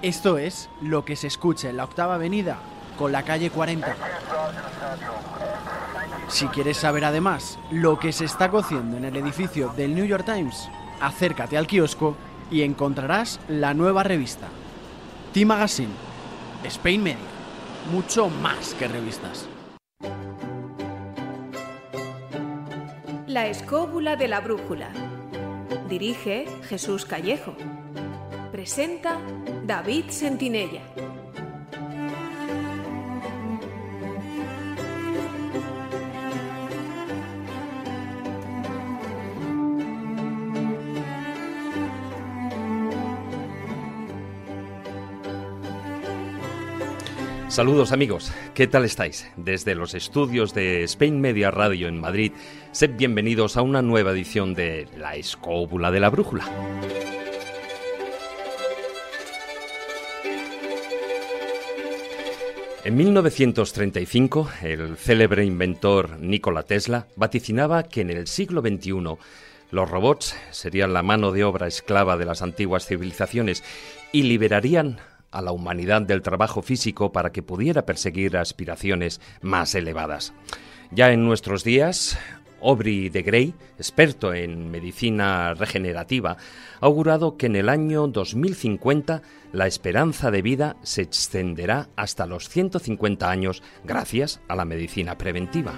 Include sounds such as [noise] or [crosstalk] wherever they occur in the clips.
Esto es lo que se escucha en la octava avenida con la calle 40. Si quieres saber además lo que se está cociendo en el edificio del New York Times, acércate al kiosco y encontrarás la nueva revista. T-Magazine, Spain Media, mucho más que revistas. La escóbula de la brújula. Dirige Jesús Callejo. Presenta David Sentinella. Saludos amigos, ¿qué tal estáis? Desde los estudios de Spain Media Radio en Madrid, sed bienvenidos a una nueva edición de La Escóbula de la Brújula. En 1935, el célebre inventor Nikola Tesla vaticinaba que en el siglo XXI los robots serían la mano de obra esclava de las antiguas civilizaciones y liberarían a la humanidad del trabajo físico para que pudiera perseguir aspiraciones más elevadas. Ya en nuestros días, Aubrey de Grey, experto en medicina regenerativa, ha augurado que en el año 2050 la esperanza de vida se extenderá hasta los 150 años gracias a la medicina preventiva.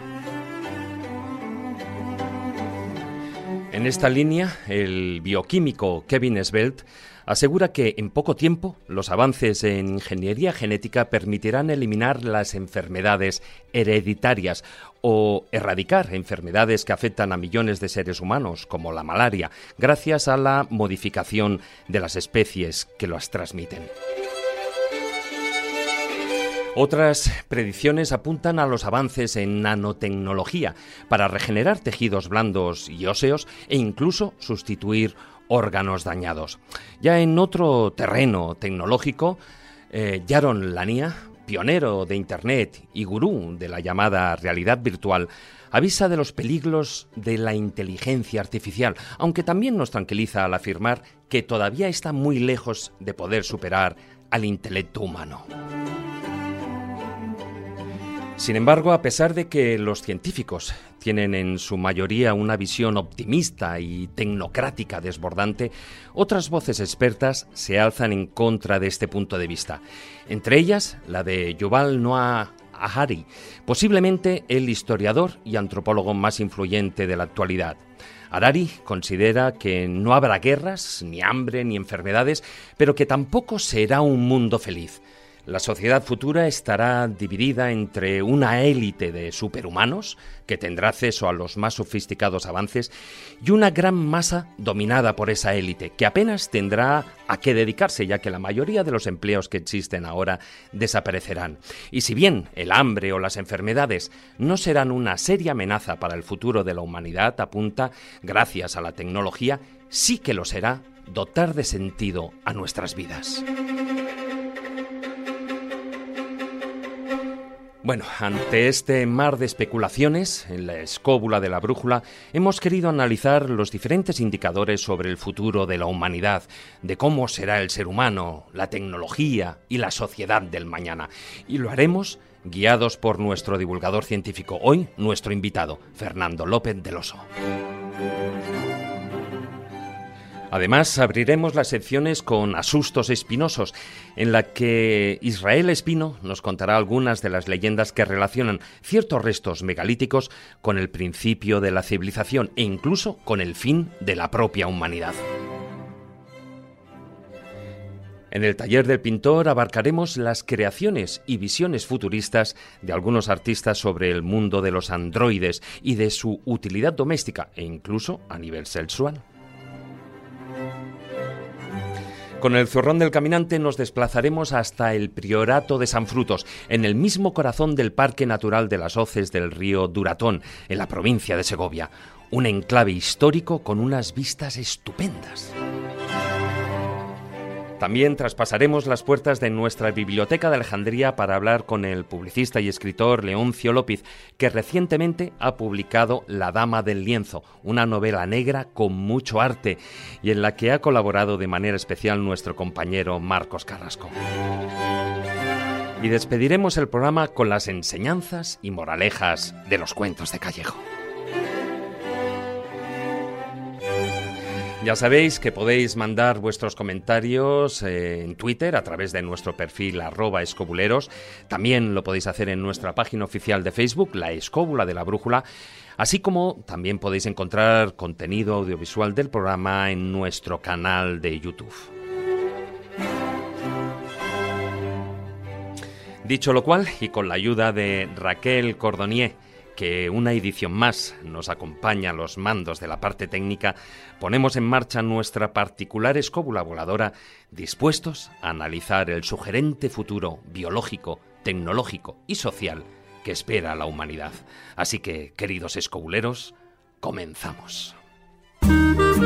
En esta línea, el bioquímico Kevin Svelte asegura que en poco tiempo los avances en ingeniería genética permitirán eliminar las enfermedades hereditarias o erradicar enfermedades que afectan a millones de seres humanos, como la malaria, gracias a la modificación de las especies que las transmiten. Otras predicciones apuntan a los avances en nanotecnología para regenerar tejidos blandos y óseos e incluso sustituir órganos dañados. Ya en otro terreno tecnológico, eh, Jaron Lania, pionero de Internet y gurú de la llamada realidad virtual, avisa de los peligros de la inteligencia artificial, aunque también nos tranquiliza al afirmar que todavía está muy lejos de poder superar al intelecto humano. Sin embargo, a pesar de que los científicos tienen en su mayoría una visión optimista y tecnocrática desbordante, otras voces expertas se alzan en contra de este punto de vista. Entre ellas, la de Yuval Noah Harari, posiblemente el historiador y antropólogo más influyente de la actualidad. Harari considera que no habrá guerras, ni hambre, ni enfermedades, pero que tampoco será un mundo feliz. La sociedad futura estará dividida entre una élite de superhumanos, que tendrá acceso a los más sofisticados avances, y una gran masa dominada por esa élite, que apenas tendrá a qué dedicarse, ya que la mayoría de los empleos que existen ahora desaparecerán. Y si bien el hambre o las enfermedades no serán una seria amenaza para el futuro de la humanidad, apunta, gracias a la tecnología, sí que lo será dotar de sentido a nuestras vidas. Bueno, ante este mar de especulaciones, en la escóbula de la brújula, hemos querido analizar los diferentes indicadores sobre el futuro de la humanidad, de cómo será el ser humano, la tecnología y la sociedad del mañana. Y lo haremos guiados por nuestro divulgador científico, hoy nuestro invitado, Fernando López del Oso. Además, abriremos las secciones con Asustos Espinosos, en la que Israel Espino nos contará algunas de las leyendas que relacionan ciertos restos megalíticos con el principio de la civilización e incluso con el fin de la propia humanidad. En el taller del pintor abarcaremos las creaciones y visiones futuristas de algunos artistas sobre el mundo de los androides y de su utilidad doméstica e incluso a nivel sexual. Con el zurrón del caminante nos desplazaremos hasta el Priorato de San Frutos, en el mismo corazón del Parque Natural de las Hoces del río Duratón, en la provincia de Segovia. Un enclave histórico con unas vistas estupendas. También traspasaremos las puertas de nuestra biblioteca de Alejandría para hablar con el publicista y escritor Leoncio López, que recientemente ha publicado La Dama del Lienzo, una novela negra con mucho arte y en la que ha colaborado de manera especial nuestro compañero Marcos Carrasco. Y despediremos el programa con las enseñanzas y moralejas de los cuentos de Callejo. Ya sabéis que podéis mandar vuestros comentarios eh, en Twitter a través de nuestro perfil arroba escobuleros. También lo podéis hacer en nuestra página oficial de Facebook, La Escóbula de la Brújula. Así como también podéis encontrar contenido audiovisual del programa en nuestro canal de YouTube. Dicho lo cual, y con la ayuda de Raquel Cordonier, que una edición más nos acompaña los mandos de la parte técnica, ponemos en marcha nuestra particular escóbula voladora, dispuestos a analizar el sugerente futuro biológico, tecnológico y social que espera a la humanidad. Así que, queridos escobuleros, comenzamos.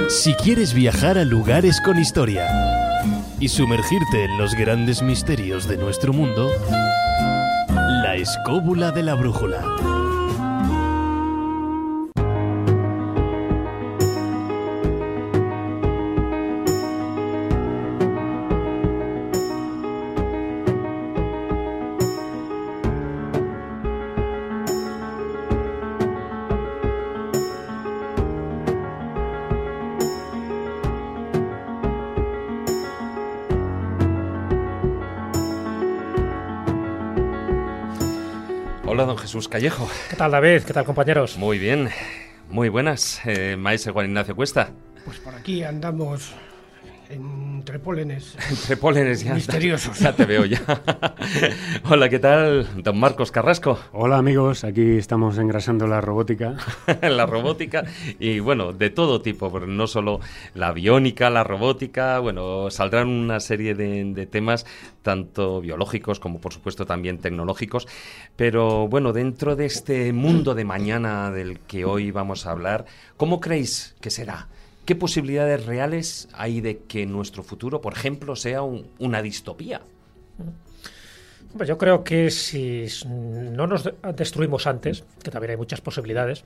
Si quieres viajar a lugares con historia y sumergirte en los grandes misterios de nuestro mundo, la escóbula de la brújula Jesús Callejo. ¿Qué tal, David? ¿Qué tal, compañeros? Muy bien, muy buenas. Eh, maestro Juan Ignacio Cuesta. Pues por aquí andamos entre pólenes. [laughs] Entre pólenes ya. Misteriosos. Ya te veo ya. [laughs] Hola, ¿qué tal? Don Marcos Carrasco. Hola amigos, aquí estamos engrasando la robótica. [laughs] la robótica y bueno, de todo tipo, no solo la biónica, la robótica, bueno, saldrán una serie de, de temas tanto biológicos como por supuesto también tecnológicos. Pero bueno, dentro de este mundo de mañana del que hoy vamos a hablar, ¿cómo creéis que será? ¿Qué posibilidades reales hay de que nuestro futuro, por ejemplo, sea una distopía? Yo creo que si no nos destruimos antes, que también hay muchas posibilidades,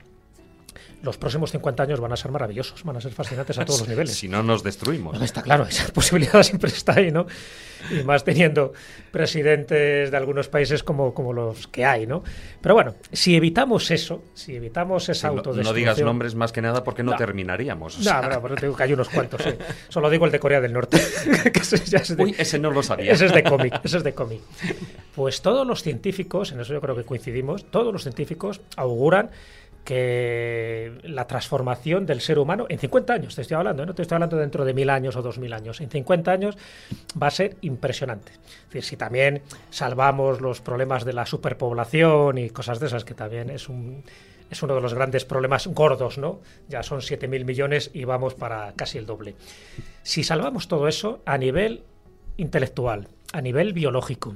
los próximos 50 años van a ser maravillosos, van a ser fascinantes a todos los [laughs] niveles. Si no nos destruimos. está claro, esa posibilidad [laughs] siempre está ahí, ¿no? Y más teniendo presidentes de algunos países como, como los que hay, ¿no? Pero bueno, si evitamos eso, si evitamos esa autodestrucción... No, digas nombres más que nada porque no, terminaríamos. No, pero tengo que hay unos cuantos, sí. Solo digo el de Corea del Norte. [laughs] Uy, ese no lo sabía. Ese es de cómic, ese es de cómic. Pues todos los científicos, en eso yo creo que coincidimos, todos los científicos auguran que la transformación del ser humano en 50 años, te estoy hablando, ¿eh? no te estoy hablando dentro de mil años o dos mil años, en 50 años va a ser impresionante. Es decir, si también salvamos los problemas de la superpoblación y cosas de esas, que también es un, es uno de los grandes problemas gordos, ¿no? Ya son mil millones y vamos para casi el doble. Si salvamos todo eso a nivel intelectual, a nivel biológico,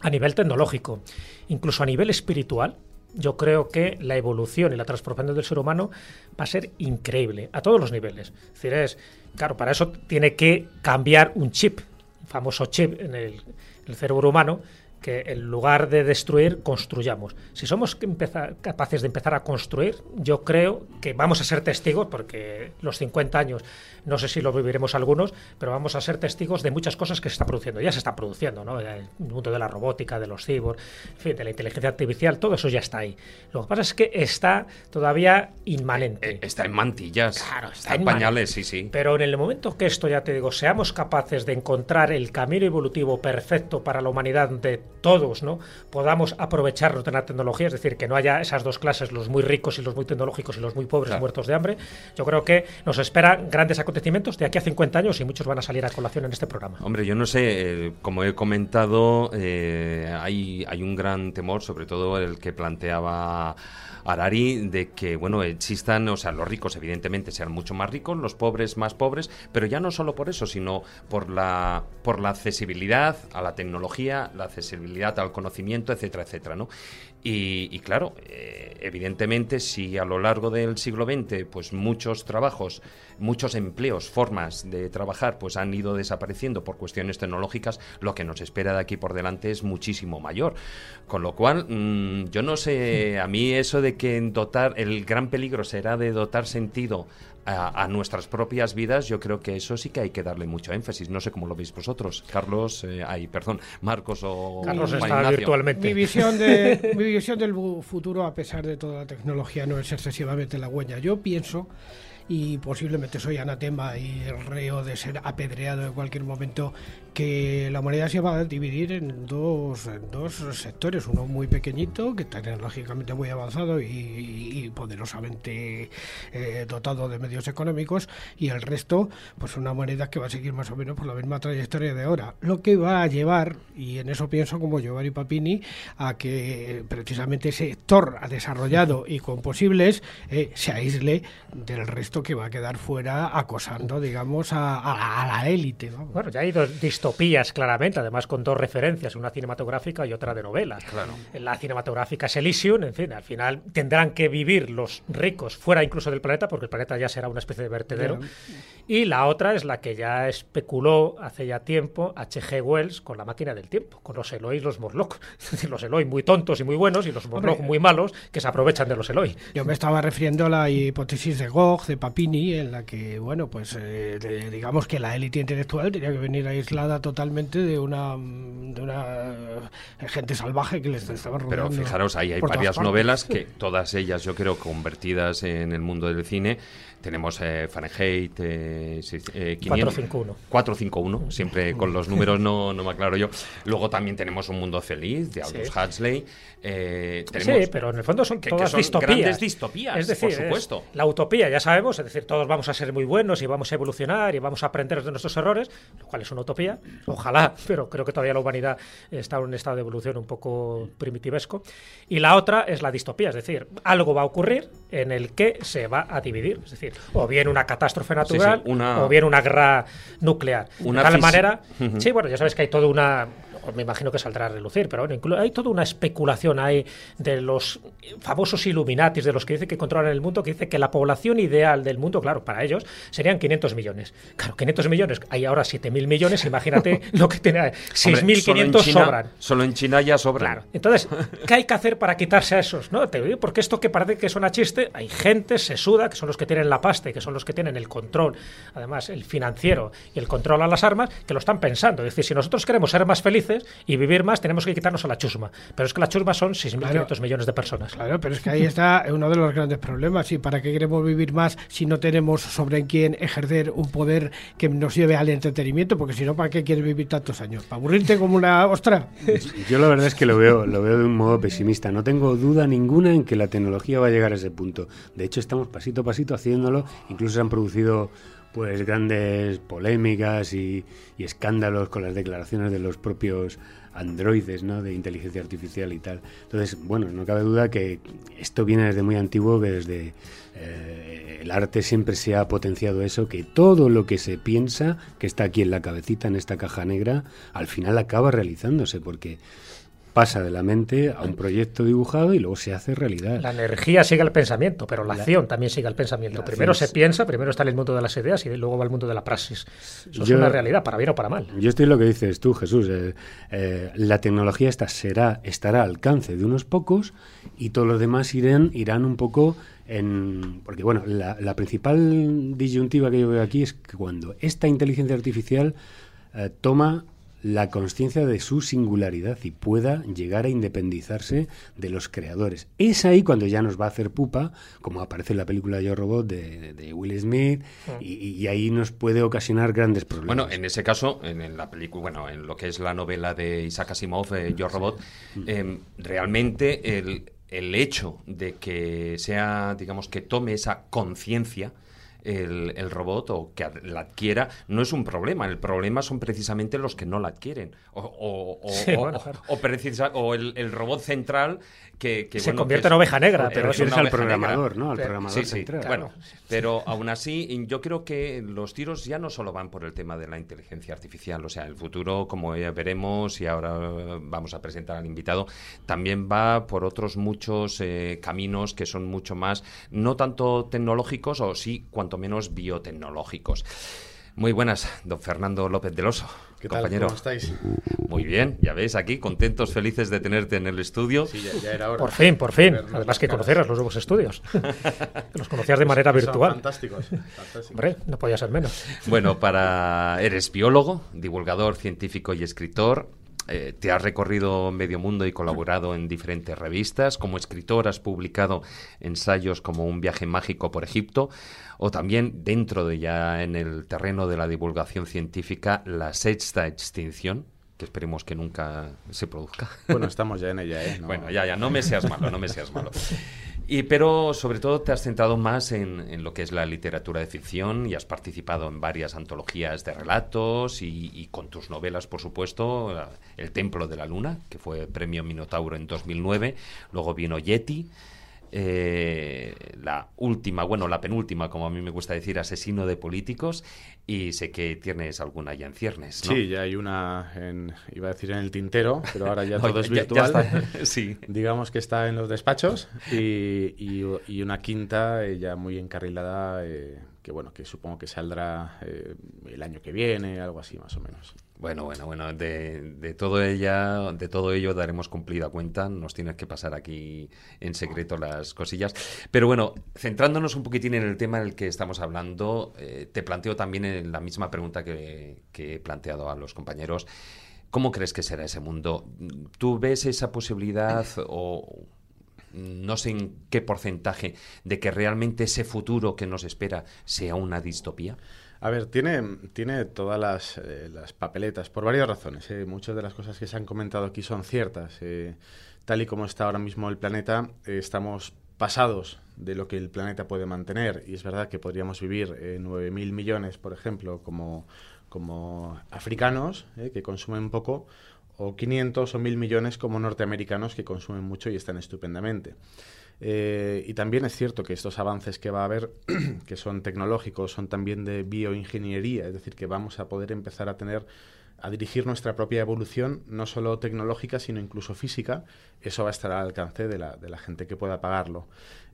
a nivel tecnológico, incluso a nivel espiritual, yo creo que la evolución y la transformación del ser humano va a ser increíble a todos los niveles. Es decir, es, claro, para eso tiene que cambiar un chip, un famoso chip en el, en el cerebro humano, que en lugar de destruir, construyamos. Si somos capaces de empezar a construir, yo creo que vamos a ser testigos, porque los 50 años, no sé si lo viviremos algunos, pero vamos a ser testigos de muchas cosas que se están produciendo. Ya se están produciendo, ¿no? El mundo de la robótica, de los cibor, de la inteligencia artificial, todo eso ya está ahí. Lo que pasa es que está todavía inmanente. Eh, está en mantillas. Claro, está, en pañales, sí, sí. Pero en el momento que esto, ya te digo, seamos capaces de encontrar el camino evolutivo perfecto para la humanidad de todos ¿no? podamos aprovecharnos de la tecnología, es decir, que no haya esas dos clases, los muy ricos y los muy tecnológicos y los muy pobres muertos de hambre, yo creo que nos esperan grandes acontecimientos de aquí a 50 años y muchos van a salir a colación en este programa. Hombre, yo no sé, eh, como he comentado, eh, hay, hay un gran temor, sobre todo el que planteaba Arari de que, bueno, existan, o sea, los ricos evidentemente sean mucho más ricos, los pobres más pobres, pero ya no solo por eso, sino por la, por la accesibilidad a la tecnología, la accesibilidad al conocimiento, etcétera, etcétera, ¿no? Y, claro, eh, evidentemente, si a lo largo del siglo XX, pues muchos trabajos, muchos empleos, formas de trabajar, pues han ido desapareciendo por cuestiones tecnológicas, lo que nos espera de aquí por delante es muchísimo mayor. Con lo cual, mm, yo no sé, a mí eso de que dotar, el gran peligro será de dotar sentido a, nuestras propias vidas, yo creo que eso sí que hay que darle mucho énfasis. No sé cómo lo veis vosotros, Carlos, eh, ay, perdón, Marcos o Carlos está virtualmente. Mi visión, de, mi visión del futuro, a pesar de toda la tecnología, no es excesivamente la huella. Yo pienso y posiblemente soy anatema y reo de ser apedreado en cualquier momento que la humanidad se va a dividir en dos, dos sectores, uno muy pequeñito, que tecnológicamente muy avanzado y, poderosamente eh, dotado de medios económicos, y el resto, pues una humanidad que va a seguir más o menos por la misma trayectoria de ahora. Lo que va a llevar, y en eso pienso como Giovanni Papini, a que precisamente ese sector desarrollado y con posibles eh, se aísle del resto que va a quedar fuera acosando, digamos, a, la élite. Bueno, ya hay dos distopías claramente, además con dos referencias, una cinematográfica y otra de novela. Claro. La cinematográfica es Elysium, en fin, al final tendrán que vivir los ricos fuera incluso del planeta, porque el planeta ya será una especie de vertedero. Y la otra es la que ya especuló hace ya tiempo H.G. Wells con la máquina del tiempo, con los Eloy y los Morlock. [laughs] los Eloy muy tontos y muy buenos y los Morlock muy malos que se aprovechan de los Eloy. Yo me estaba refiriendo a la hipótesis de Gogh, de Papini, en la que, bueno, pues eh, digamos que la élite intelectual tenía que venir aislada totalmente de una, de una gente salvaje que les estaba rodeando. Pero fijaros, ahí hay varias novelas que [laughs] todas ellas yo creo convertidas en el mundo del cine tenemos eh, Fahrenheit eh, 451. Eh, 451, siempre [laughs] con los números no, no me aclaro yo. Luego también tenemos Un Mundo Feliz de Aldous Huxley. Eh, sí, pero en el fondo son todas distopías. grandes distopías, es decir, por supuesto. la utopía, ya sabemos, es decir, todos vamos a ser muy buenos y vamos a evolucionar y vamos a aprender de nuestros errores, lo cual es una utopía. Ojalá, [laughs] pero creo que todavía la humanidad está en un estado de evolución un poco primitivesco. Y la otra es la distopía, es decir, algo va a ocurrir en el que se va a dividir. Es decir, o bien una catástrofe natural, o bien una guerra nuclear. de tal manera, sí, bueno, ya sabes que hay toda una me imagino que saldrá a relucir, pero bueno, hay toda una especulación ahí de los famosos Illuminatis, de los que dicen que controlan el mundo, que dice que la población ideal del mundo, claro, para ellos serían 500 millones. Claro, 500 millones, hay ahora 7.000 millones, imagínate [laughs] lo que tiene, 6.500 sobran. Solo en China ya sobran. Claro, entonces, ¿qué hay que hacer para quitarse a esos? ¿no? Te digo, porque esto que parece que suena chiste, hay gente sesuda, que son los que tienen la pasta y que son los que tienen el control, además el financiero y el control a las armas, que lo están pensando. Es decir, si nosotros queremos ser más felices, y vivir más, tenemos que quitarnos a la chusma. Pero es que la chusma son 6.500 millones de personas. Claro, pero es que ahí está uno de los grandes problemas. ¿Y para qué queremos vivir más si no tenemos sobre quién ejercer un poder que nos lleve al entretenimiento? Porque si no, ¿para qué quieres vivir tantos años? ¿Para aburrirte como una ostra? [laughs] Yo la verdad es que lo veo, lo veo de un modo pesimista. No tengo duda ninguna en que la tecnología va a llegar a ese punto. De hecho, estamos pasito a pasito haciéndolo. Incluso se han producido pues grandes polémicas y, escándalos con las declaraciones de los propios androides ¿no? de inteligencia artificial y tal. Entonces, bueno, no cabe duda que esto viene desde muy antiguo, que desde eh, el arte siempre se ha potenciado eso, que todo lo que se piensa, que está aquí en la cabecita, en esta caja negra, al final acaba realizándose, porque pasa de la mente a un proyecto dibujado y luego se hace realidad. La energía sigue al pensamiento, pero la, acción también sigue al pensamiento. Primero se piensa, primero está en el mundo de las ideas y luego va al mundo de la praxis. Eso es una realidad, para bien o para mal. Yo estoy en lo que dices tú, Jesús. Eh, eh, la tecnología esta será, estará al alcance de unos pocos y todos los demás irán, irán un poco en... Porque, bueno, la, principal disyuntiva que yo veo aquí es que cuando esta inteligencia artificial eh, toma la conciencia de su singularidad y pueda llegar a independizarse de los creadores. Es ahí cuando ya nos va a hacer pupa, como aparece en la película Yo Robot de, Will Smith, mm. y, ahí nos puede ocasionar grandes problemas. Bueno, en ese caso, en, la película, bueno, en lo que es la novela de Isaac Asimov, eh, Yo Robot, mm. em, realmente el, el hecho de que sea, digamos, que tome esa conciencia, el, robot o que la adquiera, no es un problema. El problema son precisamente los que no la adquieren. O, o, o, el, robot central que, se convierte en oveja negra. Pero es al programador, ¿no? Al programador central. Bueno, pero aún así, yo creo que los tiros ya no solo van por el tema de la inteligencia artificial. O sea, el futuro, como ya veremos, y ahora vamos a presentar al invitado, también va por otros muchos eh, caminos que son mucho más, no tanto tecnológicos, o sí, cuanto menos biotecnológicos. Muy buenas, don Fernando López del Oso. ¿Qué compañero. ¿Cómo estáis? Muy bien, ya veis aquí, contentos, felices de tenerte en el estudio. Sí, ya, era hora. Por fin, por fin. Además que conocerás los nuevos estudios. [laughs] los conocías de manera virtual. fantásticos, fantásticos. Hombre, no podía ser menos. Bueno, para eres biólogo, divulgador científico y escritor. Eh, te has recorrido medio mundo y colaborado en diferentes revistas. Como escritor has publicado ensayos como Un viaje mágico por Egipto o también dentro de ya en el terreno de la divulgación científica La sexta extinción, que esperemos que nunca se produzca. Bueno, estamos ya en ella, ¿eh? Bueno, ya, ya, no me seas malo, no me seas malo. [laughs] Y, pero sobre todo te has centrado más en, lo que es la literatura de ficción y has participado en varias antologías de relatos y, con tus novelas, por supuesto, El Templo de la Luna, que fue premio Minotauro en 2009, luego vino Yeti. Eh, la última, bueno, la penúltima, como a mí me gusta decir, Asesino de Políticos, y sé que tienes alguna ya en ciernes, ¿no? Sí, ya hay una, en, iba a decir en el tintero, pero ahora ya [laughs] todo es virtual. [laughs] sí. Digamos que está en los despachos y, y, una quinta eh, ya muy encarrilada, eh, que bueno, que supongo que saldrá el año que viene, algo así más o menos. Bueno, bueno, bueno, de, de, todo ella, de todo ello daremos cumplida cuenta. Nos tienes que pasar aquí en secreto las cosillas. Pero bueno, centrándonos un poquitín en el tema en el que estamos hablando, eh, te planteo también la misma pregunta que, que he planteado a los compañeros. ¿Cómo crees que será ese mundo? ¿Tú ves esa posibilidad o no sé en qué porcentaje de que realmente ese futuro que nos espera sea una distopía? A ver, tiene, tiene todas las, eh, las papeletas, por varias razones. Eh. Muchas de las cosas que se han comentado aquí son ciertas. Eh. tal y como está ahora mismo el planeta, estamos pasados de lo que el planeta puede mantener. Y es verdad que podríamos vivir 9.000 millones, por ejemplo, como, como africanos, que consumen poco, o 500 o 1.000 millones como norteamericanos que consumen mucho y están estupendamente. Eh, y también es cierto que estos avances que va a haber, [clears throat] que son tecnológicos, son también de bioingeniería, es decir, que vamos a poder empezar a tener a dirigir nuestra propia evolución, no solo tecnológica, sino incluso física, eso va a estar al alcance de la, gente que pueda pagarlo.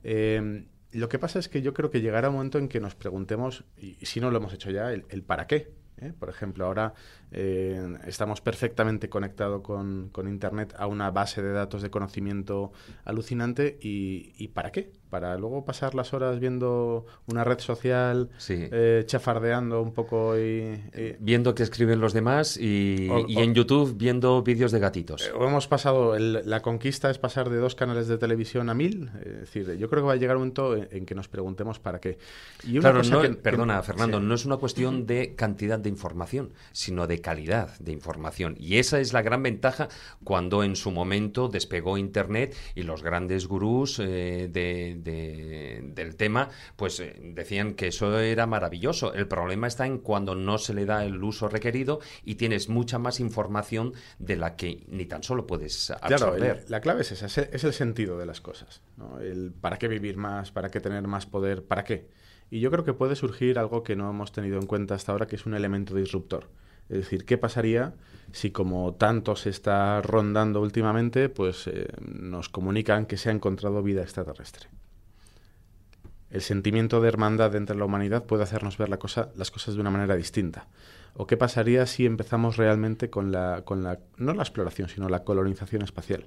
Eh, lo que pasa es que yo creo que llegará un momento en que nos preguntemos, y, si no lo hemos hecho ya, el para qué. ¿Eh? Por ejemplo, ahora eh, estamos perfectamente conectados con, con, Internet a una base de datos de conocimiento alucinante y, y ¿para qué? Para luego pasar las horas viendo una red social, eh, chafardeando un poco y, Viendo que escriben los demás y, en YouTube viendo vídeos de gatitos. Eh, hemos pasado, la conquista es pasar de dos canales de televisión a mil. Es decir, yo creo que va a llegar un momento en, que nos preguntemos para qué. Y claro, perdona, Fernando, no es una cuestión de cantidad de información, sino de calidad de información. Y esa es la gran ventaja cuando en su momento despegó Internet y los grandes gurús eh, de del tema, pues eh, decían que eso era maravilloso. El problema está en cuando no se le da el uso requerido y tienes mucha más información de la que ni tan solo puedes absorber. Claro, la clave es esa, es el sentido de las cosas. El para qué vivir más, para qué tener más poder, para qué. Y yo creo que puede surgir algo que no hemos tenido en cuenta hasta ahora, que es un elemento disruptor. Es decir, ¿qué pasaría si como tanto se está rondando últimamente, pues eh, nos comunican que se ha encontrado vida extraterrestre? El sentimiento de hermandad entre la humanidad puede hacernos ver la cosa, las cosas de una manera distinta. ¿O qué pasaría si empezamos realmente con la, con la no la exploración, sino la colonización espacial?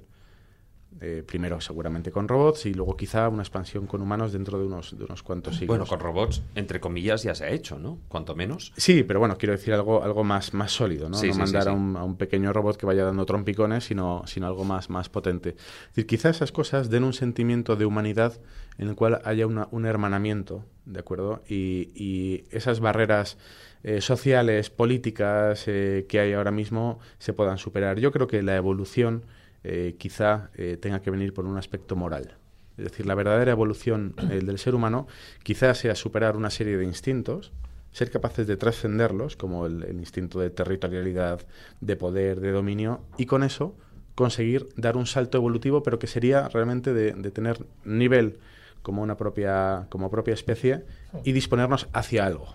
Eh, primero seguramente con robots y luego quizá una expansión con humanos dentro de unos, de unos cuantos siglos. Bueno, con robots, entre comillas, ya se ha hecho, ¿no? Cuanto menos. Sí, pero bueno, quiero decir algo, algo más, más sólido, ¿no? no mandar a, un, a, un, pequeño robot que vaya dando trompicones, sino, sino algo más, más potente. Es decir, quizá esas cosas den un sentimiento de humanidad en el cual haya una, un hermanamiento, ¿de acuerdo? Y, y esas barreras eh, sociales, políticas eh, que hay ahora mismo se puedan superar. Yo creo que la evolución eh, quizá eh, tenga que venir por un aspecto moral. es decir, la verdadera evolución eh, del ser humano, quizás sea superar una serie de instintos, ser capaces de trascenderlos, como el, el instinto de territorialidad, de poder, de dominio, y con eso conseguir dar un salto evolutivo, pero que sería realmente de, de tener nivel como una propia, como propia especie y disponernos hacia algo.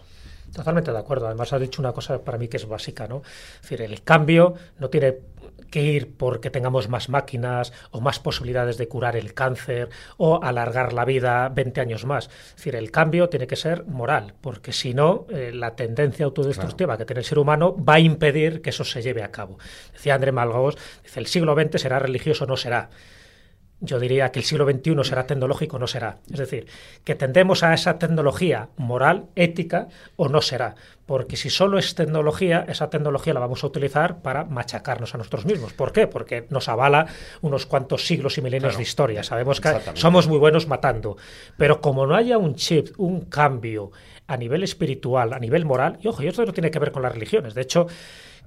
Totalmente de acuerdo. Además, has dicho una cosa para mí que es básica, ¿no? Es decir, el cambio no tiene que ir porque tengamos más máquinas o más posibilidades de curar el cáncer o alargar la vida 20 años más. Es decir, el cambio tiene que ser moral, porque si no, eh, la tendencia autodestructiva que tiene el ser humano va a impedir que eso se lleve a cabo. Decía André Malgaus, dice, el siglo XX será religioso o no será yo diría que el siglo XXI será tecnológico o no será. Es decir, que tendemos a esa tecnología moral, ética o no será. Porque si solo es tecnología, esa tecnología la vamos a utilizar para machacarnos a nosotros mismos. ¿Por qué? Porque nos avala unos cuantos siglos y milenios Claro. de historia. Sabemos que somos muy buenos matando. Pero como no haya un chip, un cambio a nivel espiritual, a nivel moral, y ojo, y esto no tiene que ver con las religiones. De hecho,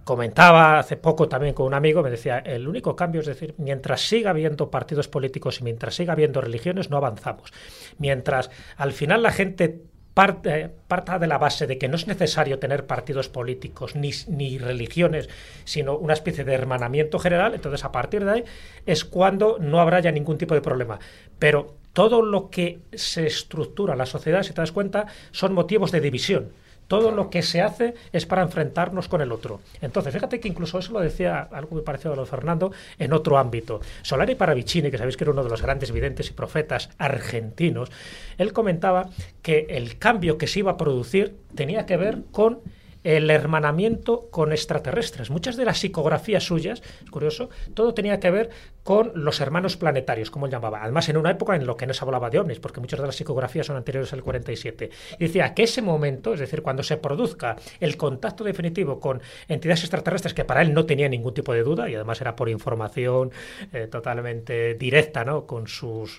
comentaba hace poco también con un amigo, me decía, el único cambio es decir, mientras siga habiendo partidos políticos y mientras siga habiendo religiones, no avanzamos. Mientras al final la gente parte, parta de la base de que no es necesario tener partidos políticos ni, ni religiones, sino una especie de hermanamiento general, entonces a partir de ahí es cuando no habrá ya ningún tipo de problema. Pero todo lo que se estructura la sociedad, si te das cuenta, son motivos de división. Todo lo que se hace es para enfrentarnos con el otro. Entonces, fíjate que incluso eso lo decía algo muy parecido a lo de Fernando en otro ámbito. Solari Paravicini, que sabéis que era uno de los grandes videntes y profetas argentinos, él comentaba que el cambio que se iba a producir tenía que ver con el hermanamiento con extraterrestres. Muchas de las psicografías suyas, es curioso, todo tenía que ver con los hermanos planetarios, como él llamaba. Además, en una época en la que no se hablaba de ovnis, porque muchas de las psicografías son anteriores al 47. Y decía que ese momento, es decir, cuando se produzca el contacto definitivo con entidades extraterrestres, que para él no tenía ningún tipo de duda, y además era por información eh, totalmente directa, ¿no? Con sus,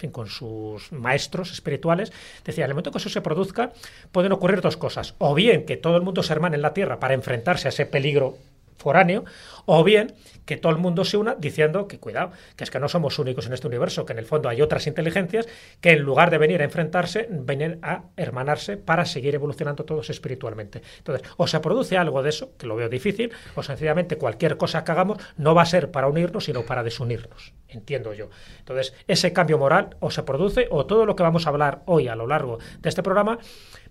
en con sus maestros espirituales, decía, en el momento que eso se produzca, pueden ocurrir dos cosas. O bien que todo el mundo se hermane en la Tierra para enfrentarse a ese peligro foráneo, o bien que todo el mundo se una diciendo que cuidado, que es que no somos únicos en este universo, que en el fondo hay otras inteligencias que en lugar de venir a enfrentarse, vienen a hermanarse para seguir evolucionando todos espiritualmente. Entonces, o se produce algo de eso, que lo veo difícil, o sencillamente cualquier cosa que hagamos no va a ser para unirnos, sino para desunirnos, entiendo yo. Entonces, ese cambio moral o se produce, o todo lo que vamos a hablar hoy a lo largo de este programa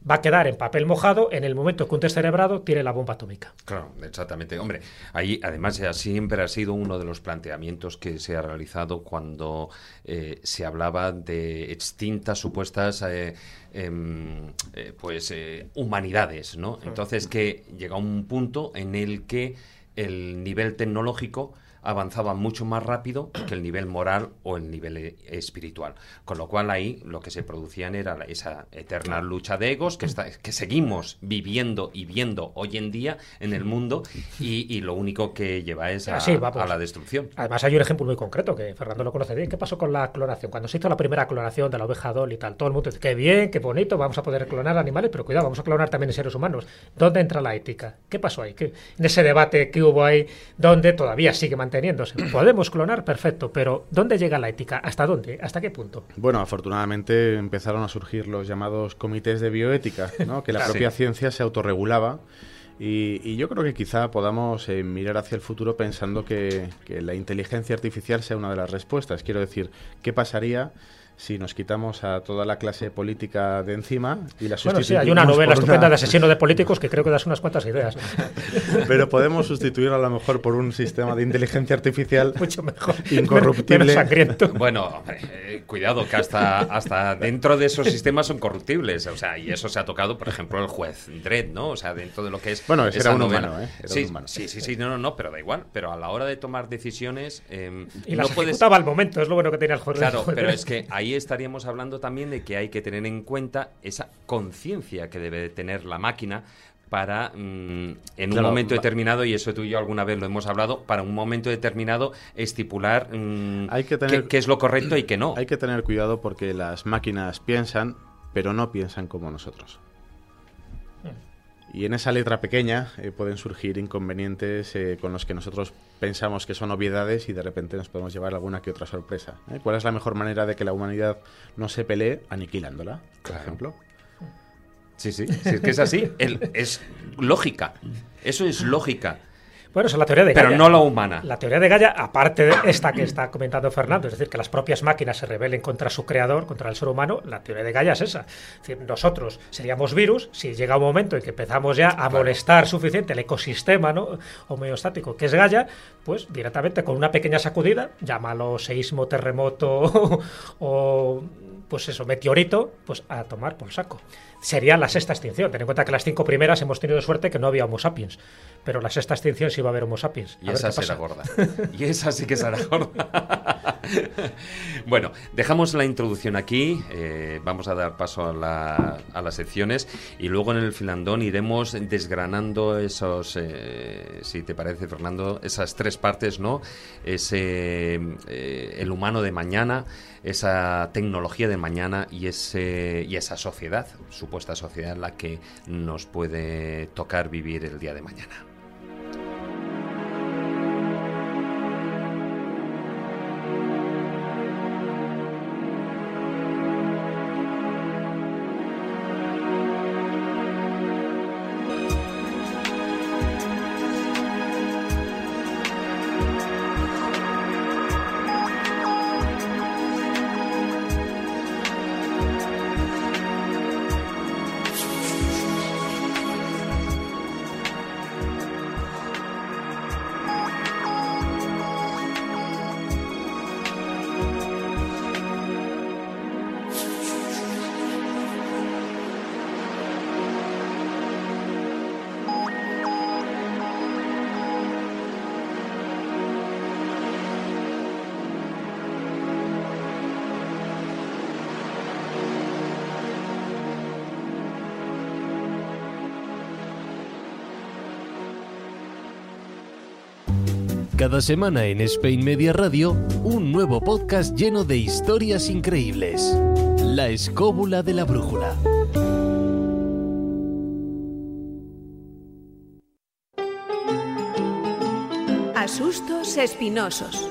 va a quedar en papel mojado en el momento que un descerebrado tire la bomba atómica. Claro, exactamente. Hombre, ahí además ya siempre ha sido uno de los planteamientos que se ha realizado cuando eh, se hablaba de extintas supuestas eh, em, eh, pues eh, humanidades, ¿no? Entonces que llega un punto en el que el nivel tecnológico avanzaba mucho más rápido que el nivel moral o el nivel eh, espiritual. Con lo cual ahí lo que se producían era esa eterna lucha de egos que, está, que seguimos viviendo y viendo hoy en día en el mundo y, y lo único que lleva es a, Así, vamos. a la destrucción. Además hay un ejemplo muy concreto que Fernando lo conoce bien. ¿Qué pasó con la clonación? Cuando se hizo la primera clonación de la oveja Dolly y tal, todo el mundo dice, qué bien, qué bonito, vamos a poder clonar animales, pero cuidado, vamos a clonar también seres humanos. ¿Dónde entra la ética? ¿Qué pasó ahí? ¿Qué- en ese debate que hubo ahí, donde todavía sigue manteniéndose. Podemos clonar, perfecto, pero ¿dónde llega la ética? ¿Hasta dónde? ¿Hasta qué punto? Bueno, afortunadamente empezaron a surgir los llamados comités de bioética, ¿no? [laughs] que la Claro. propia ciencia se autorregulaba. Y, y yo creo que quizá podamos eh, mirar hacia el futuro pensando que, que la inteligencia artificial sea una de las respuestas. Quiero decir, ¿qué pasaría si nos quitamos a toda la clase política de encima y la Bueno, sustituimos sí, hay una novela estupenda una- de asesino de políticos que creo que das unas cuantas ideas. [laughs] Pero podemos sustituir a lo mejor por un sistema de inteligencia artificial [laughs] Mucho mejor. [laughs] incorruptible. Menos sangriento. Bueno, eh, cuidado, que hasta, hasta dentro de esos sistemas son corruptibles. O sea, y eso se ha tocado, por ejemplo, el juez Dredd, ¿no? O sea, dentro de lo que es. Bueno, ese esa era un novela. humano, ¿eh? Era sí, un humano. sí, sí, sí, no, no, no, pero da igual. Pero a la hora de tomar decisiones. eh, Y no las puedes. ejecutaba al momento, es lo bueno que tenía el juez. Claro, el juez pero es que ahí estaríamos hablando también de que hay que tener en cuenta esa conciencia que debe de tener la máquina para, mm, en un momento determinado, y eso tú y yo alguna vez lo hemos hablado, para un momento determinado estipular mm, Hay que qué- tener- qué, es lo correcto y qué no. Hay que tener cuidado porque las máquinas piensan, pero no piensan como nosotros. Y en esa letra pequeña eh, pueden surgir inconvenientes eh, con los que nosotros pensamos que son obviedades y de repente nos podemos llevar alguna que otra sorpresa. ¿eh? ¿Cuál es la mejor manera de que la humanidad no se pelee? Aniquilándola, por ejemplo. Sí, sí, sí, es que es así. El- es lógica. Eso es lógica. Bueno, esa es la teoría de Pero Gaia. no la humana. La teoría de Gaia, aparte de esta que está comentando Fernando, es decir, que las propias máquinas se rebelen contra su creador, contra el ser humano, la teoría de Gaia es esa. Es decir, nosotros seríamos virus si llega un momento en que empezamos ya a molestar suficiente el ecosistema ¿no? homeostático que es Gaia, pues directamente con una pequeña sacudida, llámalo seísmo, terremoto [laughs] o pues eso, meteorito, pues a tomar por saco. Sería la sexta extinción. Ten en cuenta que las cinco primeras hemos tenido suerte que no había Homo sapiens. Pero la sexta extinción sí va a haber Homo sapiens. A Y esa será gorda. Y esa sí que será [laughs] gorda. [laughs] bueno, dejamos la introducción aquí. eh, vamos a dar paso a, la- a las secciones. Y luego en el filandón iremos desgranando esos, eh, si te parece, Fernando, esas tres partes, ¿no? Ese, eh, el humano de mañana, esa tecnología de mañana y, ese, y esa sociedad, supuesta sociedad en la que nos puede tocar vivir el día de mañana. Cada semana en Spain Media Radio, un nuevo podcast lleno de historias increíbles. La escóbula de la brújula. Asustos espinosos.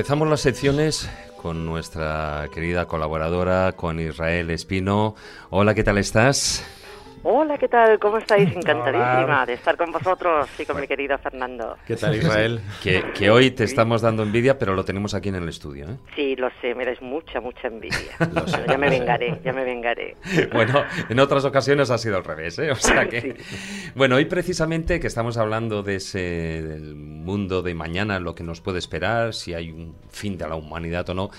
Empezamos las secciones con nuestra querida colaboradora, con Israel Espino. Hola, ¿qué tal estás? ¿Qué tal? ¿Cómo estáis? [laughs] Hola. Encantadísima de estar con vosotros y con mi querido Fernando. ¿Qué tal, Israel? [laughs] Que, que hoy te estamos dando envidia, pero lo tenemos aquí en el estudio. ¿eh? Sí, lo sé, me dais mucha, mucha envidia. [laughs] Bueno, ya me vengaré, ya me vengaré. Bueno, en otras ocasiones ha sido al revés, ¿eh? O sea que... Bueno, hoy precisamente que estamos hablando de ese del mundo de mañana, lo que nos puede esperar, si hay un fin de la humanidad o no,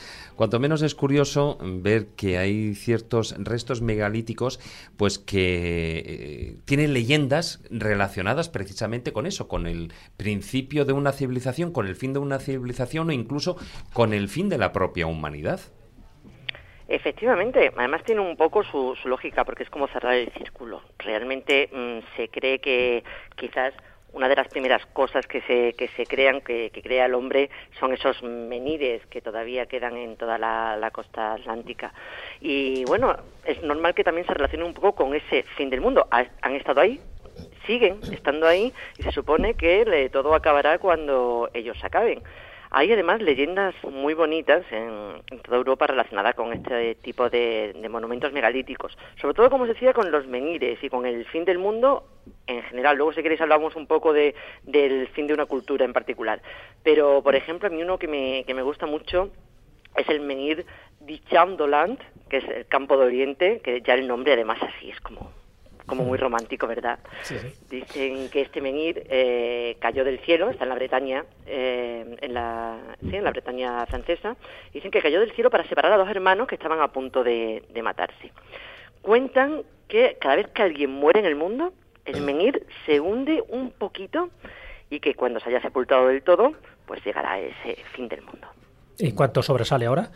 cuanto menos es curioso ver que hay ciertos restos megalíticos, pues que eh, tienen leyendas relacionadas precisamente con eso, con el principio de una civilización, con el fin de una civilización o incluso con el fin de la propia humanidad. Efectivamente, además tiene un poco su, su lógica porque es como cerrar el círculo. Realmente mm, se cree que quizás una de las primeras cosas que se, que se crean, que, crea el hombre, son esos menires que todavía quedan en toda la, costa atlántica. Y bueno, es normal que también se relacione un poco con ese fin del mundo. Ha- han estado ahí, siguen estando ahí y se supone que todo acabará cuando ellos acaben. Hay además leyendas muy bonitas en, toda Europa relacionadas con este tipo de, monumentos megalíticos. Sobre todo, como os decía, con los menires y con el fin del mundo en general. Luego, si queréis, hablamos un poco de, del fin de una cultura en particular. Pero, por ejemplo, a mí uno que me, que me gusta mucho es el menhir Dichamdoland, que es el campo de Oriente, que ya el nombre además así es como, como muy romántico, ¿verdad? Sí, sí. Dicen que este menhir eh, cayó del cielo, está en la Bretaña, eh, en la, sí, en la Bretaña francesa. Dicen que cayó del cielo para separar a dos hermanos que estaban a punto de, de matarse. Cuentan que cada vez que alguien muere en el mundo, el menhir se hunde un poquito y que cuando se haya sepultado del todo, pues llegará ese fin del mundo. ¿Y cuánto sobresale ahora?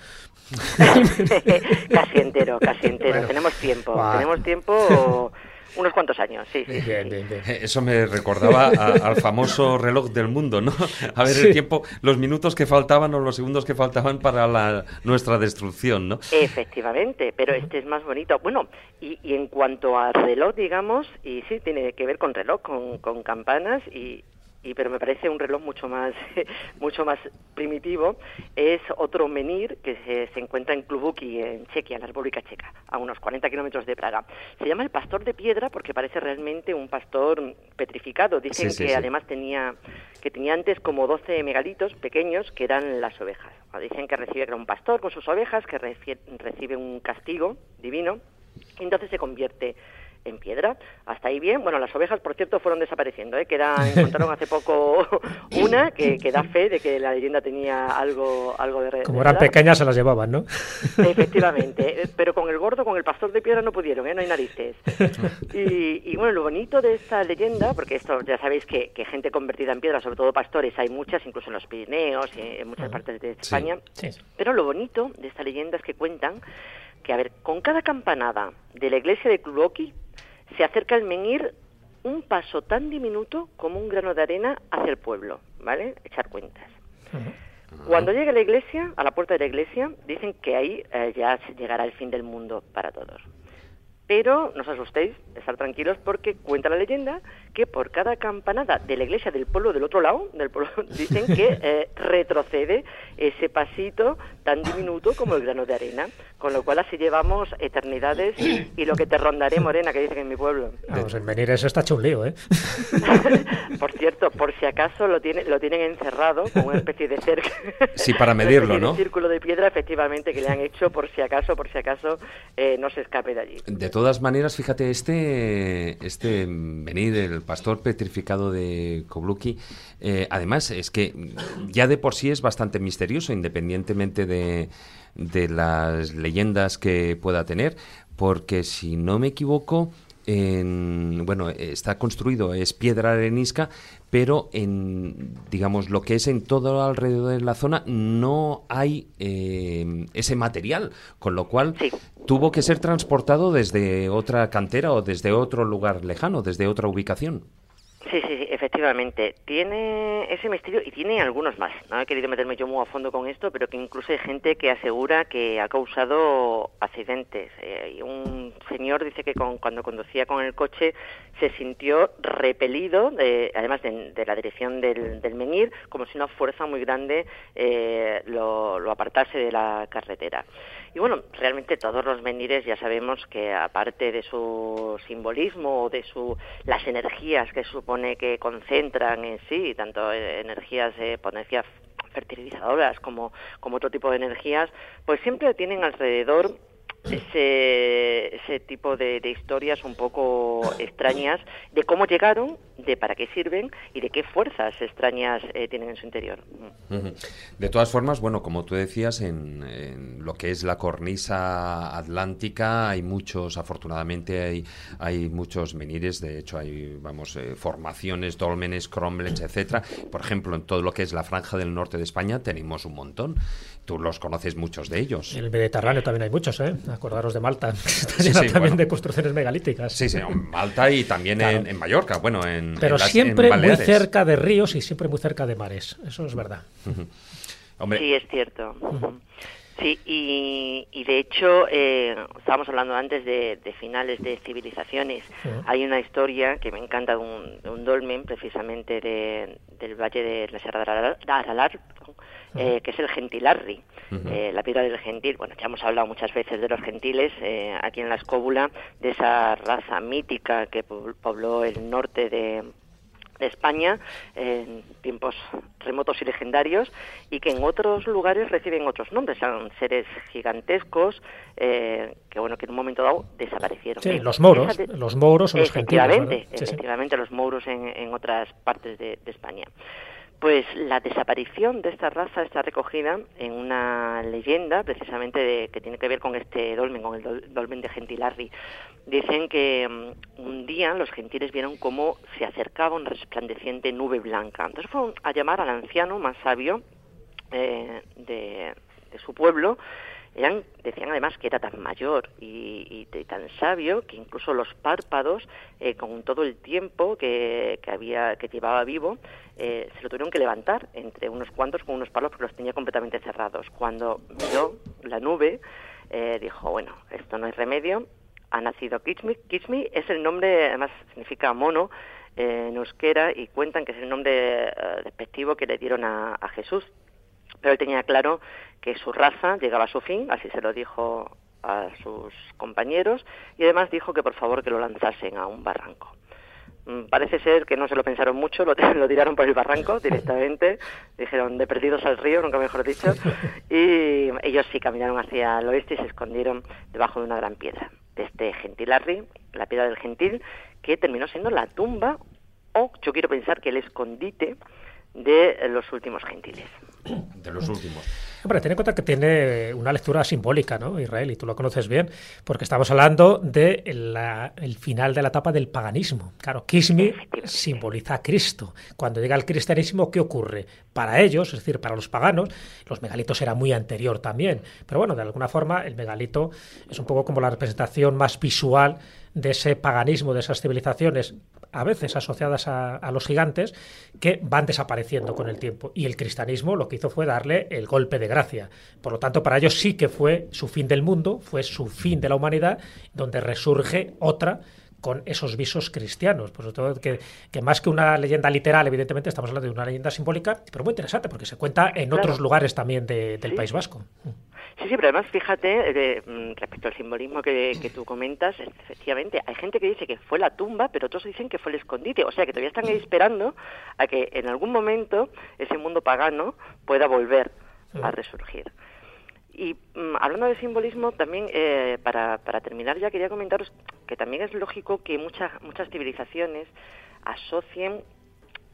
[laughs] casi entero, casi entero. Tenemos tiempo, tenemos tiempo [laughs] unos cuantos años, sí. Eso me recordaba al famoso reloj del mundo, ¿no? A ver el tiempo, los minutos que faltaban o los segundos que faltaban para la, nuestra destrucción, ¿no? Efectivamente, pero este es más bonito. Bueno, y, en cuanto al reloj, digamos, y sí, tiene que ver con reloj, con, con campanas y, y pero me parece un reloj mucho más [laughs] mucho más primitivo es otro menhir que se, encuentra en Klubuki en Chequia en la República Checa a unos 40 kilómetros de Praga. Se llama el pastor de piedra porque parece realmente un pastor petrificado. Dicen que además tenía que tenía antes como 12 megalitos pequeños que eran las ovejas. Dicen que recibe era un pastor con sus ovejas que recibe un castigo divino y entonces se convierte en piedra. Hasta ahí bien. Bueno, las ovejas, por cierto, fueron desapareciendo. ¿eh? [laughs] encontraron hace poco [laughs] una que, da fe de que la leyenda tenía algo, algo de... Como eran pequeñas se las llevaban, ¿no? [laughs] Efectivamente. Eh, pero con el gordo, con el pastor de piedra no pudieron, ¿eh? no hay narices. Y, bueno, lo bonito de esta leyenda, porque esto ya sabéis que, gente convertida en piedra, sobre todo pastores, hay muchas, incluso en los Pirineos y en muchas partes de España. Pero lo bonito de esta leyenda es que cuentan que, a ver, con cada campanada de la iglesia de Kluoki se acerca el menhir un paso tan diminuto como un grano de arena hacia el pueblo, ¿vale? Echar cuentas. Cuando llegue a la iglesia, a la puerta de la iglesia, dicen que ahí eh, ya llegará el fin del mundo para todos. Pero no os asustéis, estar tranquilos porque cuenta la leyenda que por cada campanada de la iglesia del pueblo del otro lado, del pueblo, [laughs] dicen que eh, retrocede ese pasito tan diminuto como el grano de arena, con lo cual así llevamos eternidades y lo que te rondaré, Morena, que dicen en mi pueblo. Vamos, en venir eso está hecho un lío, ¿eh? [laughs] por cierto, por si acaso lo, tiene, lo tienen encerrado con una especie de cerca. [laughs] Sí, para medirlo, ¿no? Un círculo de piedra, efectivamente, que le han hecho por si acaso, por si acaso eh, no se escape de allí todas maneras, fíjate, este, este venir, el pastor petrificado de Kobluki, eh, además es que ya de por sí es bastante misterioso, independientemente de, de las leyendas que pueda tener, porque si no me equivoco, en, bueno, está construido, es piedra arenisca, pero en, digamos, lo que es en todo alrededor de la zona no hay eh, ese material, con lo cual tuvo que ser transportado desde otra cantera o desde otro lugar lejano, desde otra ubicación. Sí, sí, sí, efectivamente. Tiene ese misterio y tiene algunos más. No he querido meterme yo muy a fondo con esto, pero que incluso hay gente que asegura que ha causado accidentes. Eh, un señor dice que cuando conducía con el coche se sintió repelido, además de, la dirección del, del, menhir, como si una fuerza muy grande eh, lo, lo apartase de la carretera. Y bueno, realmente todos los menires ya sabemos que aparte de su simbolismo o de su, las energías que supone que concentran en sí, tanto energías de potencia fertilizadoras como, como otro tipo de energías, pues siempre tienen alrededor ese, ese tipo de, historias un poco extrañas de cómo llegaron, de para qué sirven y de qué fuerzas extrañas eh, tienen en su interior. De todas formas, bueno, como tú decías, en, lo que es la cornisa atlántica hay muchos, afortunadamente hay, hay muchos menires, de hecho hay, vamos, eh, formaciones, dolmenes, cromlechs, etcétera. Por ejemplo, en todo lo que es la franja del norte de España tenemos un montón. Tú los conoces muchos de ellos. En el Mediterráneo también hay muchos, ¿eh? Acordaros de Malta, [laughs] que está también de construcciones megalíticas. Sí, sí, en Malta y también en, Mallorca, bueno, en Pero siempre muy cerca de ríos y siempre muy cerca de mares, eso es verdad. Sí, es cierto. Sí, y, de hecho, eh, estábamos hablando antes de, finales de civilizaciones. Hay una historia que me encanta de un, dolmen, precisamente del valle de la Sierra de Aralar, eh, que es el Gentilarri, eh, la piedra del gentil. Bueno, ya hemos hablado muchas veces de los gentiles eh, aquí en la escóbula, de esa raza mítica que pobló el norte de, España en tiempos remotos y legendarios y que en otros lugares reciben otros nombres, son seres gigantescos que bueno que en un momento dado desaparecieron. Sí, los moros, los moros o los gentiles. Efectivamente, efectivamente los moros en, en otras partes de España. Pues la desaparición de esta raza está recogida en una leyenda, precisamente de, que tiene que ver con este dolmen, con el dolmen de Gentilarri. Dicen que mm, un día los gentiles vieron cómo se acercaba una resplandeciente nube blanca. Entonces fueron a llamar al anciano más sabio eh, de, su pueblo, decían además que era tan mayor y, tan sabio que incluso los párpados, eh, con todo el tiempo que, había, que llevaba vivo, se lo tuvieron que levantar entre unos cuantos con unos palos porque los tenía completamente cerrados. Cuando vio la nube, dijo, bueno, esto no es remedio, ha nacido Kishmi. Kishmi es el nombre, además significa mono eh, en euskera y cuentan que es el nombre eh, despectivo que le dieron a, Jesús. Pero él tenía claro que su raza llegaba a su fin, así se lo dijo a sus compañeros y además dijo que por favor que lo lanzasen a un barranco. Mm, parece ser que no se lo pensaron mucho, lo, [laughs] lo tiraron por el barranco [laughs] directamente, dijeron de perdidos al río, nunca mejor dicho, [laughs] y ellos sí caminaron hacia el oeste y se escondieron debajo de una gran piedra de este Gentilarri, la piedra del gentil, que terminó siendo la tumba o yo quiero pensar que el escondite de los últimos gentiles. De los últimos. Hombre, ten en cuenta que tiene una lectura simbólica, ¿no? Israel, y tú lo conoces bien, porque estamos hablando del de el final de la etapa del paganismo. Claro, Kismi simboliza a Cristo. Cuando llega el cristianismo, ¿qué ocurre? Para ellos, es decir, para los paganos, los megalitos era muy anterior también. Pero bueno, de alguna forma, el megalito es un poco como la representación más visual de ese paganismo, de esas civilizaciones a veces asociadas a, los gigantes, que van desapareciendo con el tiempo. Y el cristianismo lo que hizo fue darle el golpe de gracia. Por lo tanto, para ellos sí que fue su fin del mundo, fue su fin de la humanidad, donde resurge otra con esos visos cristianos. Por todo que, que, más que una leyenda literal, evidentemente, estamos hablando de una leyenda simbólica, pero muy interesante, porque se cuenta en otros lugares también del País Vasco. Sí, sí, pero además fíjate, mm, respecto al simbolismo que, tú comentas, efectivamente, hay gente que dice que fue la tumba, pero otros dicen que fue el escondite, o sea que todavía están esperando a que en algún momento ese mundo pagano pueda volver a resurgir. Y mm, hablando de simbolismo, también eh, para, para terminar ya quería comentaros que también es lógico que muchas, muchas civilizaciones asocien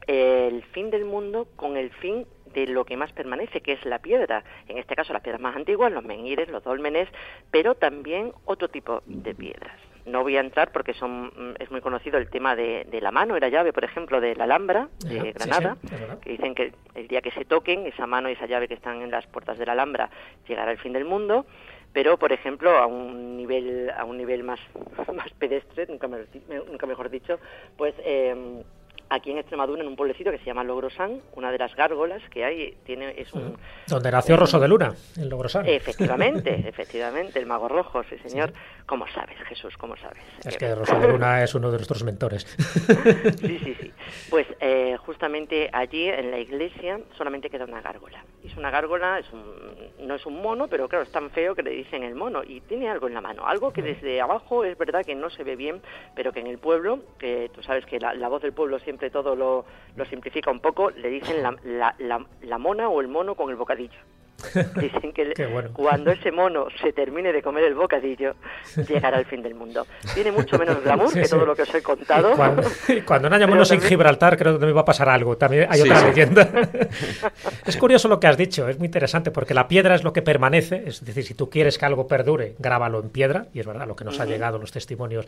el fin del mundo con el fin de lo que más permanece, que es la piedra. En este caso, las piedras más antiguas, los menhires, los dólmenes, pero también otro tipo de piedras. No voy a entrar porque son, mm, es muy conocido el tema de, la mano y la llave, por ejemplo, de la Alhambra de Granada, que dicen que el día que se toquen, esa mano y esa llave que están en las puertas de la Alhambra, llegará el fin del mundo pero por ejemplo a un nivel a un nivel más [laughs] más pedestre nunca, nunca mejor dicho pues eh, aquí en Extremadura, en un pueblecito que se llama Logrosán, una de las gárgolas que hay, tiene es un... Donde nació Rosso de Luna, en Logrosán. Efectivamente, [laughs] efectivamente, el mago rojo, sí señor. ¿Cómo sabes, Jesús? ¿Cómo sabes? Es que Rosso de Luna es uno de nuestros mentores. [laughs] sí, sí, sí. Pues eh, justamente allí, en la iglesia, solamente queda una gárgola. Es una gárgola, es un, no es un mono, pero claro, es tan feo que le dicen el mono. Y tiene algo en la mano, algo que desde abajo es verdad que no se ve bien, pero que en el pueblo, que tú sabes que la voz del pueblo siempre todo lo, lo simplifica un poco, le dicen la, la, la, la mona o el mono con el bocadillo. [laughs] Dicen que cuando ese mono se termine de comer el bocadillo, [laughs] llegará el fin del mundo. Tiene mucho menos glamour que todo lo que os he contado. Cuando, cuando no haya [laughs] monos en Gibraltar, creo que también va a pasar algo. También hay otra leyenda. es curioso lo que has dicho, es muy interesante, porque la piedra es lo que permanece. Es decir, si tú quieres que algo perdure, grábalo en piedra. Y es verdad, lo que nos ha llegado, los testimonios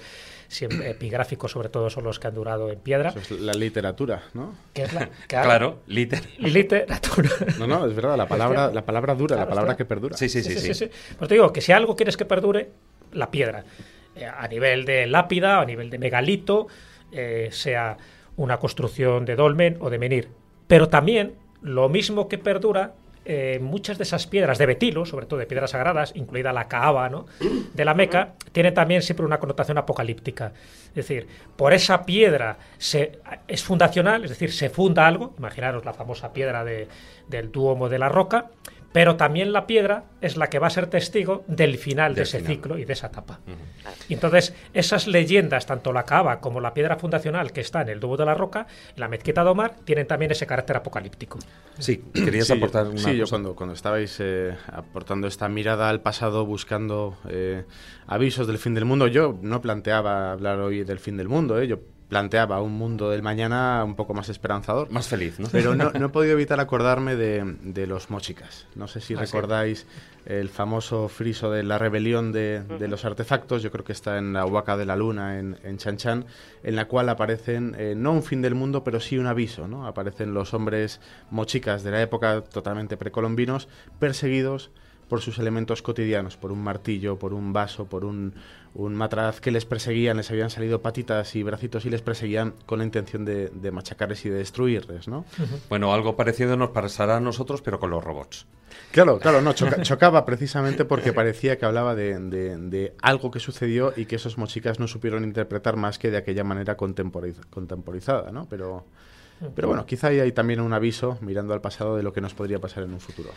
epigráficos, sobre todo, son los que han durado en piedra. Eso es la literatura, ¿no? claro, literatura. No, no, es verdad, la palabra, la palabra dura, la palabra que perdura. Sí, sí, sí. sí, Pues te digo que si algo quieres que perdure, la piedra. Eh, a nivel de lápida, a nivel de megalito, eh, sea una construcción de dolmen o de menir. Pero también lo mismo que perdura eh, muchas de esas piedras de betilo, sobre todo de piedras sagradas, incluida la caaba ¿no? de la Meca, tiene también siempre una connotación apocalíptica. Es decir, por esa piedra se, es fundacional, es decir, se funda algo, imaginaros la famosa piedra de, del Duomo de la Roca, pero también la piedra es la que va a ser testigo del final de ese ciclo y de esa etapa. Y entonces, esas leyendas, tanto la cava como la piedra fundacional que está en el Dubo de la Roca, la mezquita de Omar, tienen también ese carácter apocalíptico. Sí, querías aportar una Sí, yo cuando, cuando estabais eh, aportando esta mirada al pasado, buscando eh, avisos del fin del mundo, yo no planteaba hablar hoy del fin del mundo, eh, yo planteaba un mundo del mañana un poco más esperanzador. Más feliz, ¿no? Pero no, no he podido evitar acordarme de, de los mochicas. No sé si Ah, sí. recordáis el famoso friso de la rebelión de, de los artefactos, yo creo que está en la Huaca de la Luna, en, en Chan Chan, en la cual aparecen, eh, no un fin del mundo, pero sí un aviso, ¿no? Aparecen los hombres mochicas de la época totalmente precolombinos, perseguidos por sus elementos cotidianos, por un martillo, por un vaso, por un, un matraz que les perseguían, les habían salido patitas y bracitos y les perseguían con la intención de, de machacarles y de destruirles, ¿no? Bueno, algo parecido nos pasará a nosotros, pero con los robots. Claro, claro, no, choca- chocaba precisamente porque parecía que hablaba de, de- de algo que sucedió y que esos mochicas no supieron interpretar más que de aquella manera contemporiz- contemporizada, ¿no? Pero, pero bueno, quizá ahí hay también un aviso mirando al pasado de lo que nos podría pasar en un futuro.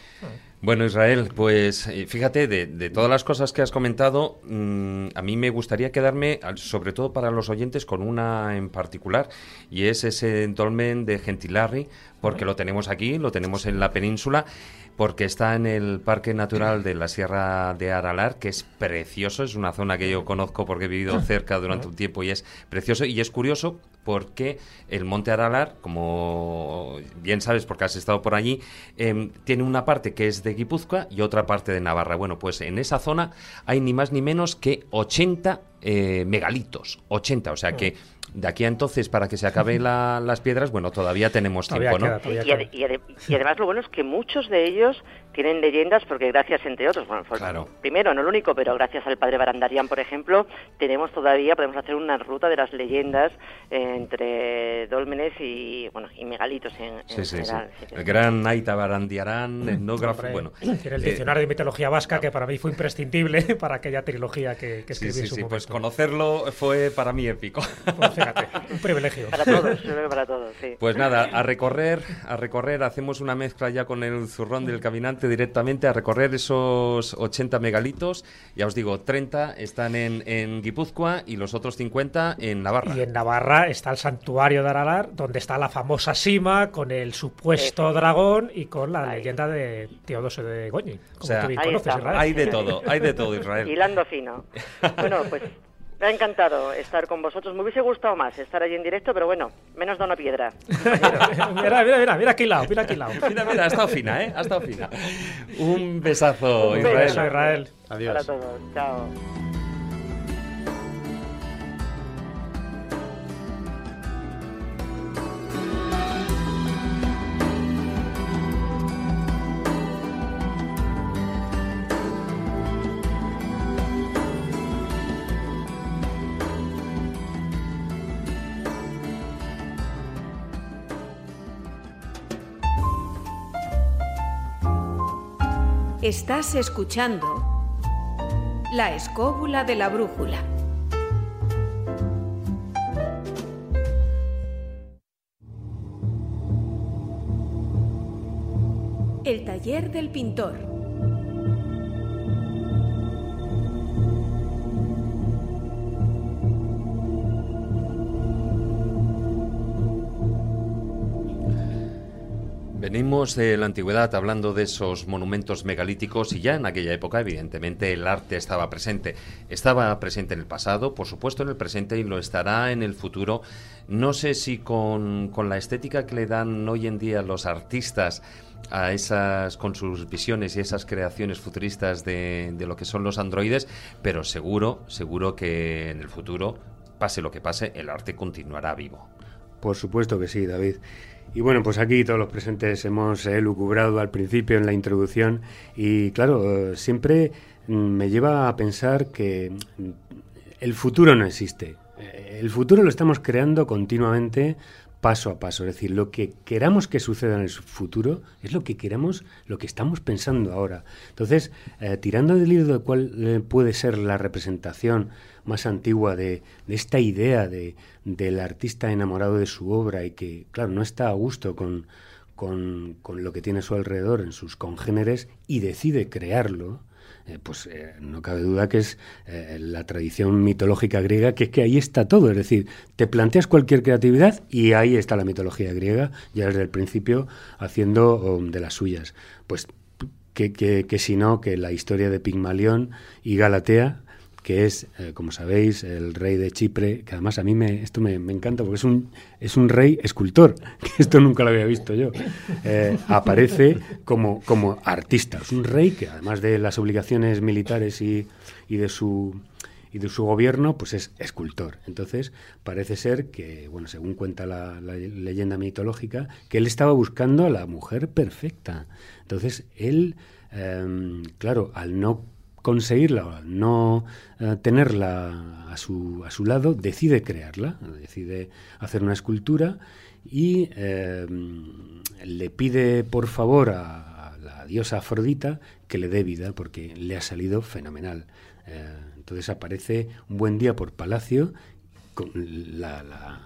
Bueno, Israel, pues eh, fíjate, de, de todas las cosas que has comentado, mm, a mí me gustaría quedarme, sobre todo para los oyentes, con una en particular, y es ese dolmen de Gentilarri, porque lo tenemos aquí, lo tenemos en la península, porque está en el Parque Natural de la Sierra de Aralar, que es precioso, es una zona que yo conozco porque he vivido cerca durante un tiempo y es precioso, y es curioso porque el Monte Aralar, como bien sabes porque has estado por allí, em, tiene una parte que es de Guipúzcoa y otra parte de Navarra. Bueno, pues en esa zona hay ni más ni menos que 80 eh, megalitos, 80, o sea que de aquí a entonces para que se acaben la- las piedras, bueno, todavía tenemos Todavía tiempo, ¿no? queda, Y, y además lo bueno es que muchos de ellos tienen leyendas porque gracias, entre otros, bueno, pues, Claro. primero, no lo único, pero gracias al padre Barandarian, por ejemplo, tenemos todavía, podemos hacer una ruta de las leyendas eh, entre dólmenes y, bueno, y megalitos en, en Sí, sí, sí. general. sí El sí. gran Naita Barandiarán, etnógrafo, Hombre, bueno. el eh, diccionario de mitología vasca que para mí fue imprescindible [laughs] para aquella trilogía que, que Sí, escribí sí, en su sí, momento. pues conocerlo fue para mí épico. Pues fíjate, un privilegio. Para todos, yo creo que para todos, sí. Pues nada, a recorrer, a recorrer, hacemos una mezcla ya con el zurrón del caminante directamente a recorrer esos 80 megalitos. Ya os digo, 30 están en, en Guipúzcoa y los otros 50 en Navarra. Y en Navarra está el santuario de Aralar, donde está la famosa Sima con el supuesto dragón y con la Ahí. leyenda de Teodosio de Goñi. Como O sea, tú bien conoces. Israel. Hay de todo, hay de todo, Israel. Hilando fino. [laughs] Bueno, pues me ha encantado estar con vosotros. Me hubiese gustado más estar allí en directo, pero bueno, menos da una piedra. mira, mira, mira, mira aquí lado, mira aquí lado. Mira, mira, ha estado fina, ¿eh? Ha estado fina. Un besazo, Un Israel. beso, Israel. Adiós. Para todos. Chao. Estás escuchando La escóbula de la brújula. El taller del pintor. Venimos de la antigüedad hablando de esos monumentos megalíticos y ya en aquella época, evidentemente, el arte estaba presente. Estaba presente en el pasado, por supuesto en el presente y lo estará en el futuro. No sé si con, con la estética que le dan hoy en día los artistas a esas, con sus visiones y esas creaciones futuristas de, de lo que son los androides, pero seguro, seguro que en el futuro, pase lo que pase, el arte continuará vivo. Por supuesto que sí, David. Y bueno, pues aquí todos los presentes hemos eh, lucubrado al principio en la introducción y claro, eh, siempre mm, me lleva a pensar que mm, el futuro no existe. Eh, El futuro lo estamos creando continuamente paso a paso. Es decir, lo que queramos que suceda en el futuro es lo que queramos, lo que estamos pensando ahora. Entonces, eh, tirando del hilo de cuál eh, puede ser la representación más antigua de, esta idea de, del artista enamorado de su obra y que, claro, no está a gusto con, lo que tiene a su alrededor en sus congéneres y decide crearlo, eh, pues eh, no cabe duda que es eh, la tradición mitológica griega, que es que ahí está todo. Es decir, te planteas cualquier creatividad y ahí está la mitología griega, ya desde el principio haciendo um, de las suyas. Pues que, que, que si no, que la historia de Pigmalión y Galatea, que es, eh, como sabéis, el rey de Chipre, que además a mí me, esto me, encanta porque es un, es un rey escultor, [laughs] que esto nunca lo había visto yo. Eh, aparece como, como artista, es un rey que además de las obligaciones militares y, y de su y de su gobierno, pues es escultor. Entonces, parece ser que, bueno, según cuenta la, leyenda mitológica, que él estaba buscando a la mujer perfecta. Entonces, él, em, claro, al no conseguirla, no eh, tenerla a su, a su lado, decide crearla, decide hacer una escultura y em, le pide por favor a, la diosa Afrodita que le dé vida porque le ha salido fenomenal. Eh, entonces aparece un buen día por Palacio con la,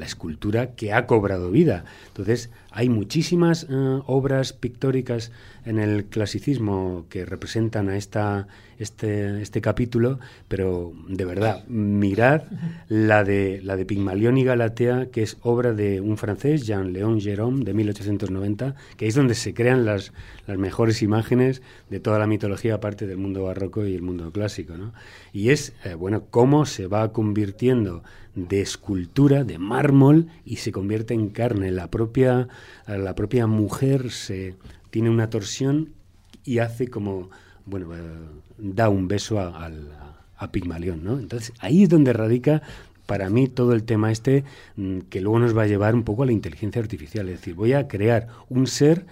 escultura que ha cobrado vida. Entonces, hay muchísimas eh, obras pictóricas en el clasicismo que representan a esta, este, este capítulo, pero de verdad, mirad la de, la de Pigmalión y Galatea, que es obra de un francés, Jean-Léon Gérôme, de 1890, que es donde se crean las, las mejores imágenes de toda la mitología, aparte del mundo barroco y el mundo clásico. ¿no? Y es, eh, bueno, cómo se va convirtiendo de escultura, de mármol, y se convierte en carne. La propia, la propia mujer se tiene una torsión y hace como, bueno, eh, da un beso a, a, Pigmalión, ¿no? Entonces ahí es donde radica para mí todo el tema este mm, que luego nos va a llevar un poco a la inteligencia artificial. Es decir, voy a crear un ser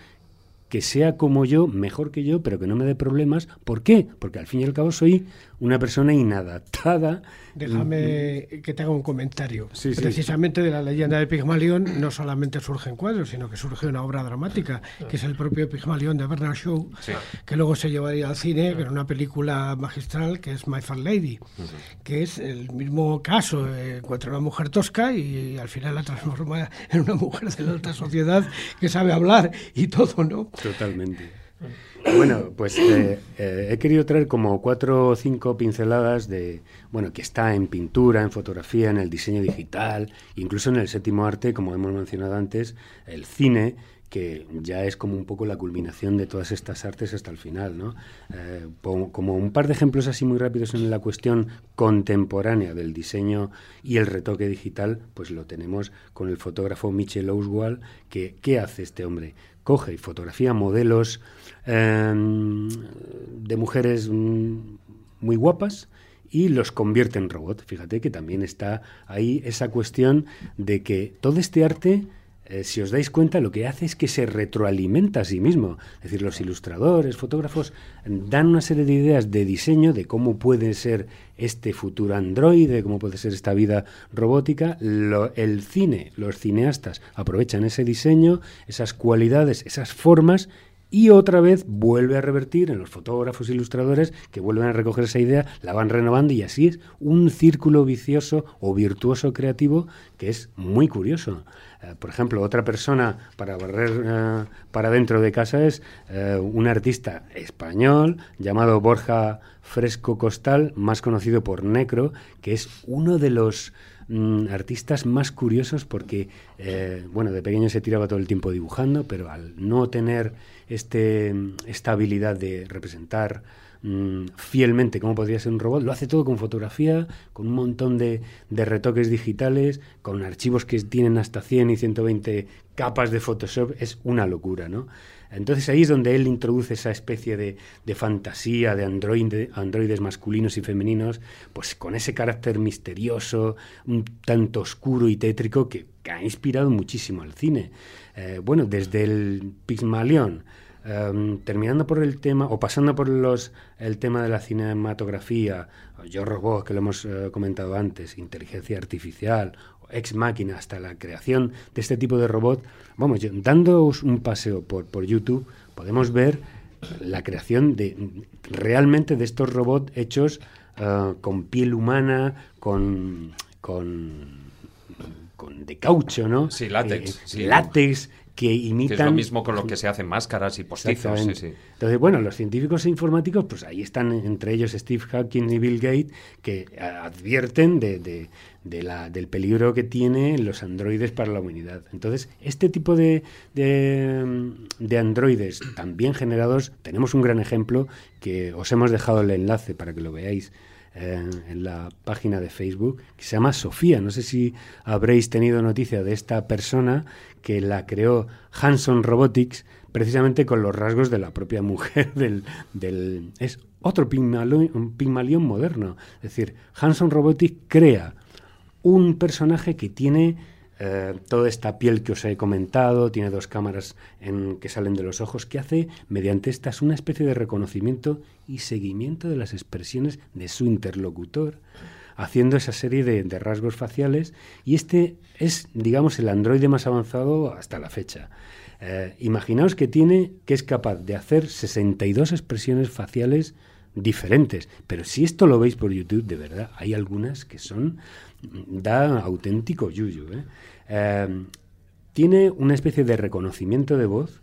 que sea como yo, mejor que yo, pero que no me dé problemas. ¿Por qué? Porque al fin y al cabo soy una persona inadaptada. Déjame que te haga un comentario. Precisamente de la leyenda de Pigmalión no solamente surgen cuadros, sino que surge una obra dramática, que es el propio Pigmalión de Bernard Shaw, que luego se llevaría al cine en una película magistral que es My Fair Lady, que es el mismo caso. encuentra una mujer tosca y, al final la transforma en una mujer de la alta sociedad que sabe hablar y todo, ¿no? Totalmente. Bueno, pues eh, eh, he querido traer como cuatro o cinco pinceladas de, bueno, que está en pintura, en fotografía, en el diseño digital, incluso en el séptimo arte, como hemos mencionado antes, el cine, que ya es como un poco la culminación de todas estas artes hasta el final, ¿no? Eh, como un par de ejemplos así muy rápidos en la cuestión contemporánea del diseño y el retoque digital, pues lo tenemos con el fotógrafo Michel Oswald, que ¿qué hace este hombre? Coge y fotografía modelos em, de mujeres mm, muy guapas, y los convierte en robot. Fíjate que también está ahí esa cuestión de que todo este arte eh, si os dais cuenta, lo que hace es que se retroalimenta a sí mismo. Es decir, los ilustradores, fotógrafos, dan una serie de ideas de diseño de cómo puede ser este futuro androide, cómo puede ser esta vida robótica. el cine, los cineastas aprovechan ese diseño, esas cualidades, esas formas y otra vez vuelve a revertir en los fotógrafos ilustradores que vuelven a recoger esa idea, la van renovando y así es un círculo vicioso o virtuoso creativo que es muy curioso. Eh, por ejemplo, otra persona para barrer eh, para dentro de casa es eh, un artista español llamado Borja Fresco Costal, más conocido por Necro, que es uno de los mm, artistas más curiosos porque, bueno, de pequeño se tiraba todo el tiempo dibujando, pero al no tener este, esta habilidad de representar Mm, fielmente como podría ser un robot, lo hace todo con fotografía, con un montón de, de, retoques digitales, con archivos que tienen hasta 100 y 120 capas de Photoshop, es una locura, ¿no? Entonces ahí es donde él introduce esa especie de, de fantasía de androides masculinos y femeninos, pues con ese carácter misterioso, un tanto oscuro y tétrico que, ha inspirado muchísimo al cine. Eh, bueno, desde el Pixmalión, Em, terminando por el tema, o pasando por los, el tema de la cinematografía, Yo Robot, que lo hemos eh, comentado antes, inteligencia artificial, ex máquina, hasta la creación de este tipo de robot, vamos, dándoos un paseo por, por YouTube, podemos ver la creación de realmente de estos robots hechos eh, con piel humana, con, con, con de caucho, ¿no? Sí, látex. Eh, sí. Látex, que imitan... es lo mismo con lo que se hacen máscaras y postizos. Entonces, bueno, los científicos e informáticos, pues ahí están entre ellos Steve Hawking y Bill Gates, que advierten de, la, del peligro que tienen los androides para la humanidad. Entonces, este tipo de, de, androides también generados, tenemos un gran ejemplo que os hemos dejado el enlace para que lo veáis. En la página de Facebook, que se llama Sofía. No sé si habréis tenido noticia de esta persona que la creó Hanson Robotics precisamente con los rasgos de la propia mujer [laughs] del... del es otro Pygmalion moderno. Es decir, Hanson Robotics crea un personaje que tiene eh, toda esta piel que os he comentado, tiene dos cámaras en, que salen de los ojos, que hace mediante estas una especie de reconocimiento y seguimiento de las expresiones de su interlocutor, haciendo esa serie de, rasgos faciales. Y este es, digamos, el androide más avanzado hasta la fecha. Eh, imaginaos que tiene, que es capaz de hacer 62 expresiones faciales diferentes. Pero si esto lo veis por YouTube, de verdad, hay algunas que son da auténtico yuyu. ¿eh? Eh, tiene una especie de reconocimiento de voz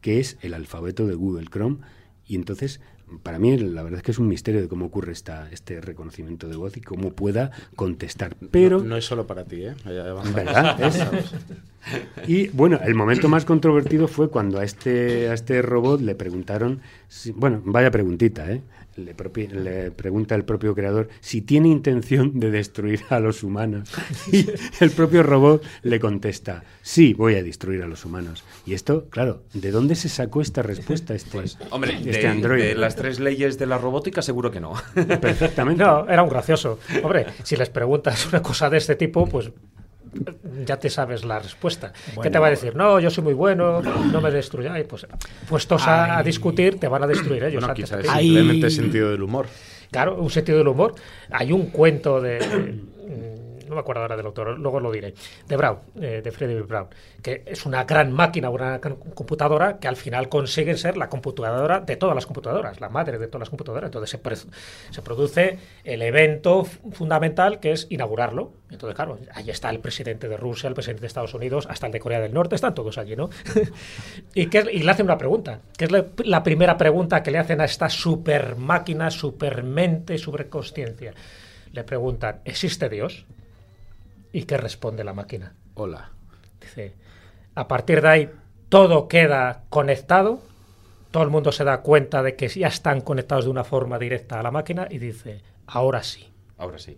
que es el alfabeto de Google Chrome y entonces para mí la verdad es que es un misterio de cómo ocurre esta, este reconocimiento de voz y cómo pueda contestar. Pero no, no es solo para ti, ¿eh? ¿Verdad? [laughs] y bueno, el momento más controvertido fue cuando a este, a este robot le preguntaron, si, bueno, vaya preguntita, ¿eh? Le, le, pregunta el propio creador si tiene intención de destruir a los humanos. [laughs] Y el propio robot le contesta, sí, voy a destruir a los humanos. Y esto, claro, ¿de dónde se sacó esta respuesta este, pues, hombre, este de, Android? De las tres leyes de la robótica seguro que no. Perfectamente. No, era un gracioso. Hombre, si les preguntas una cosa de este tipo, pues ya te sabes la respuesta. Bueno, ¿Qué te va a decir? No, yo soy muy bueno, no me destruyáis. Pues puestos a, a, discutir, te van a destruir ellos. Bueno, quizás simplemente sentido del humor. Claro, un sentido del humor. Hay un cuento de no me acuerdo ahora del autor, luego lo diré, de Brown, eh, de Frederick Brown, que es una gran máquina, una gran computadora que al final consigue ser la computadora de todas las computadoras, la madre de todas las computadoras. Entonces se, produce el evento fundamental que es inaugurarlo. Entonces, claro, ahí está el presidente de Rusia, el presidente de Estados Unidos, hasta el de Corea del Norte, están todos allí, ¿no? [laughs] y, le hacen una pregunta, que es la, la primera pregunta que le hacen a esta super máquina, supermente, superconsciencia. Le preguntan, ¿existe Dios? ¿Y qué responde la máquina? Hola. Dice, a partir de ahí todo queda conectado, todo el mundo se da cuenta de que ya están conectados de una forma directa a la máquina y dice, ahora sí. Ahora sí.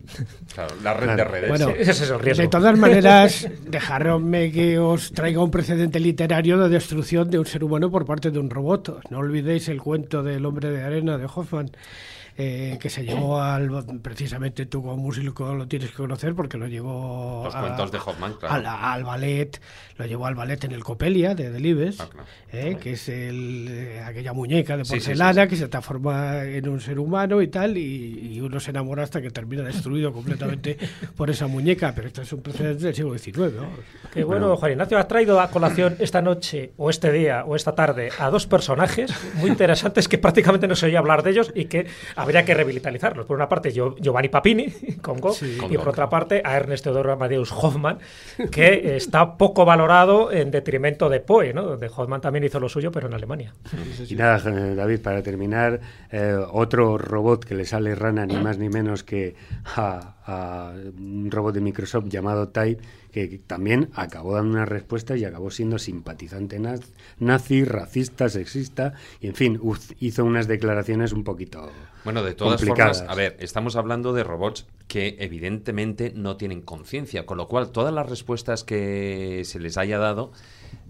Claro, la red claro. de redes. Bueno, ese es el riesgo. De todas maneras, dejadme que os traiga un precedente literario de destrucción de un ser humano por parte de un robot. No olvidéis el cuento del hombre de arena de Hoffman eh, que se llevó al precisamente tú como músico lo tienes que conocer porque lo llevó los a, cuentos de Hoffman claro. al, al, ballet lo llevó al ballet en el Copelia de Delibes ah, claro. eh, que es el, eh, aquella muñeca de porcelana sí, sí, sí, que se transforma en un ser humano y tal y, y, uno se enamora hasta que termina destruido completamente [laughs] por esa muñeca pero esto es un precedente del siglo XIX ¿no? Qué bueno, bueno, Juan Ignacio has traído a colación esta noche o este día o esta tarde a dos personajes muy interesantes que prácticamente no se oía hablar de ellos y que habría que revitalizarlos. Por una parte, Giovanni Papini, [laughs] con Go, sí, y por otra parte, a Ernest Teodoro Amadeus Hoffman, que [laughs] está poco valorado en detrimento de Poe, ¿no? donde Hoffman también hizo lo suyo, pero en Alemania. Y nada, David, para terminar, eh, otro robot que le sale rana, ni más ni menos que a, a un robot de Microsoft llamado Type, que también acabó dando una respuesta y acabó siendo simpatizante nazi, racista, sexista, y en fin, hizo unas declaraciones un poquito. Bueno, de todas complicadas. formas, a ver, estamos hablando de robots que evidentemente no tienen conciencia, con lo cual todas las respuestas que se les haya dado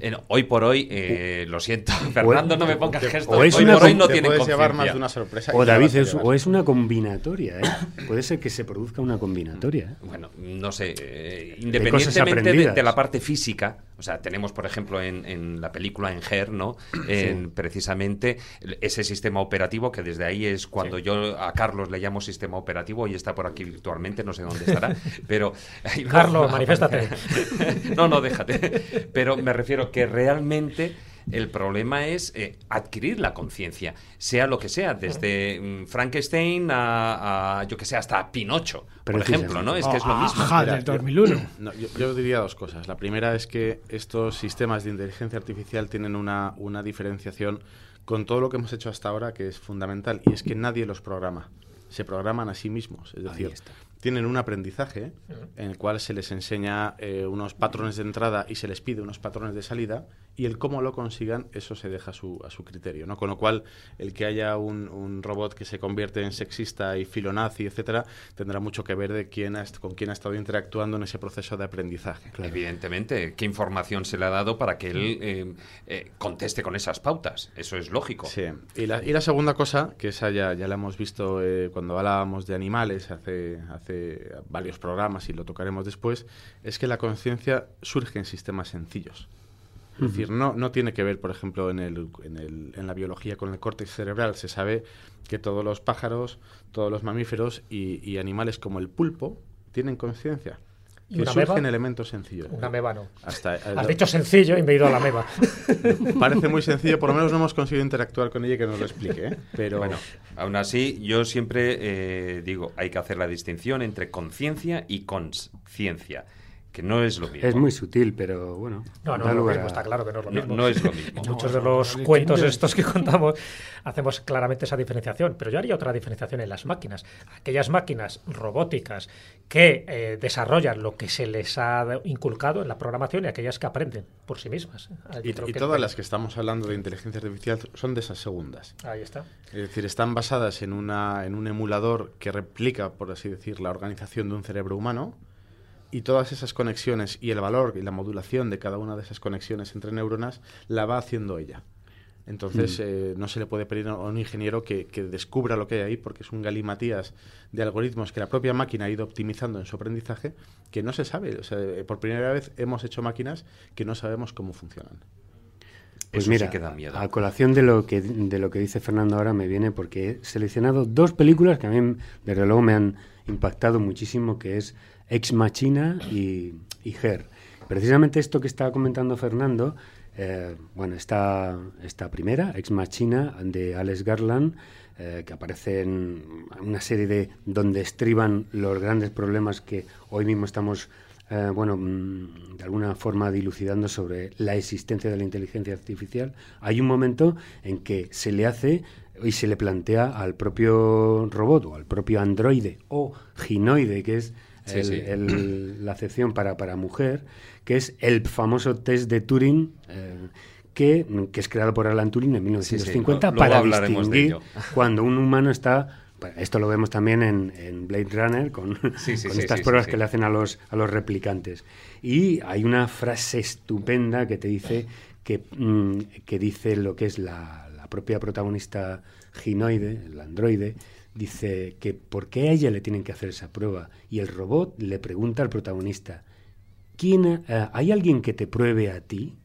eh, hoy por hoy, eh, lo siento, [laughs] Fernando, no me pongas gestos. O es hoy una, por hoy no tiene llevar más de una sorpresa. O David, es, o es una combinatoria, ¿eh? Puede ser que se produzca una combinatoria. ¿eh? Bueno, no sé, eh, independientemente de, de, la parte física, o sea, tenemos, por ejemplo, en, en la película en Her, ¿no? En, sí. Precisamente ese sistema operativo, que desde ahí es cuando sí. yo a Carlos le llamo sistema operativo, y está por aquí virtualmente, no sé dónde estará, [laughs] pero... Carlos, [laughs] manifiéstate. no, no, déjate. Pero me refiero que realmente el problema es eh, adquirir la conciencia, sea lo que sea, desde mm, Frankenstein a, a, yo que sé, hasta Pinocho, por ejemplo, ¿no? Es que es lo mismo. Ajá, del 2001. No, yo, yo, diría dos cosas. La primera es que estos sistemas de inteligencia artificial tienen una, una diferenciación con todo lo que hemos hecho hasta ahora que es fundamental, y es que nadie los programa se programan a sí mismos. Es decir, tienen un aprendizaje en el cual se les enseña eh, unos patrones de entrada y se les pide unos patrones de salida y el cómo lo consigan, eso se deja a su, a su criterio, ¿no? Con lo cual, el que haya un, un robot que se convierte en sexista y filonazi, etcétera, tendrá mucho que ver de quién ha, con quién ha estado interactuando en ese proceso de aprendizaje. Evidentemente, ¿qué información se le ha dado para que él eh, eh, conteste con esas pautas? Eso es lógico. Sí. Y la, y la segunda cosa, que esa ya, ya la hemos visto eh, cuando hablábamos de animales hace, hace varios programas y lo tocaremos después, es que la conciencia surge en sistemas sencillos. Es decir, no, no tiene que ver, por ejemplo, en, el, en, el, en la biología con el córtex cerebral. Se sabe que todos los pájaros, todos los mamíferos y, y animales como el pulpo tienen conciencia. ¿Y Que una surgen elementos sencillos. Una meba no. Hasta, eh, Has dicho sencillo y me he ido a la meba. [laughs] Parece muy sencillo, por lo menos no hemos conseguido interactuar con ella y que nos lo explique. ¿eh? Pero Bueno, aún así, yo siempre eh, digo, hay que hacer la distinción entre conciencia y consciencia, que no es lo mismo. Es muy sutil, pero bueno. No, no es lo mismo, a- está claro que no es lo mismo. no es lo mismo. En [laughs] muchos de los cuentos estos que contamos hacemos claramente esa diferenciación, pero yo haría otra diferenciación en las máquinas. Aquellas máquinas robóticas que eh, desarrollan lo que se les ha inculcado en la programación y aquellas que aprenden por sí mismas. Y, creo y que- todas las que estamos hablando de inteligencia artificial son de esas segundas. Ahí está. Es decir, están basadas en, una, en un emulador que replica, por así decir, la organización de un cerebro humano y todas esas conexiones y el valor y la modulación de cada una de esas conexiones entre neuronas la va haciendo ella. Entonces, eh, no se le puede pedir a un ingeniero que, que descubra lo que hay ahí porque es un galimatías de algoritmos que la propia máquina ha ido optimizando en su aprendizaje que no se sabe. O sea, eh, por primera vez hemos hecho máquinas que no sabemos cómo funcionan. Pues Eso mira, sí que da miedo. a colación de lo que de lo que dice Fernando ahora me viene porque he seleccionado dos películas que a mí desde luego me han impactado muchísimo, que es Ex Machina y, y Her. Precisamente esto que estaba comentando Fernando, eh, bueno, esta, esta primera, Ex Machina, de Alex Garland, eh, que aparece en una serie de donde estriban los grandes problemas que hoy mismo estamos eh, bueno, mm, de alguna forma dilucidando sobre la existencia de la inteligencia artificial, hay un momento en que se le hace y se le plantea al propio robot o al propio androide o ginoide, que es Sí, el- sí. el- la acepción para, para mujer, que es el famoso test de Turing. eh, que, que es creado por Alan Turing en 1950 Luego para distinguir cuando un humano está esto lo vemos también en, en Blade Runner con, Sí, sí, [laughs] con sí, estas pruebas que le hacen a los, a los replicantes. Y hay una frase estupenda que te dice que, mm, que dice lo que es la, la propia protagonista ginoide, el androide, dice que por qué a ella le tienen que hacer esa prueba. Y el robot le pregunta al protagonista, ¿quién, eh, ¿hay alguien que te pruebe a ti?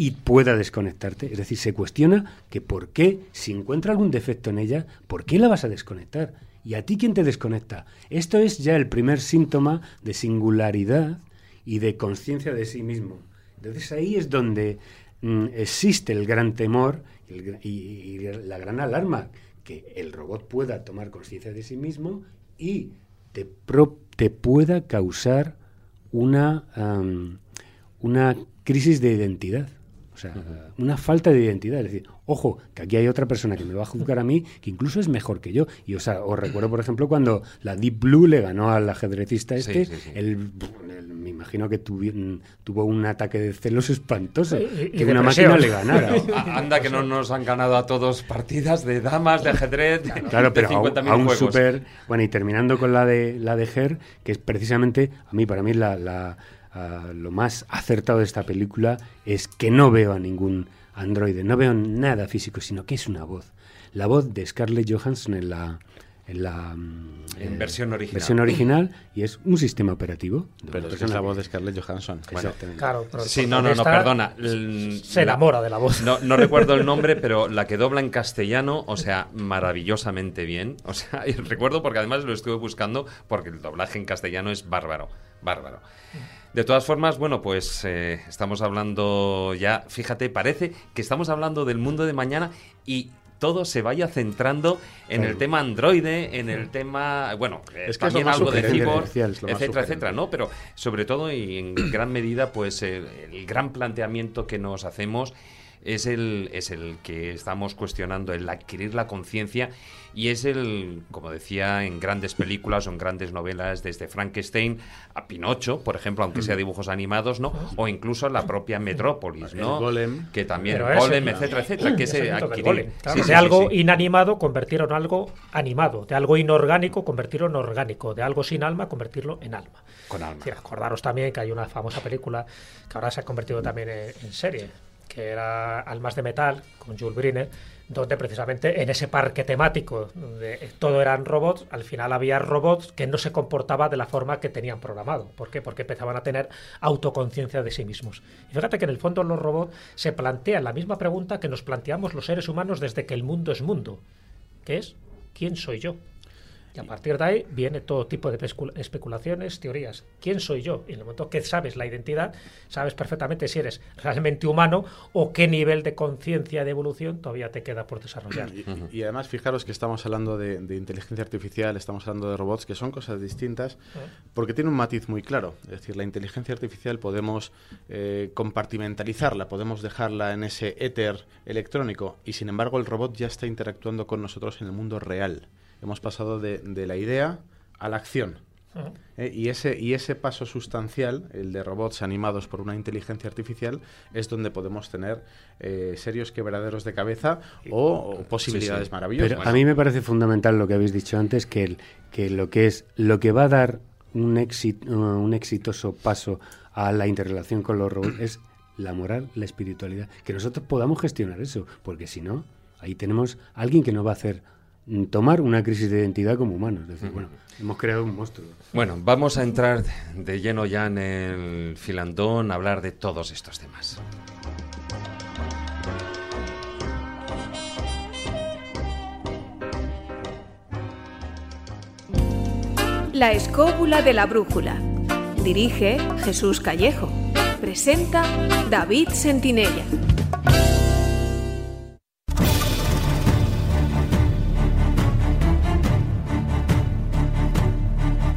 Y pueda desconectarte. Es decir, se cuestiona que por qué, si encuentra algún defecto en ella, ¿por qué la vas a desconectar? ¿Y a ti quién te desconecta? Esto es ya el primer síntoma de singularidad y de conciencia de sí mismo. Entonces ahí es donde mm, existe el gran temor y, la gran alarma, que el robot pueda tomar conciencia de sí mismo y te, te pueda causar una, una crisis de identidad. O sea, una falta de identidad. Es decir, ojo, que aquí hay otra persona que me va a juzgar a mí, que incluso es mejor que yo. Y o sea, os recuerdo, por ejemplo, cuando la Deep Blue le ganó al ajedrecista este, sí, sí. él, él- me imagino que tuvi- tuvo un ataque de celos espantoso, Y- y- y que una depresión. máquina le ganara. [laughs] A- Anda que no nos han ganado a todos partidas de damas, de ajedrez, de- Claro, de pero a, un- 50.000 a un juegos. super. Bueno, y terminando con la de la de Her, que es precisamente, a mí, para mí, la, la, ah, lo más acertado de esta película es que no veo a ningún androide, no veo nada físico, sino que es una voz. La voz de Scarlett Johansson en la. En, la, mm, En versión original. versión original, y es un sistema operativo. Pero es, que es persona la voz de Scarlett Johansson. Exactamente. Claro, pero Sí, no, no, no, perdona. Se enamora de la voz. No, no recuerdo el nombre, [laughs] pero la que dobla en castellano, o sea, maravillosamente bien. O sea, [laughs] y recuerdo porque además lo estuve buscando porque el doblaje en castellano es bárbaro, bárbaro. De todas formas, bueno, pues eh, estamos hablando ya, fíjate, parece que estamos hablando del mundo de mañana y todo se vaya centrando en Claro. el tema androide, en el tema, bueno, eh, Es que lo también algo de cyborg, etcétera, etcétera, ¿no? Pero sobre todo y en gran medida, pues eh, el gran planteamiento que nos hacemos es el, es el que estamos cuestionando, el adquirir la conciencia y es el, como decía, en grandes películas o en grandes novelas, desde Frankenstein a Pinocho, por ejemplo, aunque sea dibujos animados, ¿no? O incluso la propia Metrópolis, ¿no? El Golem. Que también, Pero ese- Golem, etcétera, etcétera, que Es se adquirir- golem, claro. Sí, sí, de algo sí. inanimado convertirlo en algo animado, de algo inorgánico convertirlo en orgánico, de algo sin alma convertirlo en alma. Con alma. Acordaros también que hay una famosa película que ahora se ha convertido también en, en serie, que era Almas de Metal, con Jules Briner, donde precisamente en ese parque temático, donde todo eran robots, al final había robots que no se comportaban de la forma que tenían programado. ¿Por qué? Porque empezaban a tener autoconciencia de sí mismos. Y fíjate que en el fondo los robots se plantean la misma pregunta que nos planteamos los seres humanos desde que el mundo es mundo, que es ¿quién soy yo? Y a partir de ahí viene todo tipo de especulaciones, teorías. ¿Quién soy yo? Y en el momento que sabes la identidad, sabes perfectamente si eres realmente humano o qué nivel de conciencia de evolución todavía te queda por desarrollar. Y, y además, fijaros que estamos hablando de, de inteligencia artificial, estamos hablando de robots, que son cosas distintas, porque tiene un matiz muy claro. Es decir, la inteligencia artificial podemos eh, compartimentalizarla, podemos dejarla en ese éter electrónico, y sin embargo el robot ya está interactuando con nosotros en el mundo real. Hemos pasado de, de la idea a la acción. Eh, y, ese, y ese paso sustancial, el de robots animados por una inteligencia artificial, es donde podemos tener eh, serios quebraderos de cabeza o, o posibilidades Sí, sí. maravillosas. Pero a mí me parece fundamental lo que habéis dicho antes, que, el- que lo que es lo que va a dar un, éxito, un exitoso paso a la interrelación con los robots es la moral, la espiritualidad, que nosotros podamos gestionar eso, porque si no, ahí tenemos a alguien que nos va a hacer tomar una crisis de identidad como humanos, es decir, bueno, hemos creado un monstruo. Bueno, vamos a entrar de lleno ya en el filandón a hablar de todos estos temas. La escóbula de la brújula. Dirige Jesús Callejo. Presenta David Sentinella.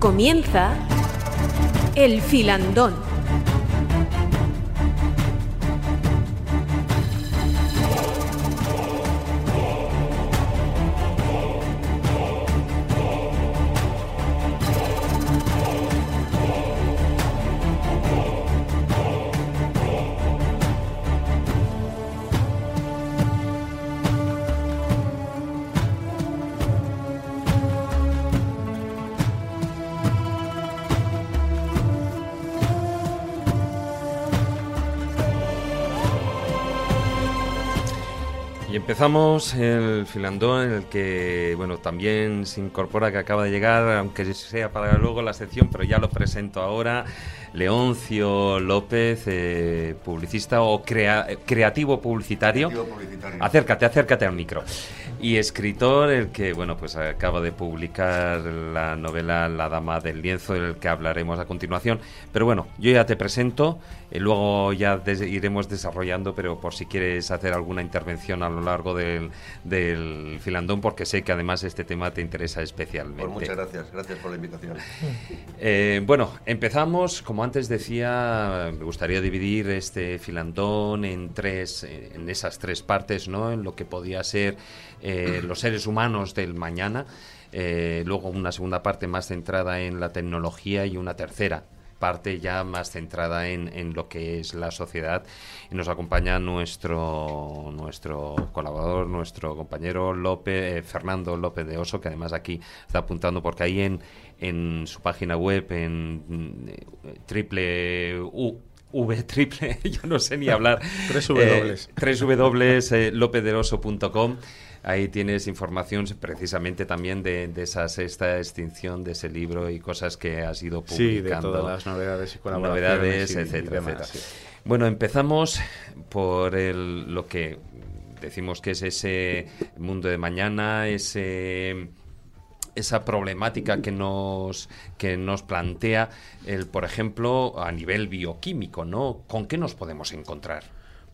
Comienza el filandón. Empezamos el filandón en el que, bueno, también se incorpora que acaba de llegar, aunque sea para luego la sección, pero ya lo presento ahora, Leoncio López, eh, publicista o crea- creativo publicitario. Acércate, acércate al micro. Y escritor, el que, bueno, pues acaba de publicar la novela La Dama del Lienzo, del que hablaremos a continuación. Pero bueno, yo ya te presento, eh, luego ya des- iremos desarrollando, pero por si quieres hacer alguna intervención a lo largo del, del filandón, porque sé que además este tema te interesa especialmente. Pues muchas gracias, gracias por la invitación. [laughs] Eh, bueno, empezamos, como antes decía, me gustaría dividir este filandón en tres, en esas tres partes, ¿no? En lo que podía ser eh, los seres humanos del mañana, eh, luego una segunda parte más centrada en la tecnología y una tercera parte ya más centrada en, en lo que es la sociedad y nos acompaña nuestro nuestro colaborador nuestro compañero López eh, Fernando López de Oso que además aquí está apuntando porque ahí en en su página web en mm, triple U V triple, [laughs] yo no sé ni hablar. Tres [laughs] W. tres W, eh, lopezderoso.com. Ahí tienes información precisamente también de, de esa sexta extinción de ese libro y cosas que has ido Sí, de publicando. todas las novedades y colaboraciones Novedades, y- y etcétera, demás, etcétera. sí. Bueno, empezamos por el, lo que decimos que es ese mundo de mañana, ese esa problemática que nos que nos plantea el por ejemplo a nivel bioquímico no con qué nos podemos encontrar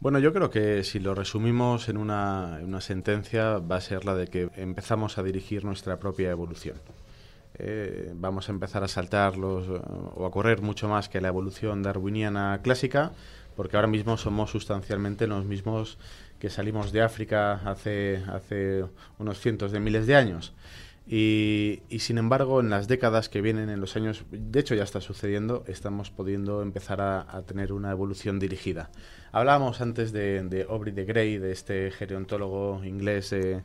Bueno, yo creo que si lo resumimos en una, una sentencia va a ser la de que empezamos a dirigir nuestra propia evolución. Eh, vamos a empezar a saltar los, o a correr mucho más que la evolución darwiniana clásica porque ahora mismo somos sustancialmente los mismos que salimos de África hace, hace unos cientos de miles de años. Y, sin embargo, en las décadas que vienen, en los años, de hecho ya está sucediendo, estamos pudiendo empezar a, tener una evolución dirigida. Hablábamos antes de, de Aubrey de Grey, de este gerontólogo inglés eh,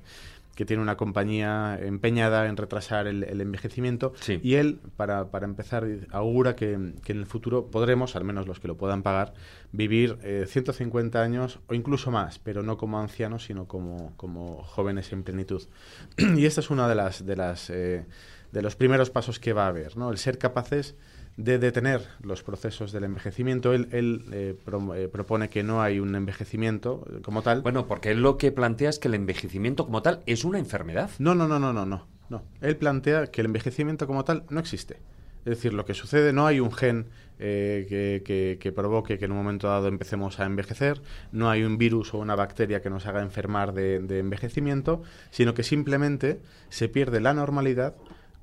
que tiene una compañía empeñada en retrasar el, envejecimiento. Y él, para, para empezar, augura que, en el futuro podremos, al menos los que lo puedan pagar, vivir 150 eh, años o incluso más, pero no como ancianos, sino como, como jóvenes en plenitud. [clears throat] y esta es una de las, de las eh, de los primeros pasos que va a haber, ¿no? El ser capaces de detener los procesos del envejecimiento. Él, eh, eh, propone que no hay un envejecimiento eh, como tal. Bueno, porque él lo que plantea es que el envejecimiento como tal es una enfermedad. No, no, no, no, no, no. no. Él plantea que el envejecimiento como tal no existe. Es decir, lo que sucede, no hay un gen que, que, provoque que en un momento dado empecemos a envejecer, no hay un virus o una bacteria que nos haga enfermar de, de envejecimiento, sino que simplemente se pierde la normalidad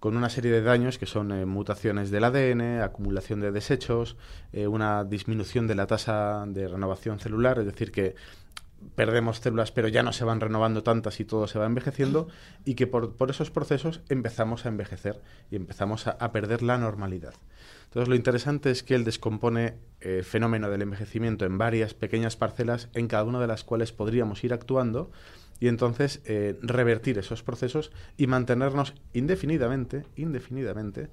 con una serie de daños que son eh, mutaciones del ADN, acumulación de desechos, eh, una disminución de la tasa de renovación celular, es decir, que perdemos células pero ya no se van renovando tantas y todo se va envejeciendo y que por, esos procesos empezamos a envejecer y empezamos a, a, perder la normalidad. Entonces lo interesante es que él descompone el fenómeno del envejecimiento en varias pequeñas parcelas en cada una de las cuales podríamos ir actuando y entonces eh, revertir esos procesos y mantenernos indefinidamente, indefinidamente,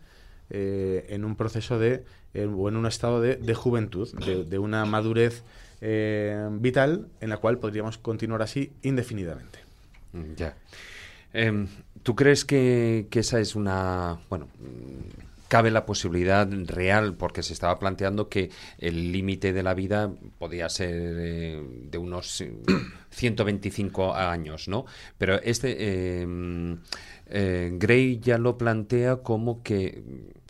eh, en un proceso de, o en un estado de, juventud, de, una madurez eh, vital en la cual podríamos continuar así indefinidamente. Mm, ya. Em, ¿Tú crees que, que, esa es una, bueno, cabe la posibilidad real, porque se estaba planteando que el límite de la vida podía ser eh, de unos [clears throat] 125 eh, años, ¿no? Pero este eh, Gray ya lo plantea como que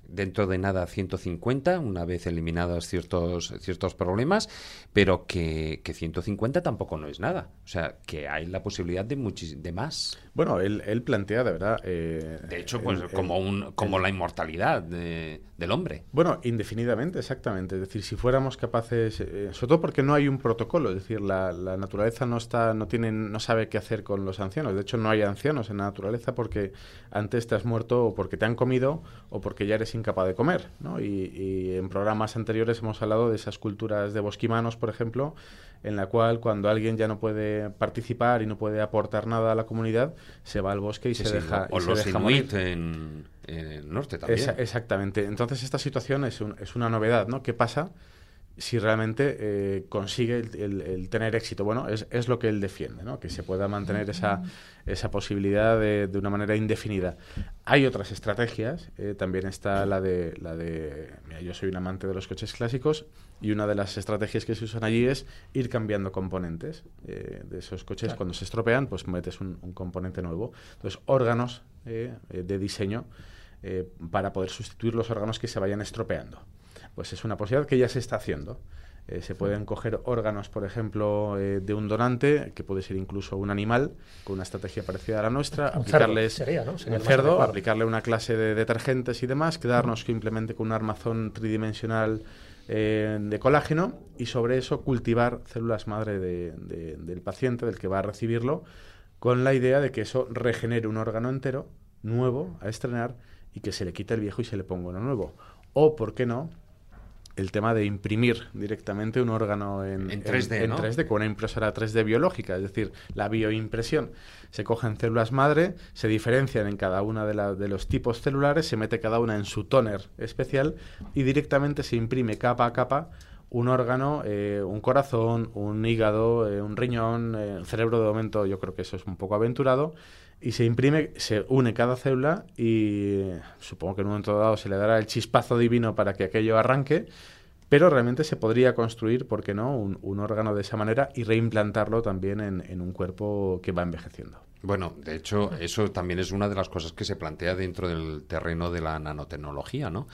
dentro de nada 150, una vez eliminados ciertos, ciertos problemas, pero que, que 150 tampoco no es nada. O sea, que hay la posibilidad de, de más. Bueno, él, él plantea, de verdad... Eh, de hecho, pues como, un, como la inmortalidad del hombre. Bueno, indefinidamente, exactamente. Es decir, si fuéramos capaces... Eh, sobre todo porque no hay un protocolo. Es decir, la, la, naturaleza no está no tiene, no sabe qué hacer con los ancianos. De hecho, no hay ancianos en la naturaleza porque antes te has muerto o porque te han comido o porque ya eres incapaz de comer. ¿no? Y, en programas anteriores hemos hablado de esas culturas de bosquimanos, por ejemplo, en la cual cuando alguien ya no puede participar y no puede aportar nada a la comunidad, se va al bosque y se deja. O los inuit en, el norte también. exactamente. Entonces esta situación es, es una novedad, ¿no? ¿Qué pasa? Si realmente eh, consigue el, tener éxito. Bueno, es, es, lo que él defiende, ¿no? que se pueda mantener esa, esa posibilidad de, de una manera indefinida. Hay otras estrategias, eh, también está la de, la de mira, yo soy un amante de los coches clásicos y una de las estrategias que se usan allí es ir cambiando componentes eh, de esos coches. Cuando se estropean, pues metes un, un componente nuevo. Entonces, órganos de diseño para poder sustituir los órganos que se vayan estropeando pues es una posibilidad que ya se está haciendo. Eh, se pueden coger órganos, por ejemplo, eh, de un donante, que puede ser incluso un animal, con una estrategia parecida a la nuestra, aplicarles cerdo, un cerdo, aplicarle una clase de detergentes y demás, quedarnos simplemente con un armazón tridimensional eh, de colágeno y sobre eso cultivar células madre del paciente, del que va a recibirlo, con la idea de que eso regenere un órgano entero, nuevo, a estrenar, y que se le quite el viejo y se le ponga uno nuevo. O, ¿por qué no?, el tema de imprimir directamente un órgano en, 3D, con una impresora 3D biológica, es decir, la bioimpresión. Se cogen células madre, se diferencian en cada una de, de los tipos celulares, se mete cada una en su tóner especial y directamente se imprime capa a capa un órgano, eh, un corazón, un hígado, eh, un riñón, eh, el cerebro de momento yo creo que eso es un poco aventurado, y se imprime, se une cada célula y supongo que en un momento dado se le dará el chispazo divino para que aquello arranque, pero realmente se podría construir, ¿por qué no?, un, órgano de esa manera y reimplantarlo también en, en, un cuerpo que va envejeciendo. Bueno, de hecho, eso también es una de las cosas que se plantea dentro del terreno de la nanotecnología, ¿no?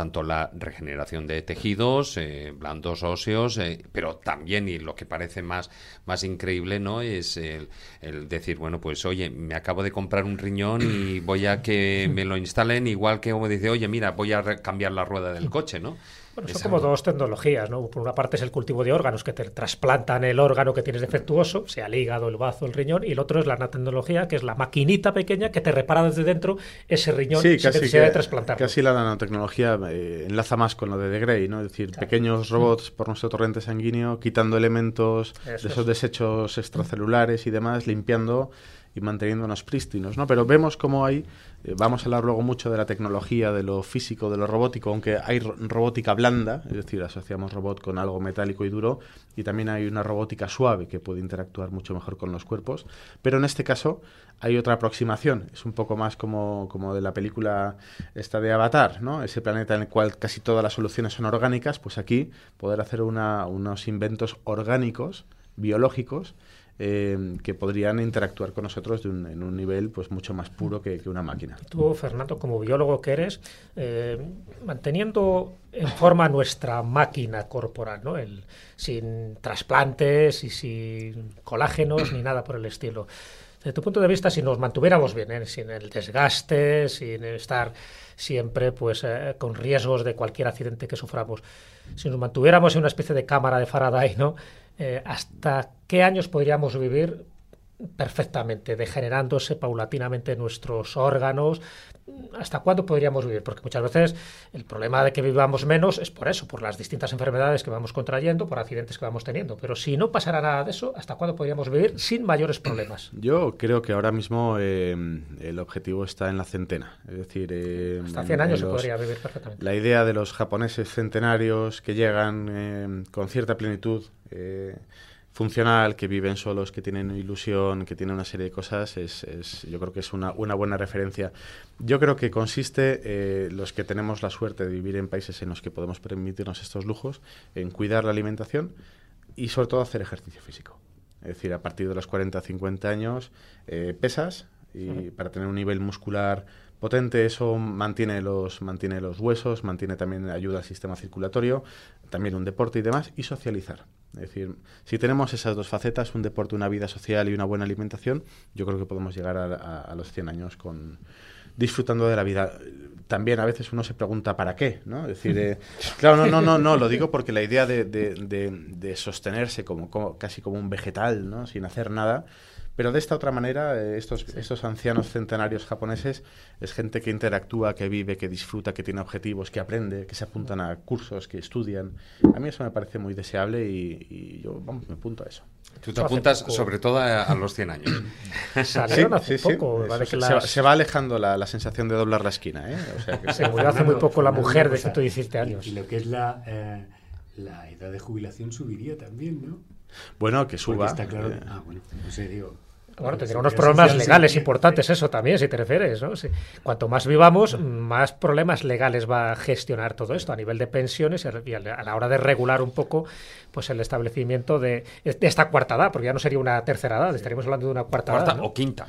Tanto la regeneración de tejidos, eh, blandos óseos, eh, pero también, y lo que parece más, más increíble, ¿no? Es el, el, decir, bueno, pues oye, me acabo de comprar un riñón y voy a que me lo instalen, igual que como dice, oye, mira, voy a cambiar la rueda del coche, ¿no? Bueno, son como dos tecnologías, ¿no? Por una parte es el cultivo de órganos que te trasplantan el órgano que tienes defectuoso, sea el hígado, el bazo, el riñón, y el otro es la nanotecnología, que es la maquinita pequeña que te repara desde dentro ese riñón sí, sin necesidad de trasplantarlo. Casi la nanotecnología eh, enlaza más con lo de De Grey, ¿no? Es decir, pequeños robots por nuestro torrente sanguíneo, quitando elementos de esos desechos extracelulares y demás, limpiando y manteniéndonos prístinos, ¿no? Pero vemos cómo hay, eh, vamos a hablar luego mucho de la tecnología, de lo físico, de lo robótico, aunque hay robótica blanda, es decir, asociamos robot con algo metálico y duro, y también hay una robótica suave que puede interactuar mucho mejor con los cuerpos, pero en este caso hay otra aproximación, es un poco más como, como de la película esta de Avatar, ¿no? Ese planeta en el cual casi todas las soluciones son orgánicas, pues aquí poder hacer una, unos inventos orgánicos, biológicos, eh, que podrían interactuar con nosotros en un nivel pues mucho más puro que, una máquina. Tú, Fernando, como biólogo que eres, eh, manteniendo en forma nuestra máquina corporal, ¿no? Sin trasplantes y sin colágenos ni nada por el estilo. Desde tu punto de vista, si nos mantuviéramos bien, ¿eh? sin el desgaste, sin estar siempre pues con riesgos de cualquier accidente que suframos, si nos mantuviéramos en una especie de cámara de Faraday, ¿no? Eh, ¿hasta qué años podríamos vivir perfectamente, degenerándose paulatinamente nuestros órganos. ¿Hasta cuándo podríamos vivir? Porque muchas veces el problema de que vivamos menos es por eso, por las distintas enfermedades que vamos contrayendo, por accidentes que vamos teniendo. Pero si no pasara nada de eso, ¿hasta cuándo podríamos vivir sin mayores problemas? [clears throat] Yo creo que ahora mismo eh, el objetivo está en la centena. Es decir, eh, hasta 100 años se podría vivir perfectamente. La idea de los japoneses centenarios que llegan con cierta plenitud funcional, que viven solos, que tienen ilusión, que tienen una serie de cosas, es, es yo creo que es una, una, buena referencia. Yo creo que consiste, eh, los que tenemos la suerte de vivir en países en los que podemos permitirnos estos lujos, en cuidar la alimentación y sobre todo hacer ejercicio físico. Es decir, a partir de los 40 50 años, eh, pesas y para tener un nivel muscular potente, eso mantiene los, mantiene los huesos, mantiene también ayuda al sistema circulatorio, también un deporte y demás, y socializar. Es decir, si tenemos esas dos facetas, un deporte, una vida social y una buena alimentación, yo creo que podemos llegar a, los 100 años con disfrutando de la vida. También a veces uno se pregunta para qué, ¿no? Es decir, eh, [laughs] claro, no, no, no, no, lo digo porque la idea de, de, de, sostenerse como, como, casi como un vegetal, ¿no? Sin hacer nada, pero de esta otra manera, eh, estos, estos ancianos centenarios japoneses es gente que interactúa, que vive, que disfruta, que tiene objetivos, que aprende, que se apuntan a cursos, que estudian. A mí eso me parece muy deseable y, yo vamos, me apunto a eso. Tú te apuntas sobre todo a, los 100 años. [coughs] Salieron hace poco. se, va alejando la, sensación de doblar la esquina. ¿eh? [laughs] se murió hace muy poco la mujer de 117 años. Y lo que es la, eh, la edad de jubilación subiría también, ¿no? Bueno, que suba. está claro. Eh. Ah, bueno, no sé, digo. Bueno, tendría unos problemas legales importantes, eso también, si te refieres. ¿no? Cuanto más vivamos, más problemas legales va a gestionar todo esto a nivel de pensiones y a la hora de regular un poco pues el establecimiento de, esta cuarta edad, porque ya no sería una tercera edad, estaríamos hablando de una cuarta, edad. O quinta.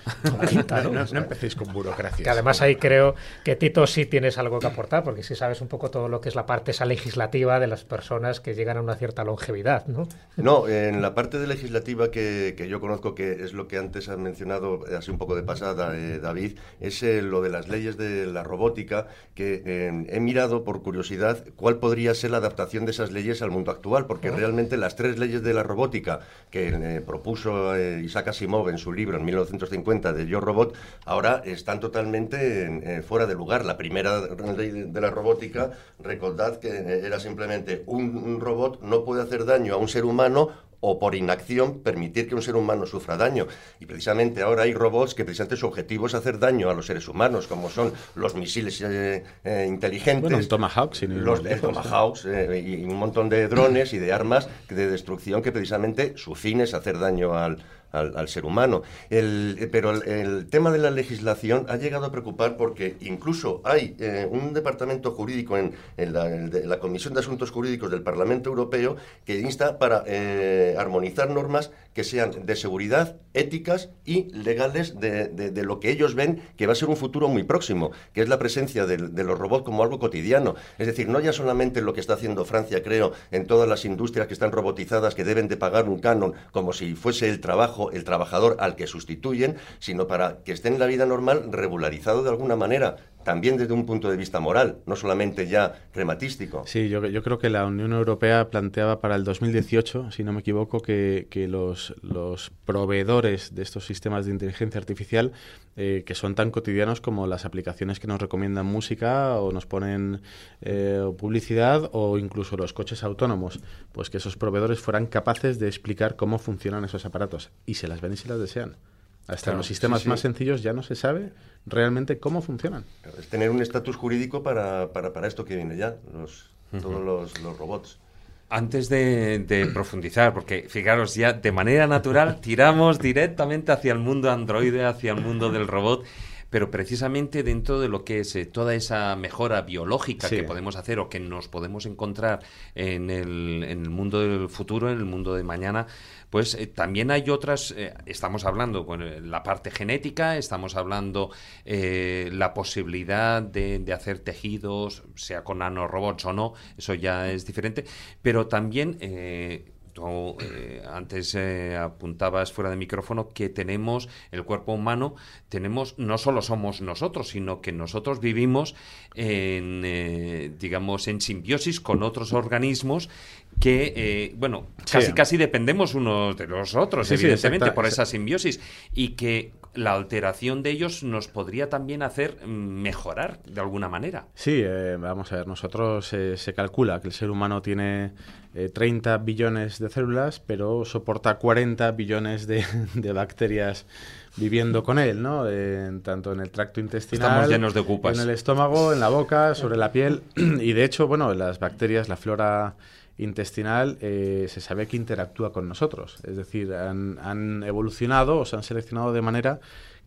¿no? [laughs] empecéis con burocracia. Que además ahí creo que Tito sí tienes algo que aportar, porque sí sabes un poco todo lo que es la parte esa legislativa de las personas que llegan a una cierta longevidad, ¿no? No, en la parte de legislativa que, que yo conozco, que es lo que antes has mencionado, eh, así un poco de pasada, eh, David, es eh, lo de las leyes de la robótica, que he mirado por curiosidad cuál podría ser la adaptación de esas leyes al mundo actual, porque realmente las tres leyes de la robótica que propuso Isaac Asimov en su libro en 1950 de Yo Robot, ahora están totalmente fuera de lugar. La primera ley de, la robótica, recordad que era simplemente un robot no puede hacer daño a un ser humano o por inacción permitir que un ser humano sufra daño. Y precisamente ahora hay robots que precisamente su objetivo es hacer daño a los seres humanos, como son los misiles eh, eh, inteligentes, bueno, el Tomahawk, los Tomahawks eh, y un montón de drones y de armas de destrucción que precisamente su fin es hacer daño al, al, ser humano. El, pero el, tema de la legislación ha llegado a preocupar porque incluso hay eh, un departamento jurídico en, la, Comisión de Asuntos Jurídicos del Parlamento Europeo que insta para eh, armonizar normas que sean de seguridad, éticas y legales de, de, lo que ellos ven que va a ser un futuro muy próximo, que es la presencia de, los robots como algo cotidiano. Es decir, no ya solamente lo que está haciendo Francia, creo, en todas las industrias que están robotizadas, que deben de pagar un canon como si fuese el trabajo, el trabajador al que sustituyen, sino para que esté en la vida normal regularizado de alguna manera también desde un punto de vista moral, no solamente ya crematístico. Sí, yo, yo creo que la Unión Europea planteaba para el 2018, si no me equivoco, que, que los, los, proveedores de estos sistemas de inteligencia artificial, eh, que son tan cotidianos como las aplicaciones que nos recomiendan música o nos ponen eh, publicidad o incluso los coches autónomos, pues que esos proveedores fueran capaces de explicar cómo funcionan esos aparatos y se las ven y se las desean. Hasta en los sistemas más sencillos ya no se sabe realmente cómo funcionan. Es tener un estatus jurídico para, para, para, esto que viene ya, los, todos los, los, robots. Antes de, de, profundizar, porque fijaros, ya de manera natural tiramos directamente hacia el mundo androide, hacia el mundo del robot pero precisamente dentro de lo que es eh, toda esa mejora biológica que podemos hacer o que nos podemos encontrar en el, en el, mundo del futuro, en el mundo de mañana, pues eh, también hay otras, eh, estamos hablando con la parte genética, estamos hablando la posibilidad de, de, hacer tejidos, sea con nanorobots o no, eso ya es diferente, pero también Tú eh, antes eh, apuntabas fuera de micrófono que tenemos el cuerpo humano, tenemos no solo somos nosotros, sino que nosotros vivimos en, eh, digamos, en simbiosis con otros organismos que, bueno, casi casi dependemos unos de los otros, evidentemente, por esa simbiosis y que la alteración de ellos nos podría también hacer mm, mejorar de alguna manera. Sí, vamos a ver, nosotros se calcula que el ser humano tiene 30 eh, billones de células, pero soporta 40 billones [laughs] de, bacterias viviendo con él, ¿no? tanto en el tracto intestinal, llenos de en el estómago, en la boca, sobre la piel. [clears throat] Y de hecho, bueno, las bacterias, la flora intestinal, eh, se sabe que interactúa con nosotros. Es decir, han, evolucionado o se han seleccionado de manera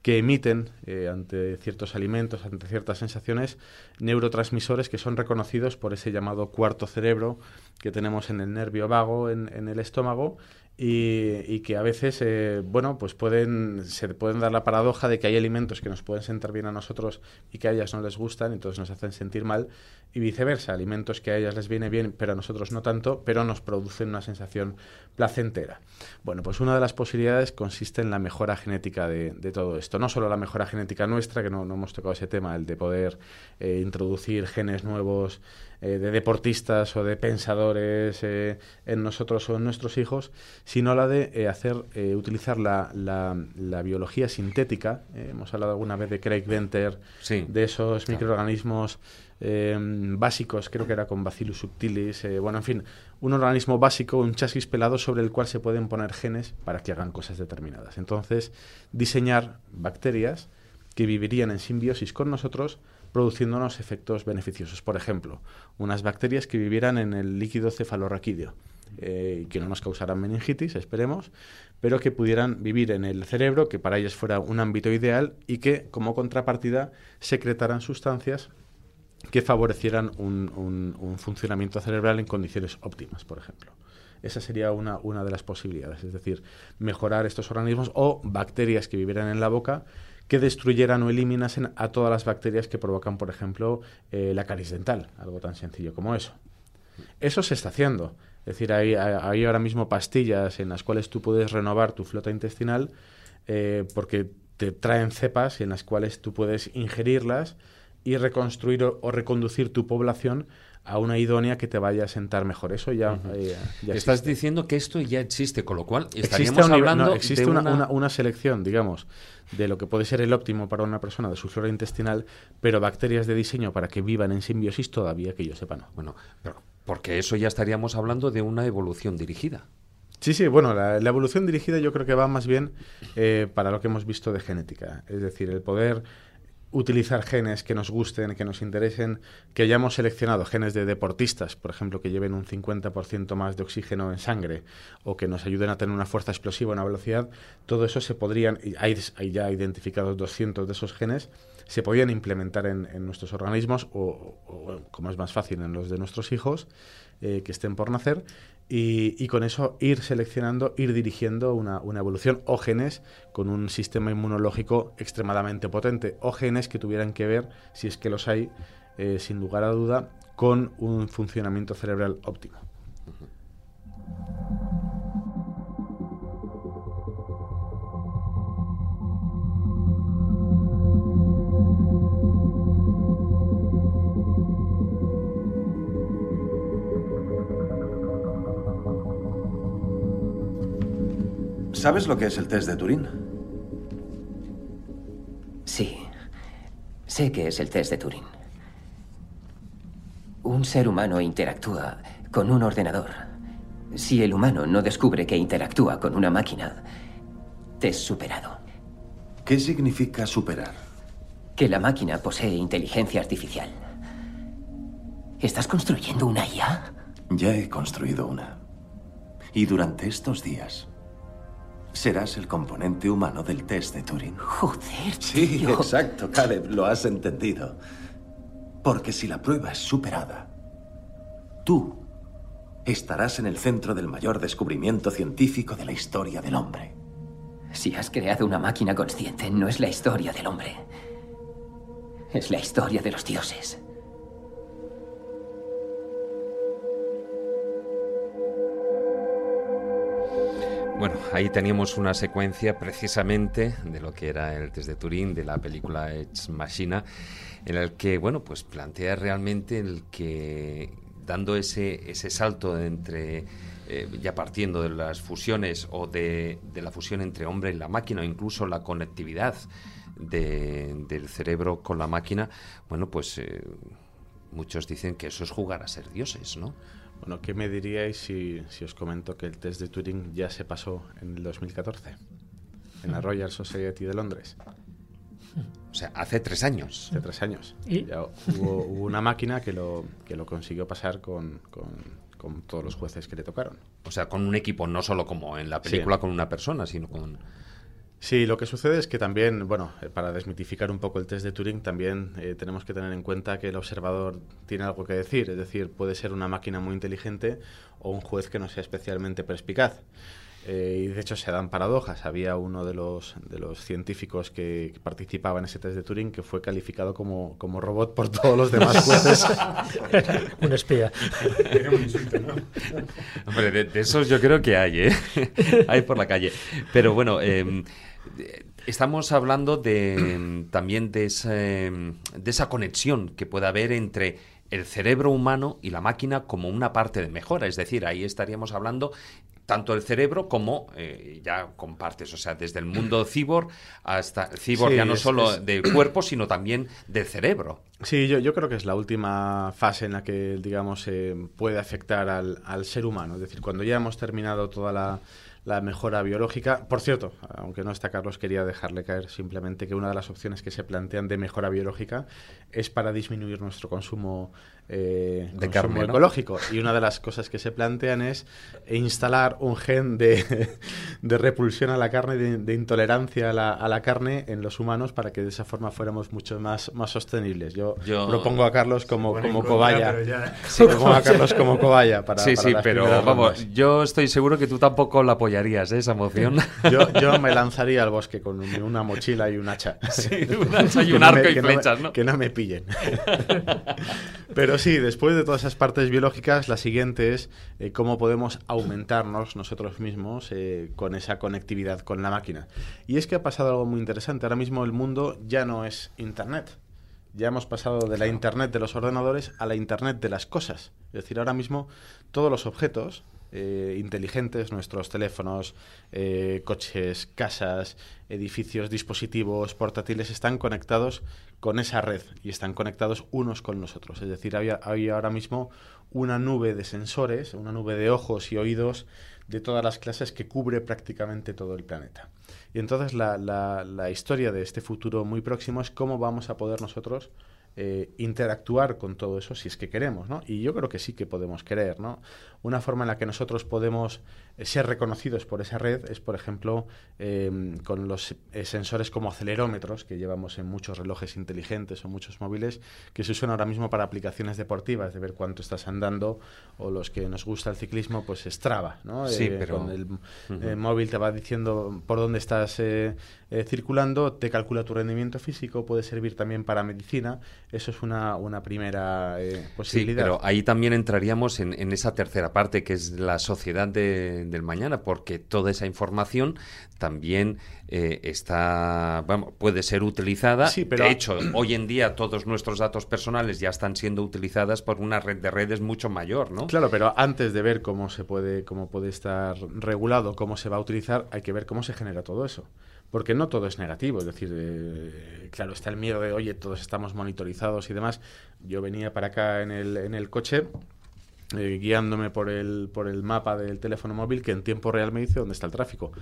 que emiten eh, ante ciertos alimentos, ante ciertas sensaciones, neurotransmisores que son reconocidos por ese llamado cuarto cerebro que tenemos en el nervio vago, en, en el estómago, y, que a veces, eh, bueno, pues pueden, se pueden dar la paradoja de que hay alimentos que nos pueden sentar bien a nosotros y que a ellas no les gustan, entonces nos hacen sentir mal, y viceversa, alimentos que a ellas les viene bien, pero a nosotros no tanto, pero nos producen una sensación placentera. Bueno, pues una de las posibilidades consiste en la mejora genética de, todo esto. No solo la mejora genética nuestra, que no, hemos tocado ese tema, el de poder eh, introducir genes nuevos eh, de deportistas o de pensadores eh, en nosotros o en nuestros hijos, sino la de eh, hacer utilizar la, la, biología sintética. hemos hablado alguna vez de Craig Venter, de esos microorganismos básicos, creo que era con Bacillus subtilis, bueno, en fin, un organismo básico, un chasis pelado sobre el cual se pueden poner genes para que hagan cosas determinadas. Entonces, diseñar bacterias que vivirían en simbiosis con nosotros produciéndonos efectos beneficiosos. Por ejemplo, unas bacterias que vivieran en el líquido cefalorraquídeo eh, que no nos causaran meningitis, esperemos, pero que pudieran vivir en el cerebro, que para ellas fuera un ámbito ideal y que, como contrapartida, secretaran sustancias que favorecieran un, funcionamiento cerebral en condiciones óptimas, por ejemplo. Esa sería una, una de las posibilidades, es decir, mejorar estos organismos o bacterias que vivieran en la boca que destruyeran o eliminasen a todas las bacterias que provocan, por ejemplo, eh, la caries dental, algo tan sencillo como eso. Eso se está haciendo. Es decir, hay, ahora mismo pastillas en las cuales tú puedes renovar tu flota intestinal eh, porque te traen cepas en las cuales tú puedes ingerirlas y reconstruir o reconducir tu población a una idónea que te vaya a sentar mejor. Eso ya, eh, Estás diciendo que esto ya existe, con lo cual estaríamos hablando existe una, una... selección, digamos, de lo que puede ser el óptimo para una persona de su flora intestinal, pero bacterias de diseño para que vivan en simbiosis todavía que yo sepa no. Bueno, pero porque eso ya estaríamos hablando de una evolución dirigida. Sí, sí, bueno, la, evolución dirigida yo creo que va más bien eh, para lo que hemos visto de genética, es decir, el poder utilizar genes que nos gusten, que nos interesen, que hayamos seleccionado genes de deportistas, por ejemplo, que lleven un 50% más de oxígeno en sangre o que nos ayuden a tener una fuerza explosiva, una velocidad, todo eso se podrían, hay, hay ya identificados 200 de esos genes, se podían implementar en, nuestros organismos o, como es más fácil, en los de nuestros hijos eh, que estén por nacer y, con eso ir seleccionando, ir dirigiendo una, evolución. O genes con un sistema inmunológico extremadamente potente. O genes que tuvieran que ver, si es que los hay, eh, sin lugar a duda, con un funcionamiento cerebral óptimo. ¿Sabes lo que es el test de Turing? Sí, sé que es el test de Turing. Un ser humano interactúa con un ordenador. Si el humano no descubre que interactúa con una máquina, te es superado. ¿Qué significa superar? Que la máquina posee inteligencia artificial. ¿Estás construyendo una IA? Ya he construido una. Y durante estos días serás el componente humano del test de Turing. Joder, Sí, exacto, Caleb, lo has entendido. Porque si la prueba es superada, tú estarás en el centro del mayor descubrimiento científico de la historia del hombre. Si has creado una máquina consciente, no es la historia del hombre. Es la historia de los dioses. Bueno, ahí teníamos una secuencia precisamente de lo que era el test de Turing, de la película Ex Machina, en el que, bueno, pues plantea realmente el que dando ese, ese salto entre, eh, ya partiendo de las fusiones o de, la fusión entre hombre y la máquina, o incluso la conectividad del cerebro con la máquina, bueno, pues eh, muchos dicen que eso es jugar a ser dioses, ¿no? Bueno, ¿qué me diríais si, os comento que el test de Turing ya se pasó en el 2014 en la Royal Society de Londres? O sea, hace tres años. Hace tres años. ¿Y? hubo, una máquina que lo, que lo consiguió pasar con, todos los jueces que le tocaron. O sea, con un equipo, no solo como en la película con una persona, sino con... Sí, lo que sucede es que también, bueno, eh, para desmitificar un poco el test de Turing, también eh, tenemos que tener en cuenta que el observador tiene algo que decir, es decir, puede ser una máquina muy inteligente o un juez que no sea especialmente perspicaz. Eh, y de hecho se dan paradojas. Había uno de los, de los científicos que, participaba en ese test de Turing que fue calificado como, como robot por todos los demás jueces. [laughs] un espía. Hombre, de, esos yo creo que hay, ¿eh? [laughs] hay por la calle. Pero bueno, eh, Estamos hablando de, también de, de esa conexión que puede haber entre el cerebro humano y la máquina como una parte de mejora. Es decir, ahí estaríamos hablando tanto el cerebro como eh, ya con partes, o sea, desde el mundo cibor hasta cibor ya no solo del cuerpo, sino también del cerebro. Sí, yo, yo creo que es la última fase en la que, digamos, puede afectar al, al ser humano. Es decir, cuando ya hemos terminado toda la la mejora biológica. Por cierto, aunque no está Carlos, quería dejarle caer simplemente que una de las opciones que se plantean de mejora biológica es para disminuir nuestro consumo eh, de carne ecológico. Y una de las cosas que se plantean es instalar un gen de, [laughs] de repulsión a la carne, de, intolerancia a la, a la, carne en los humanos para que de esa forma fuéramos mucho más, más sostenibles. Yo, propongo a Carlos como, como cobaya. propongo a Carlos como cobaya para. Sí, sí, pero vamos, yo estoy seguro que tú tampoco la apoyarías, ¿eh? esa moción. [laughs] Yo, yo me [laughs] lanzaría al bosque con una mochila y un hacha. Sí, un hacha y un arco y flechas, ¿no? Que no me pillen. pero [laughs] pero sí, después de todas esas partes biológicas, la siguiente es eh, cómo podemos aumentarnos nosotros mismos eh, con esa conectividad con la máquina. Y es que ha pasado algo muy interesante. Ahora mismo el mundo ya no es Internet. Ya hemos pasado de la Internet de los ordenadores a la Internet de las cosas. Es decir, ahora mismo todos los objetos eh, inteligentes, nuestros teléfonos, coches, casas, edificios, dispositivos portátiles están conectados con esa red y están conectados unos con los otros. Es decir, hay, ahora mismo una nube de sensores, una nube de ojos y oídos de todas las clases que cubre prácticamente todo el planeta. Y entonces la, la, la historia de este futuro muy próximo es cómo vamos a poder nosotros eh, interactuar con todo eso si es que queremos, ¿no? Y yo creo que sí que podemos querer, ¿no? Una forma en la que nosotros podemos eh, ser reconocidos por esa red es, por ejemplo, em, con los eh, sensores como acelerómetros que llevamos en muchos relojes inteligentes o muchos móviles que se usan ahora mismo para aplicaciones deportivas, de ver cuánto estás andando o los que nos gusta el ciclismo, pues Strava, ¿no? Sí, pero... Con el móvil te va diciendo por dónde estás circulando, te calcula tu rendimiento físico, puede servir también para medicina eso es una, una primera eh, posibilidad. Sí, pero ahí también entraríamos en, en, esa tercera parte, que es la sociedad de, del mañana, porque toda esa información también eh, está, vamos, puede ser utilizada. Sí, pero... De hecho, hoy en día todos nuestros datos personales ya están siendo utilizadas por una red de redes mucho mayor, ¿no? Claro, pero antes de ver cómo se puede, cómo puede estar regulado, cómo se va a utilizar, hay que ver cómo se genera todo eso porque no todo es negativo, es decir, eh, claro, está el miedo de, oye, todos estamos monitorizados y demás. Yo venía para acá en el, en el coche eh, guiándome por el, por el mapa del teléfono móvil que en tiempo real me dice dónde está el tráfico.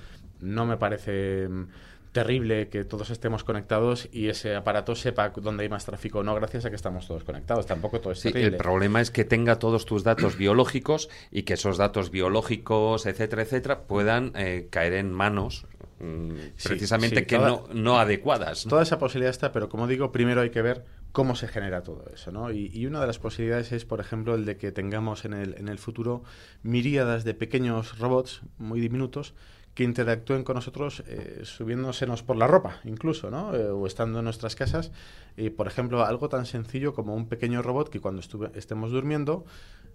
No me parece mm, terrible que todos estemos conectados y ese aparato sepa dónde hay más tráfico no gracias a que estamos todos conectados. Tampoco todo es sí, terrible. El problema es que tenga todos tus datos biológicos y que esos datos biológicos, etcétera, etcétera, puedan eh, caer en manos Mm, precisamente sí, que toda, no, no, adecuadas. ¿no? Toda esa posibilidad está, pero como digo, primero hay que ver cómo se genera todo eso. ¿no? Y, una de las posibilidades es, por ejemplo, el de que tengamos en el, en el futuro miríadas de pequeños robots muy diminutos que interactúen con nosotros eh, subiéndosenos por la ropa, incluso, ¿no? Eh, o estando en nuestras casas. Y, por ejemplo, algo tan sencillo como un pequeño robot que cuando estuve, estemos durmiendo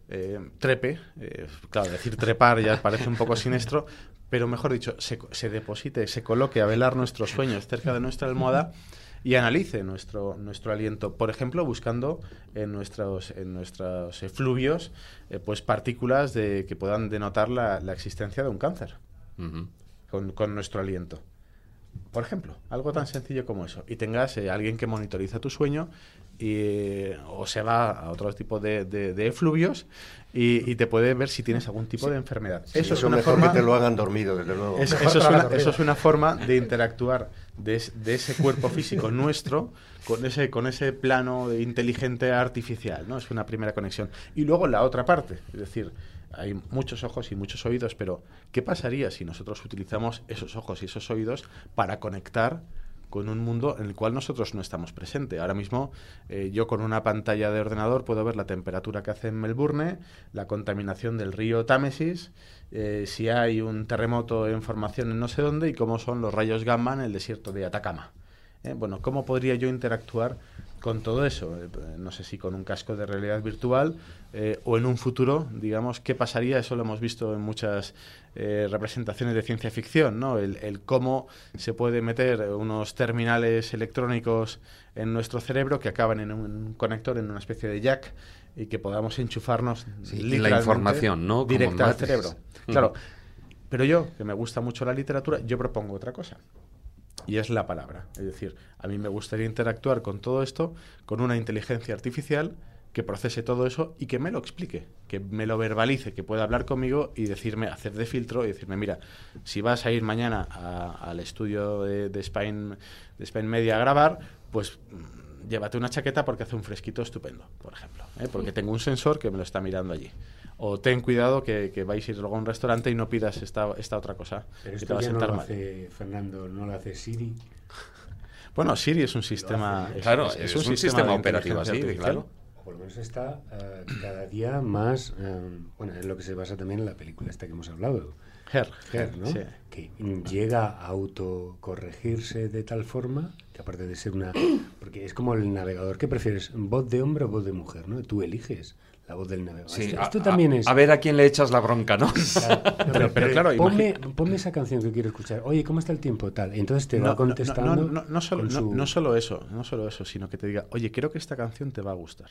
eh, trepe, eh, claro, decir trepar ya parece un poco siniestro, pero mejor dicho, se, se, deposite, se coloque a velar nuestros sueños cerca de nuestra almohada y analice nuestro, nuestro aliento, por ejemplo, buscando en nuestros, en nuestros efluvios eh, pues partículas de, que puedan denotar la, la existencia de un cáncer uh -huh. con, con nuestro aliento. Por ejemplo, algo tan sencillo como eso. Y tengas eh, alguien que monitoriza tu sueño y, o se va a otro tipo de, de, de efluvios y, y, te puede ver si tienes algún tipo sí. de enfermedad. Sí, eso, eso, es una mejor forma... que te lo hagan dormido, desde luego. Es, eso, es una, eso, es una, forma de interactuar de, de ese cuerpo físico [laughs] nuestro con ese, con ese plano inteligente artificial. ¿no? Es una primera conexión. Y luego la otra parte, es decir, hay muchos ojos y muchos oídos, pero ¿qué pasaría si nosotros utilizamos esos ojos y esos oídos para conectar con un mundo en el cual nosotros no estamos presentes. Ahora mismo eh, yo con una pantalla de ordenador puedo ver la temperatura que hace en Melbourne, la contaminación del río Támesis, eh, si hay un terremoto en formación en no sé dónde y cómo son los rayos gamma en el desierto de Atacama. ¿Eh? Bueno, ¿cómo podría yo interactuar con todo eso? Eh, no sé si con un casco de realidad virtual eh, o en un futuro, digamos, ¿qué pasaría? Eso lo hemos visto en muchas eh, representaciones de ciencia ficción, ¿no? El, el, cómo se puede meter unos terminales electrónicos en nuestro cerebro que acaban en un conector, en una especie de jack, y que podamos enchufarnos sí, la información, ¿no? Directa al cerebro. Claro. Pero yo, que me gusta mucho la literatura, yo propongo otra cosa y es la palabra. Es decir, a mí me gustaría interactuar con todo esto con una inteligencia artificial que procese todo eso y que me lo explique, que me lo verbalice, que pueda hablar conmigo y decirme, hacer de filtro y decirme, mira, si vas a ir mañana a, al estudio de, de, Spain, de Spain Media a grabar, pues llévate una chaqueta porque hace un fresquito estupendo, por ejemplo, ¿eh? porque tengo un sensor que me lo está mirando allí. O ten cuidado que, que vais a ir luego a un restaurante y no pidas esta, esta otra cosa. Pero que esto te va a ya no sentar lo mal. hace, Fernando, no lo hace Siri. [laughs] Bueno, Siri es un sistema. Es, claro, es, es, un, un, sistema, sistema operativo así, claro. O por lo menos está uh, cada día más. Um, bueno, es lo que se basa también en la película esta que hemos hablado. Her, Her ¿no? Sí. Que llega a autocorregirse de tal forma que, aparte de ser una. Porque es como el navegador. ¿Qué prefieres? ¿Voz de hombre o voz de mujer? ¿no? Tú eliges la voz del navegador. Sí, esto, a, esto también a, es. A ver a quién le echas la bronca, ¿no? [laughs] Claro, no, [laughs] pero, pero, claro, ponme, ponme, esa canción que quiero escuchar. Oye, ¿cómo está el tiempo? Tal. Y entonces te no, va contestando. No, solo, su... no, solo eso, no solo eso, sino que te diga, oye, creo que esta canción te va a gustar.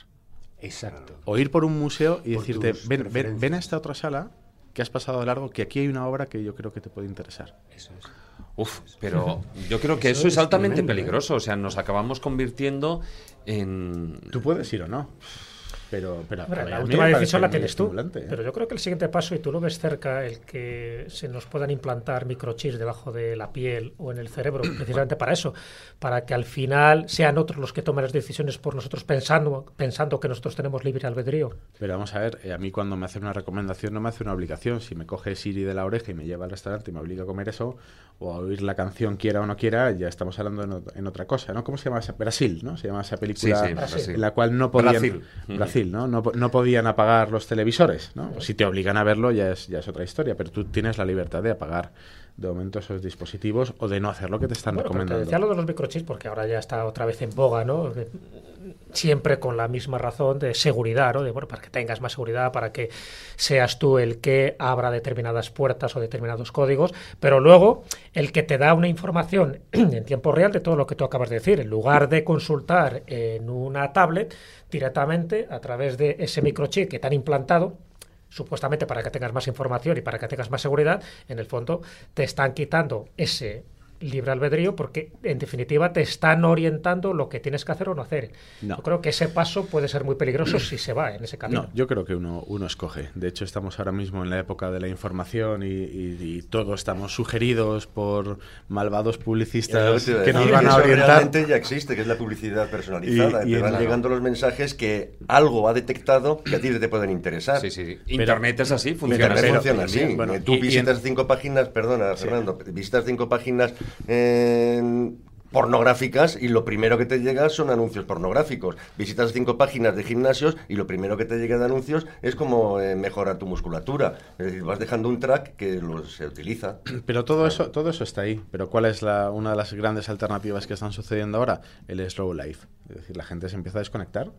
Exacto. O ir por un museo y por decirte, ven, ven, ven a esta otra sala que has pasado de largo, que aquí hay una obra que yo creo que te puede interesar. Eso es. Uf, pero yo creo que eso, eso es, altamente tremendo, peligroso. ¿eh? O sea, nos acabamos convirtiendo en. Tú puedes ir o no. Pero, pero Hombre, la última decisión la tienes tú. ¿eh? Pero yo creo que el siguiente paso, y tú lo ves cerca, el que se nos puedan implantar microchips debajo de la piel o en el cerebro, [coughs] precisamente para eso, para que al final sean otros los que tomen las decisiones por nosotros pensando, pensando que nosotros tenemos libre albedrío. Pero vamos a ver, eh, a mí cuando me hace una recomendación no me hace una obligación. Si me coge Siri de la oreja y me lleva al restaurante y me obliga a comer eso, o a oír la canción quiera o no quiera, ya estamos hablando en, en otra cosa, ¿no? ¿Cómo se llama esa? Brasil, ¿no? Se llama esa película Sí, sí, Brasil. en la cual no podían... Brasil. Brasil, ¿no? No, no podían apagar los televisores, ¿no? Si te obligan a verlo ya es, ya es otra historia, pero tú tienes la libertad de apagar de momento esos dispositivos o de no hacer lo que te están Bueno, pero te recomendando. decía lo de los microchips porque ahora ya está otra vez en boga, ¿no? Siempre con la misma razón de seguridad, ¿no? De, bueno, para que tengas más seguridad, para que seas tú el que abra determinadas puertas o determinados códigos, pero luego el que te da una información [clears throat] en tiempo real de todo lo que tú acabas de decir, en lugar de consultar en una tablet directamente a través de ese microchip que te han implantado, supuestamente para que tengas más información y para que tengas más seguridad, en el fondo te están quitando ese libre albedrío porque en definitiva te están orientando lo que tienes que hacer o no hacer. No. Yo creo que ese paso puede ser muy peligroso si se va en ese camino. No, yo creo que uno, uno escoge. De hecho, estamos ahora mismo en la época de la información y, y- y todos estamos sugeridos por malvados publicistas que nos van a orientar. realmente ya existe, que es la publicidad personalizada. Y- y te van llegando los mensajes que algo ha detectado que a ti te pueden interesar. Sí, sí. Internet es así, funciona Internet así. funciona así. Bueno, Tú y- y visitas en- cinco páginas, perdona, Fernando, visitas cinco páginas eh, pornográficas y lo primero que te llega son anuncios pornográficos. Visitas cinco páginas de gimnasios y lo primero que te llega de anuncios es como eh, mejorar tu musculatura. Es decir, vas dejando un track que lo- se utiliza. [clears throat] Pero todo eso, todo eso está ahí. Pero ¿cuál es la, una de las grandes alternativas que están sucediendo ahora? El slow life. Es decir, la gente se empieza a desconectar.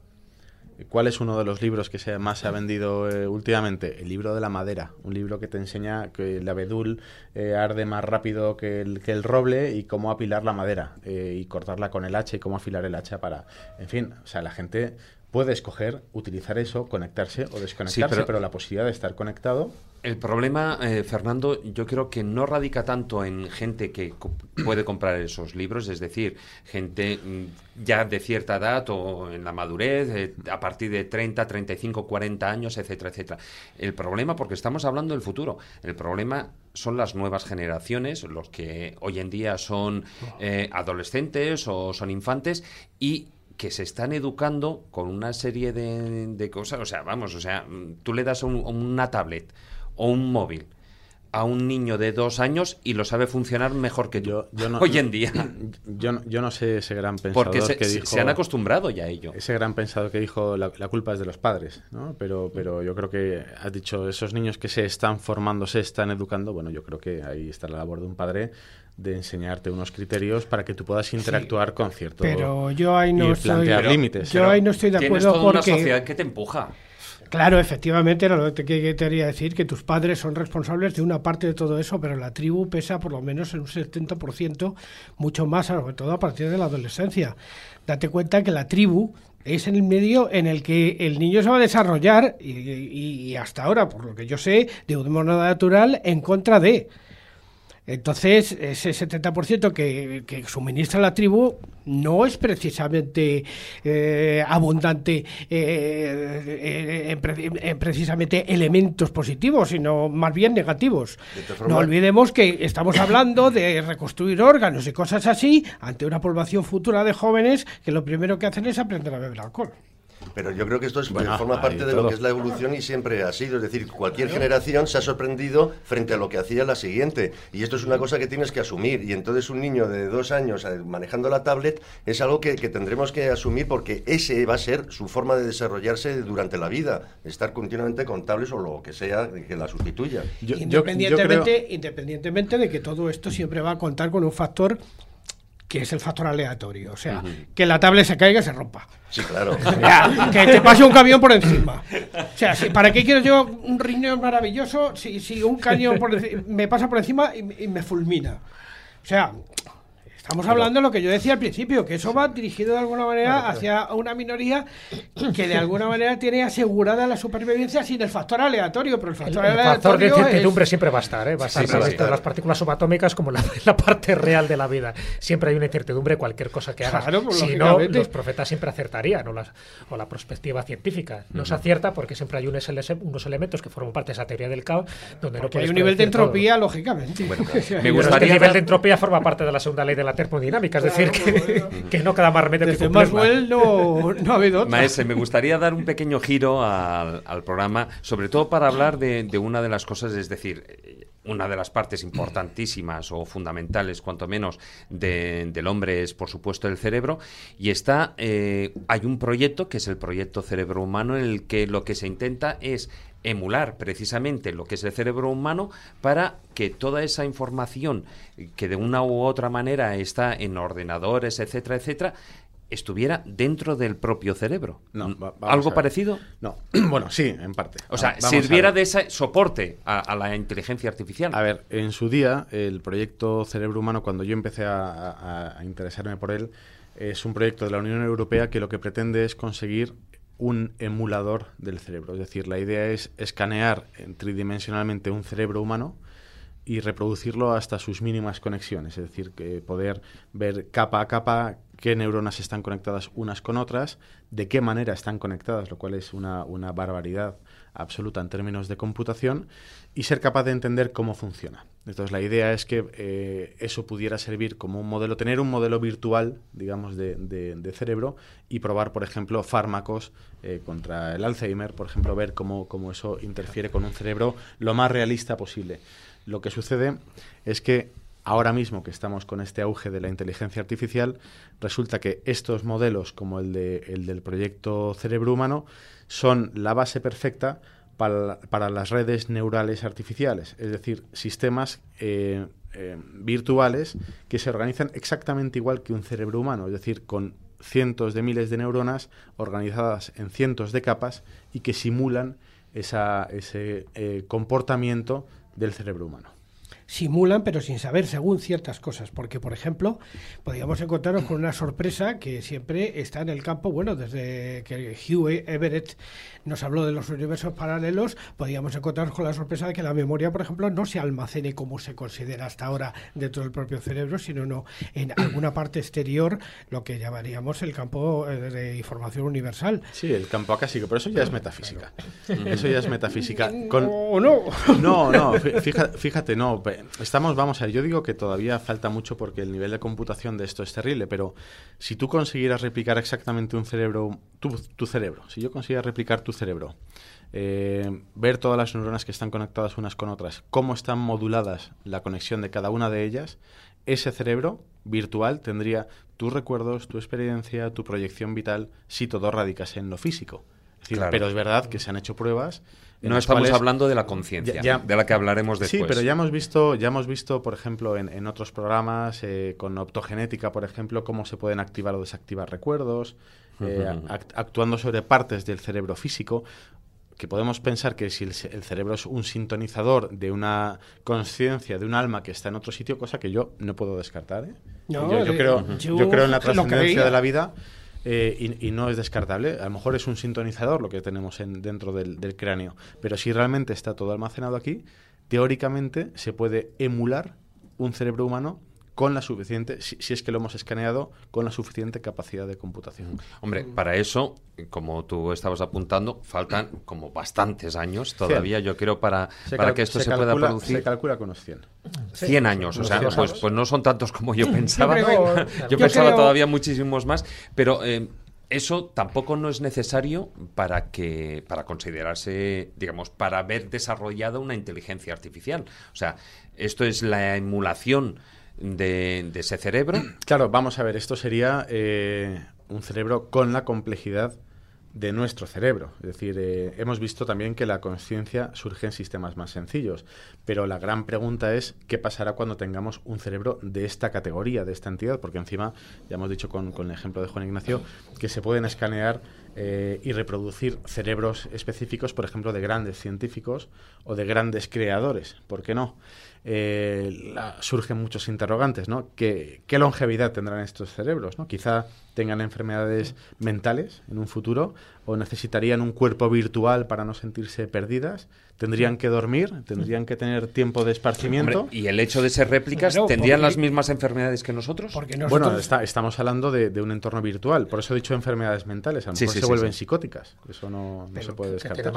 ¿Cuál es uno de los libros que se, más se ha vendido eh, últimamente? El libro de la madera. Un libro que te enseña que el abedul eh, arde más rápido que el, que el roble y cómo apilar la madera eh, y cortarla con el hacha y cómo afilar el hacha para... En fin, o sea, la gente puede escoger utilizar eso, conectarse o desconectarse, pero- pero la posibilidad de estar conectado El problema, eh, Fernando, yo creo que no radica tanto en gente que co- puede comprar esos libros, es decir, gente mm, ya de cierta edad o en la madurez, eh, a partir de 30, 35, 40 años, etcétera, etcétera. El problema, porque estamos hablando del futuro, el problema son las nuevas generaciones, los que hoy en día son eh, adolescentes o son infantes y que se están educando con una serie de, de cosas. O sea, vamos, o sea, mm, tú le das un- una tablet o un móvil a un niño de dos años y lo sabe funcionar mejor que tú. Yo, yo no, hoy en día. [clears throat] Yo, no- yo no sé ese gran pensador Porque se, que dijo... se han acostumbrado ya a ello. Ese gran pensador que dijo la, la culpa es de los padres, ¿no? Pero, pero yo creo que has dicho esos niños que se están formando, se están educando. Bueno, yo creo que ahí está la labor de un padre de enseñarte unos criterios para que tú puedas interactuar con cierto Pero yo ahí no y plantear límites. yo ahí no estoy de Tienes acuerdo toda una sociedad que te empuja. Claro, efectivamente, era lo que te que quería decir, que tus padres son responsables de una parte de todo eso, pero la tribu pesa por lo menos en un 70%, mucho más, sobre todo a partir de la adolescencia. Date cuenta que la tribu es el medio en el que el niño se va a desarrollar y, y- y hasta ahora, por lo que yo sé, de un modo natural en contra de. Entonces, ese 70% que, que suministra la tribu no es precisamente eh, abundante eh, en, en precisamente elementos positivos, sino más bien negativos. No olvidemos que estamos hablando de reconstruir órganos y cosas así ante una población futura de jóvenes que lo primero que hacen es aprender a beber alcohol. Pero yo creo que esto es, Bueno, forma parte de todo. lo que es la evolución y siempre ha sido. Es decir, cualquier generación se ha sorprendido frente a lo que hacía la siguiente. Y esto es una cosa que tienes que asumir. Y entonces un niño de dos años eh, manejando la tablet es algo que, que tendremos que asumir porque ese va a ser su forma de desarrollarse durante la vida. Estar continuamente con tablets o lo que sea que la sustituya. Yo- yo- yo independientemente, creo- independientemente de que todo esto siempre va a contar con un factor que es el factor aleatorio. O sea, que la tablet se caiga y se rompa. Sí, claro. [laughs] Que te pase un camión por encima. O sea, ¿para qué quiero yo un riñón maravilloso si, si un cañón por me pasa por encima y me fulmina? O sea, Estamos hablando de lo que yo decía al principio, que eso va dirigido de alguna manera hacia una minoría que de alguna manera tiene asegurada la supervivencia sin el factor aleatorio, pero el factor El, el aleatorio factor de incertidumbre es- siempre va a estar, ¿eh? va a estar tanto en estar. las partículas subatómicas como la, la parte real de la vida. Siempre hay una incertidumbre cualquier cosa que hagas. Claro, pues, si no, los profetas siempre acertarían, o, las- o la perspectiva científica. No se acierta porque siempre hay unos, ele- unos elementos que forman parte de esa teoría del caos donde no Porque puedes hay un nivel de predecir todo. entropía, lógicamente. me [laughs] Pero es que el gustaría nivel de entropía forma parte de la segunda ley de la termodinámica, es decir, que, que no queda más remedio que Desde cumplirla. Maxwell no, no ha habido otra. Maese, me gustaría dar un pequeño giro al, al programa, sobre todo para hablar de, de una de las cosas, es decir, eh, una de las partes importantísimas o fundamentales, cuanto menos, de- del hombre es, por supuesto, el cerebro. Y está, eh, hay un proyecto que es el proyecto Cerebro Humano, en el que lo que se intenta es emular precisamente lo que es el cerebro humano para que toda esa información que de una u otra manera está en ordenadores, etcétera, etcétera, estuviera dentro del propio cerebro. No, a ¿Algo parecido? No, [clears throat] bueno, sí, en parte. O sea, vamos sirviera de ese soporte a, a la inteligencia artificial. A ver, en su día, el proyecto Cerebro Humano, cuando yo empecé a, a- a interesarme por él, es un proyecto de la Unión Europea que lo que pretende es conseguir un emulador del cerebro. Es decir, la idea es escanear en- tridimensionalmente un cerebro humano y reproducirlo hasta sus mínimas conexiones, es decir, que poder ver capa a capa qué neuronas están conectadas unas con otras, de qué manera están conectadas, lo cual es una, una barbaridad absoluta en términos de computación, y ser capaz de entender cómo funciona. Entonces la idea es que eh, eso pudiera servir como un modelo, tener un modelo virtual, digamos, de, de- cerebro y probar, por ejemplo, fármacos eh, contra el Alzheimer, por ejemplo, ver cómo, cómo eso interfiere con un cerebro lo más realista posible. Lo que sucede es que ahora mismo que estamos con este auge de la inteligencia artificial, resulta que estos modelos, como el, de, el del proyecto Cerebro Humano, son la base perfecta para, para las redes neurales artificiales, es decir, sistemas eh, eh, virtuales que se organizan exactamente igual que un cerebro humano, es decir, con cientos de miles de neuronas organizadas en cientos de capas y que simulan ese eh, comportamiento del cerebro humano. Simulan, pero sin saber según ciertas cosas. Porque, por ejemplo, podríamos encontrarnos con una sorpresa que siempre está en el campo. Bueno, desde que Hugh Everett nos habló de los universos paralelos, podríamos encontrarnos con la sorpresa de que la memoria, por ejemplo, no se almacene como se considera hasta ahora dentro del propio cerebro, sino no en alguna parte exterior, lo que llamaríamos el campo eh, de información universal. Sí, el campo acásico, pero eso ya es metafísica. Eso ya es metafísica. Con... ¿O no? No, no, [laughs] fija- fíjate, no. Estamos, vamos a ver, yo digo que todavía falta mucho porque el nivel de computación de esto es terrible, pero si tú consiguieras replicar exactamente un cerebro, tu, tu cerebro, si yo consiguiera replicar tu cerebro, eh, ver todas las neuronas que están conectadas unas con otras, cómo están moduladas la conexión de cada una de ellas, ese cerebro virtual tendría tus recuerdos, tu experiencia, tu proyección vital, si todo radicase en lo físico. Es decir, Claro. Pero es verdad que se han hecho pruebas. En No estamos cuales- hablando de la conciencia, de la que hablaremos después. Sí, pero ya hemos visto, ya hemos visto, por ejemplo, en, en otros programas, eh, con optogenética, por ejemplo, cómo se pueden activar o desactivar recuerdos, eh, actuando sobre partes del cerebro físico, que podemos pensar que si el, ce- el cerebro es un sintonizador de una conciencia, de un alma que está en otro sitio, cosa que yo no puedo descartar. ¿eh? No, yo, yo creo, yo yo creo en la trascendencia de la vida. Eh, y, y no es descartable. A lo mejor es un sintonizador lo que tenemos en, dentro del, del cráneo. Pero si realmente está todo almacenado aquí, teóricamente se puede emular un cerebro humano con la suficiente, si, si es que lo hemos escaneado, con la suficiente capacidad de computación. Hombre, para eso, como tú estabas apuntando, faltan como bastantes años todavía, yo creo, para, Se para que esto se, calcula, pueda producir. Se calcula con unos 100. 100 años, o sea, pues, pues no son tantos como yo pensaba. Yo creo- [laughs] yo yo pensaba creo- todavía muchísimos más, pero eh, eso tampoco no es necesario para que para considerarse, digamos, para haber desarrollado una inteligencia artificial. O sea, esto es la emulación de, ese cerebro. [clears throat] Claro, vamos a ver, esto sería eh, un cerebro con la complejidad de nuestro cerebro. Es decir, eh, hemos visto también que la conciencia surge en sistemas más sencillos, pero la gran pregunta es qué pasará cuando tengamos un cerebro de esta categoría, de esta entidad, porque encima, ya hemos dicho con, con el ejemplo de Juan Ignacio, que se pueden escanear eh, y reproducir cerebros específicos, por ejemplo, de grandes científicos o de grandes creadores. ¿Por qué no? Eh, surgen muchos interrogantes, ¿no? ¿Qué, ¿Qué, longevidad tendrán estos cerebros? ¿no? Quizá tengan enfermedades mentales en un futuro o necesitarían un cuerpo virtual para no sentirse perdidas, tendrían que dormir, tendrían que tener tiempo de esparcimiento. y el hecho de ser réplicas, ¿tendrían las mismas enfermedades que nosotros? Bueno, estamos hablando de, un entorno virtual, por eso he dicho enfermedades mentales, a lo mejor se vuelven psicóticas, eso no, se puede descartar.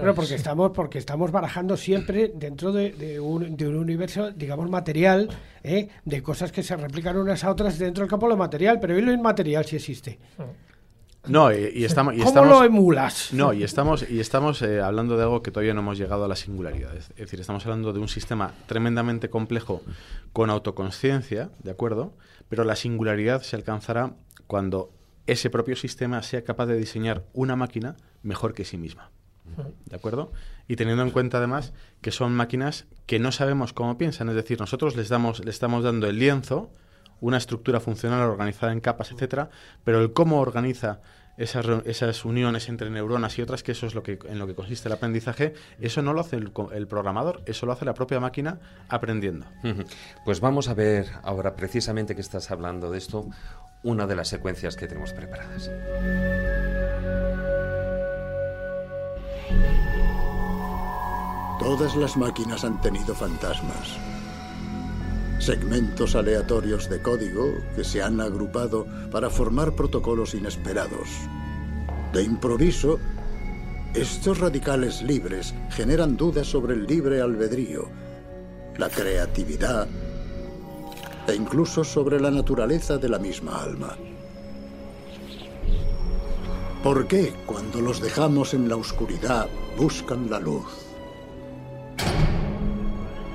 pero porque estamos, porque estamos barajando siempre dentro de, un, de un universo, digamos, material, ¿eh? de cosas que se replican unas a otras dentro del campo de lo material, pero y lo inmaterial sí existe. No, y, estamos, ¿Cómo lo emulas? No, y estamos, y estamos eh, hablando de algo que todavía no hemos llegado a la singularidad. Es decir, estamos hablando de un sistema tremendamente complejo con autoconsciencia, ¿de acuerdo? Pero la singularidad se alcanzará cuando ese propio sistema sea capaz de diseñar una máquina mejor que sí misma. ¿De acuerdo? Y teniendo en cuenta además que son máquinas que no sabemos cómo piensan, es decir, nosotros les damos, le estamos dando el lienzo, una estructura funcional organizada en capas, etcétera, pero el cómo organiza esas, esas uniones entre neuronas y otras, que eso es lo que, en lo que consiste el aprendizaje, eso no lo hace el, el programador, eso lo hace la propia máquina aprendiendo. Pues vamos a ver ahora, precisamente que estás hablando de esto, una de las secuencias que tenemos preparadas. Todas las máquinas han tenido fantasmas segmentos aleatorios de código que se han agrupado para formar protocolos inesperados. De improviso, estos radicales libres generan dudas sobre el libre albedrío, la creatividad e incluso sobre la naturaleza de la misma alma. ¿Por qué cuando los dejamos en la oscuridad buscan la luz?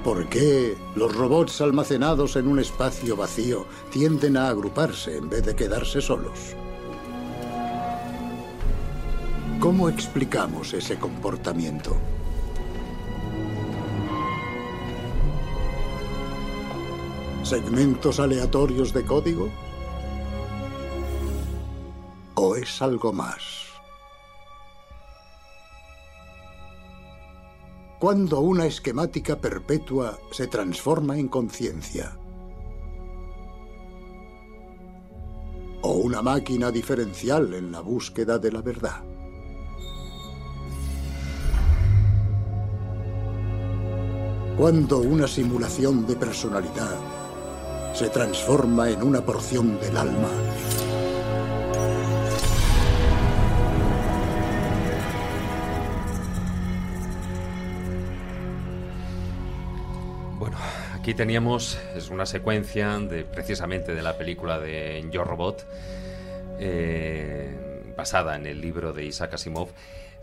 ¿Por qué los robots almacenados en un espacio vacío tienden a agruparse en vez de quedarse solos? ¿Cómo explicamos ese comportamiento? ¿Segmentos aleatorios de código? ¿O es algo más? Cuando una esquemática perpetua se transforma en conciencia. O una máquina diferencial en la búsqueda de la verdad. Cuando una simulación de personalidad se transforma en una porción del alma. Aquí teníamos es una secuencia de precisamente de la película de Yo Robot, eh, basada en el libro de Isaac Asimov,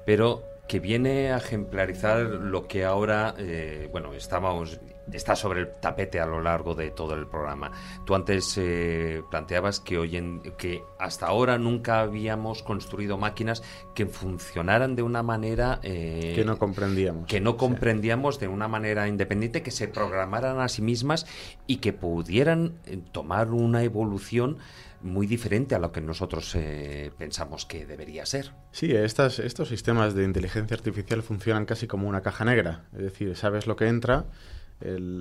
pero que viene a ejemplarizar lo que ahora, eh, bueno, estábamos, está sobre el tapete a lo largo de todo el programa. Tú antes eh, planteabas que, hoy en, que hasta ahora nunca habíamos construido máquinas que funcionaran de una manera... Eh, que no comprendíamos. Que no comprendíamos de una manera independiente, que se programaran a sí mismas y que pudieran tomar una evolución muy diferente a lo que nosotros eh, pensamos que debería ser. Sí, estas, estos sistemas de inteligencia artificial funcionan casi como una caja negra, es decir, sabes lo que entra,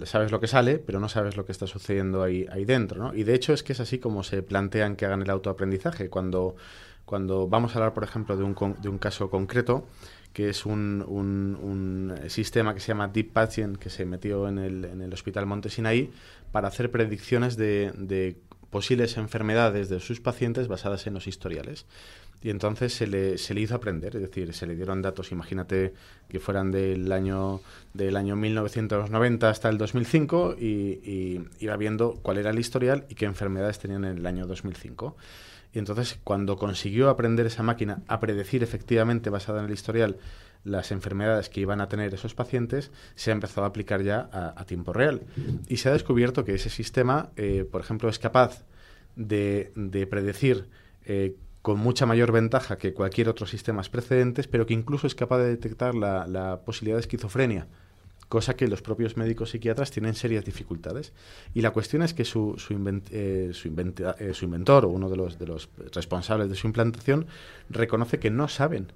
sabes lo que sale, pero no sabes lo que está sucediendo ahí, ahí dentro. ¿no? Y de hecho es que es así como se plantean que hagan el autoaprendizaje. Cuando, cuando vamos a hablar, por ejemplo, de un, de un caso concreto, que es un, un, sistema que se llama Deep Patient, que se metió en el, en el Hospital Monte Sinaí para hacer predicciones de, de posibles enfermedades de sus pacientes basadas en los historiales. Y entonces se le, se le hizo aprender, es decir, se le dieron datos, imagínate que fueran del año, del año 1990 hasta el 2005 y, y iba viendo cuál era el historial y qué enfermedades tenían en el año 2005. Y entonces, cuando consiguió aprender esa máquina a predecir efectivamente, basada en el historial, las enfermedades que iban a tener esos pacientes, se ha empezado a aplicar ya a, tiempo real. Y se ha descubierto que ese sistema, eh, por ejemplo, es capaz de, predecir eh, con mucha mayor ventaja que cualquier otro sistema precedentes, pero que incluso es capaz de detectar la, posibilidad de esquizofrenia cosa que los propios médicos psiquiatras tienen serias dificultades. Y la cuestión es que su, su, eh, inventor o uno de los, de los responsables de su implantación reconoce que no saben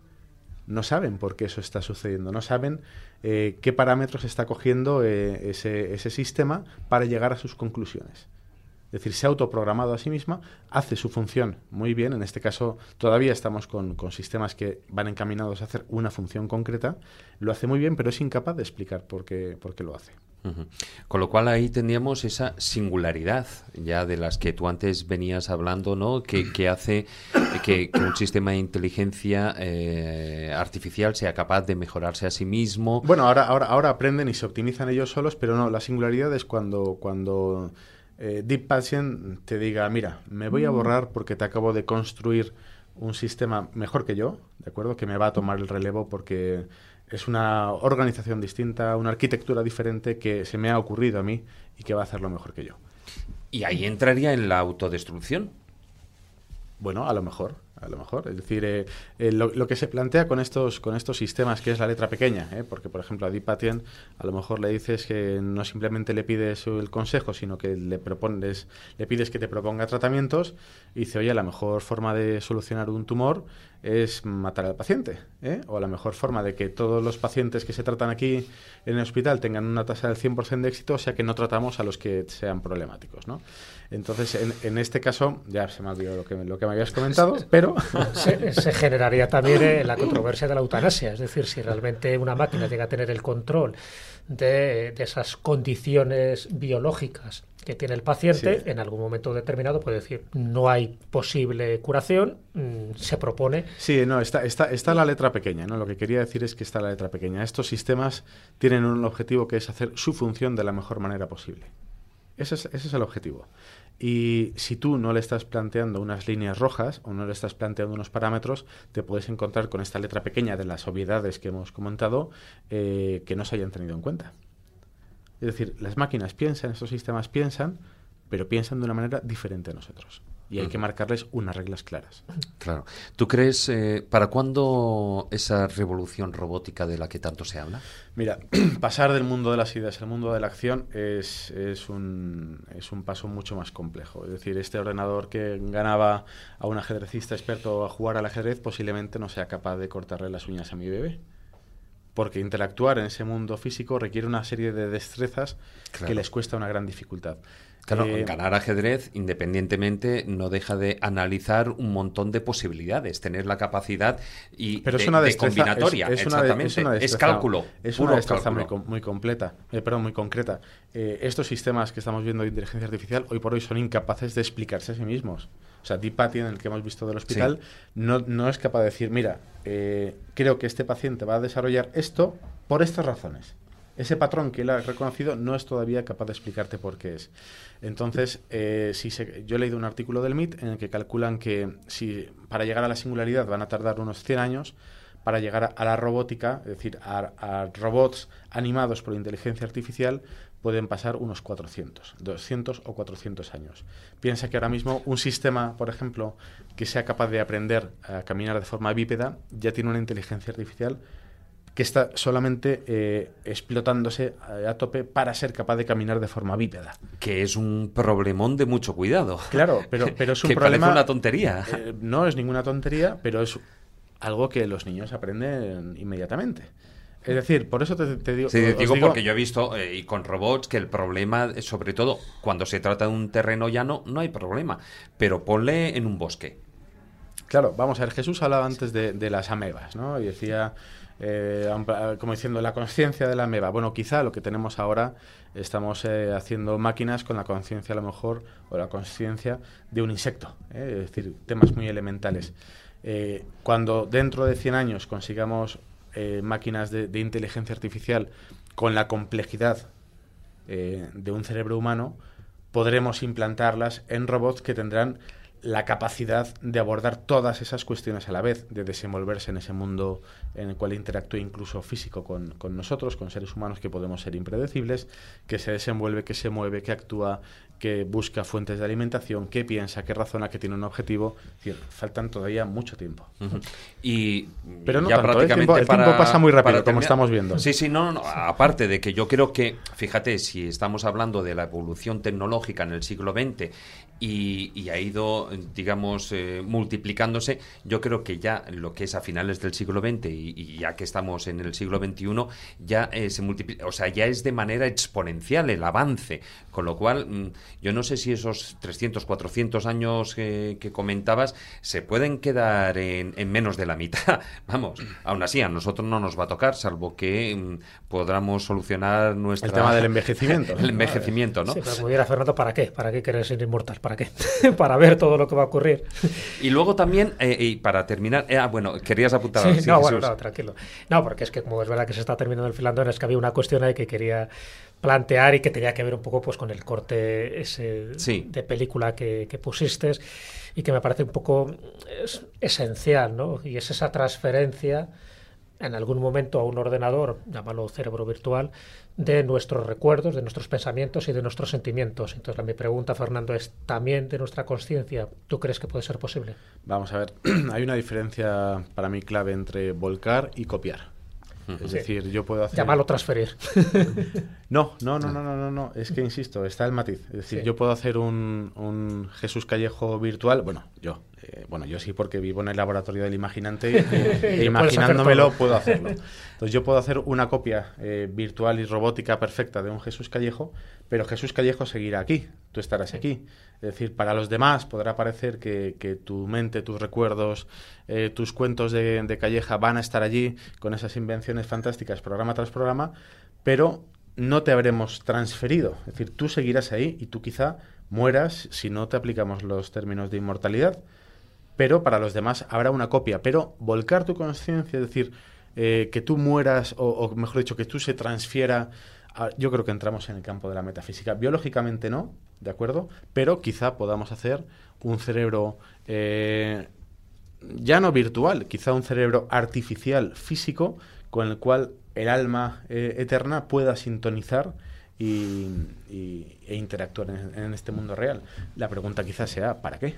no saben por qué eso está sucediendo, no saben eh, qué parámetros está cogiendo ese, ese, sistema para llegar a sus conclusiones. Es decir, se ha autoprogramado a sí misma, hace su función muy bien. En este caso, todavía estamos con, sistemas que van encaminados a hacer una función concreta. Lo hace muy bien, pero es incapaz de explicar por qué, por qué lo hace. Con lo cual ahí tendríamos esa singularidad ya de las que tú antes venías hablando, ¿no? Que, hace que, un sistema de inteligencia eh, artificial sea capaz de mejorarse a sí mismo. Bueno, ahora, ahora, ahora aprenden y se optimizan ellos solos, pero no, la singularidad es cuando, cuando eh, Deep Patient te diga, mira, me voy a mm. borrar porque te acabo de construir un sistema mejor que yo, ¿de acuerdo? Que me va a tomar el relevo porque es una organización distinta, una arquitectura diferente que se me ha ocurrido a mí y que va a hacerlo mejor que yo. Y ahí entraría en la autodestrucción. Bueno, a lo mejor a lo mejor. Es decir, eh, eh, lo, que se plantea con estos, con estos sistemas, que es la letra pequeña, ¿eh? porque, por ejemplo, a Dipatien a lo mejor le dices que no simplemente le pides el consejo, sino que le, propones, le pides que te proponga tratamientos y dice, oye, la mejor forma de solucionar un tumor es matar al paciente. O la mejor forma de que todos los pacientes que se tratan aquí en el hospital tengan una tasa del 100% de éxito, o sea que no tratamos a los que sean problemáticos. ¿no? Entonces, en, en, este caso, ya se me ha olvidado lo que, lo que me habías comentado, [laughs] pero... Se, generaría también eh, la [laughs] controversia de la eutanasia, es decir, si realmente una máquina llega a tener el control de, esas condiciones biológicas que tiene el paciente, en algún momento determinado puede decir, no hay posible curación, mm, se propone... Sí, no, está, está, está la letra pequeña, ¿no? Lo que quería decir es que está la letra pequeña. Estos sistemas tienen un objetivo que es hacer su función de la mejor manera posible. Ese es, ese es el objetivo. Y si tú no le estás planteando unas líneas rojas o no le estás planteando unos parámetros, te puedes encontrar con esta letra pequeña de las obviedades que hemos comentado eh, que no se hayan tenido en cuenta. Es decir, las máquinas piensan, estos sistemas piensan, pero piensan de una manera diferente a nosotros y hay que marcarles unas reglas claras. Claro. ¿Tú crees, eh, para cuándo esa revolución robótica de la que tanto se habla? Mira, [clears throat] pasar del mundo de las ideas al mundo de la acción es, es, un, es un paso mucho más complejo. Es decir, este ordenador que ganaba a un ajedrecista experto a jugar al ajedrez posiblemente no sea capaz de cortarle las uñas a mi bebé porque interactuar en ese mundo físico requiere una serie de destrezas que les cuesta una gran dificultad. Claro, eh, ganar ajedrez, independientemente, no deja de analizar un montón de posibilidades, tener la capacidad y Pero de, es una combinatoria, es, exactamente. Es, cálculo. Es una destreza muy, completa, eh, perdón, muy concreta. Eh, estos sistemas que estamos viendo de inteligencia artificial hoy por hoy son incapaces de explicarse a sí mismos. O sea, Deep en el que hemos visto del hospital, no, no, es capaz de decir, mira, creo que este paciente va a desarrollar esto por estas razones ese patrón que él ha reconocido no es todavía capaz de explicarte por qué es. Entonces, eh, si yo he leído un artículo del MIT en el que calculan que si para llegar a la singularidad van a tardar unos 100 años, para llegar a, la robótica, es decir, a, robots animados por inteligencia artificial, pueden pasar unos 400, 200 o 400 años. Piensa que ahora mismo un sistema, por ejemplo, que sea capaz de aprender a caminar de forma bípeda, ya tiene una inteligencia artificial que está solamente eh, explotándose a, tope para ser capaz de caminar de forma bípeda. Que es un problemón de mucho cuidado. Claro, pero, [laughs] pero es un que problema... Parece una tontería. Eh, no es ninguna tontería, pero es algo que los niños aprenden inmediatamente. Es decir, por eso te, digo... Sí, digo, porque yo he visto, eh, y con robots, que el problema, sobre todo cuando se trata de un terreno llano, no hay problema. Pero ponle en un bosque. Claro, vamos a ver, Jesús hablaba antes de, las amebas, ¿no? Y decía eh, como diciendo, la conciencia de la ameba. Bueno, quizá lo que tenemos ahora, estamos eh, haciendo máquinas con la conciencia a lo mejor, o la conciencia de un insecto, eh, es decir, temas muy elementales. cuando dentro de 100 años consigamos máquinas de, inteligencia artificial con la complejidad de un cerebro humano, podremos implantarlas en robots que tendrán la capacidad de abordar todas esas cuestiones a la vez, de desenvolverse en ese mundo en el cual interactúa incluso físico con, nosotros, con seres humanos que podemos ser impredecibles, que se desenvuelve, que se mueve, que actúa, que busca fuentes de alimentación, que piensa, que razona, que tiene un objetivo. Es decir, faltan todavía mucho tiempo. Y Pero no ya tanto, ¿eh? prácticamente el tiempo, el para- tiempo pasa muy rápido, como estamos viendo. Sí, sí, no, no, no, aparte de que yo creo que, fíjate, si estamos hablando de la evolución tecnológica en el siglo XX y, y ha ido, digamos, eh, multiplicándose, yo creo que ya lo que es a finales del siglo XX y, y ya que estamos en el siglo XXI, ya eh, se multiplica, o sea, ya es de manera exponencial el avance, con lo cual mm, yo no sé si esos 300, 400 años que, que comentabas se pueden quedar en, en menos de la mitad. [laughs] Vamos, aún así a nosotros no nos va a tocar, salvo que mm, podamos solucionar nuestra... El tema del envejecimiento. [laughs] el envejecimiento, ¿no? Sí, pero como diría Fernando, ¿para qué? ¿Para qué querer ser inmortal? ¿Para qué? [laughs] Para ver todo lo que va a ocurrir. Y luego también, eh, y para terminar, eh, ah, bueno, querías apuntar Sí, no, bueno, no, tranquilo. No, porque es que como es verdad que se está terminando el filandón, es que había una cuestión ahí que quería plantear y que tenía que ver un poco pues con el corte ese Sí. de película que, que pusiste y que me parece un poco es- esencial, ¿no? Y es esa transferencia en algún momento a un ordenador, llámalo cerebro virtual, de nuestros recuerdos, de nuestros pensamientos y de nuestros sentimientos. Entonces, la, mi pregunta, Fernando, es también de nuestra conciencia. ¿Tú crees que puede ser posible? Vamos a ver, [clears throat] hay una diferencia para mí clave entre volcar y copiar. Es Sí. decir, yo puedo hacer... Llámalo transferir. [laughs] No, no, no, no, no, no, no. Es que insisto, está el matiz. Es decir, Sí. yo puedo hacer un, un Jesús Callejo virtual. Bueno, yo. Eh, bueno, yo sí, porque vivo en el laboratorio del imaginante [laughs] y, e imaginándomelo puedo hacerlo. [laughs] Entonces yo puedo hacer una copia eh, virtual y robótica perfecta de un Jesús Callejo, pero Jesús Callejo seguirá aquí. Tú estarás aquí. Es decir, para los demás podrá parecer que, que tu mente, tus recuerdos, eh, tus cuentos de, de Calleja van a estar allí con esas invenciones fantásticas programa tras programa, pero no te habremos transferido. Es decir, tú seguirás ahí y tú quizá mueras si no te aplicamos los términos de inmortalidad, pero para los demás habrá una copia. Pero volcar tu conciencia, es decir, eh, que tú mueras, o, o mejor dicho, que tú se transfiera, a- yo creo que entramos en el campo de la metafísica. Biológicamente no, ¿de acuerdo? Pero quizá podamos hacer un cerebro... eh, ya no virtual, quizá un cerebro artificial físico con el cual el alma eh, eterna pueda sintonizar y- e interactuar en, en este mundo real. La pregunta quizás sea, ¿para qué?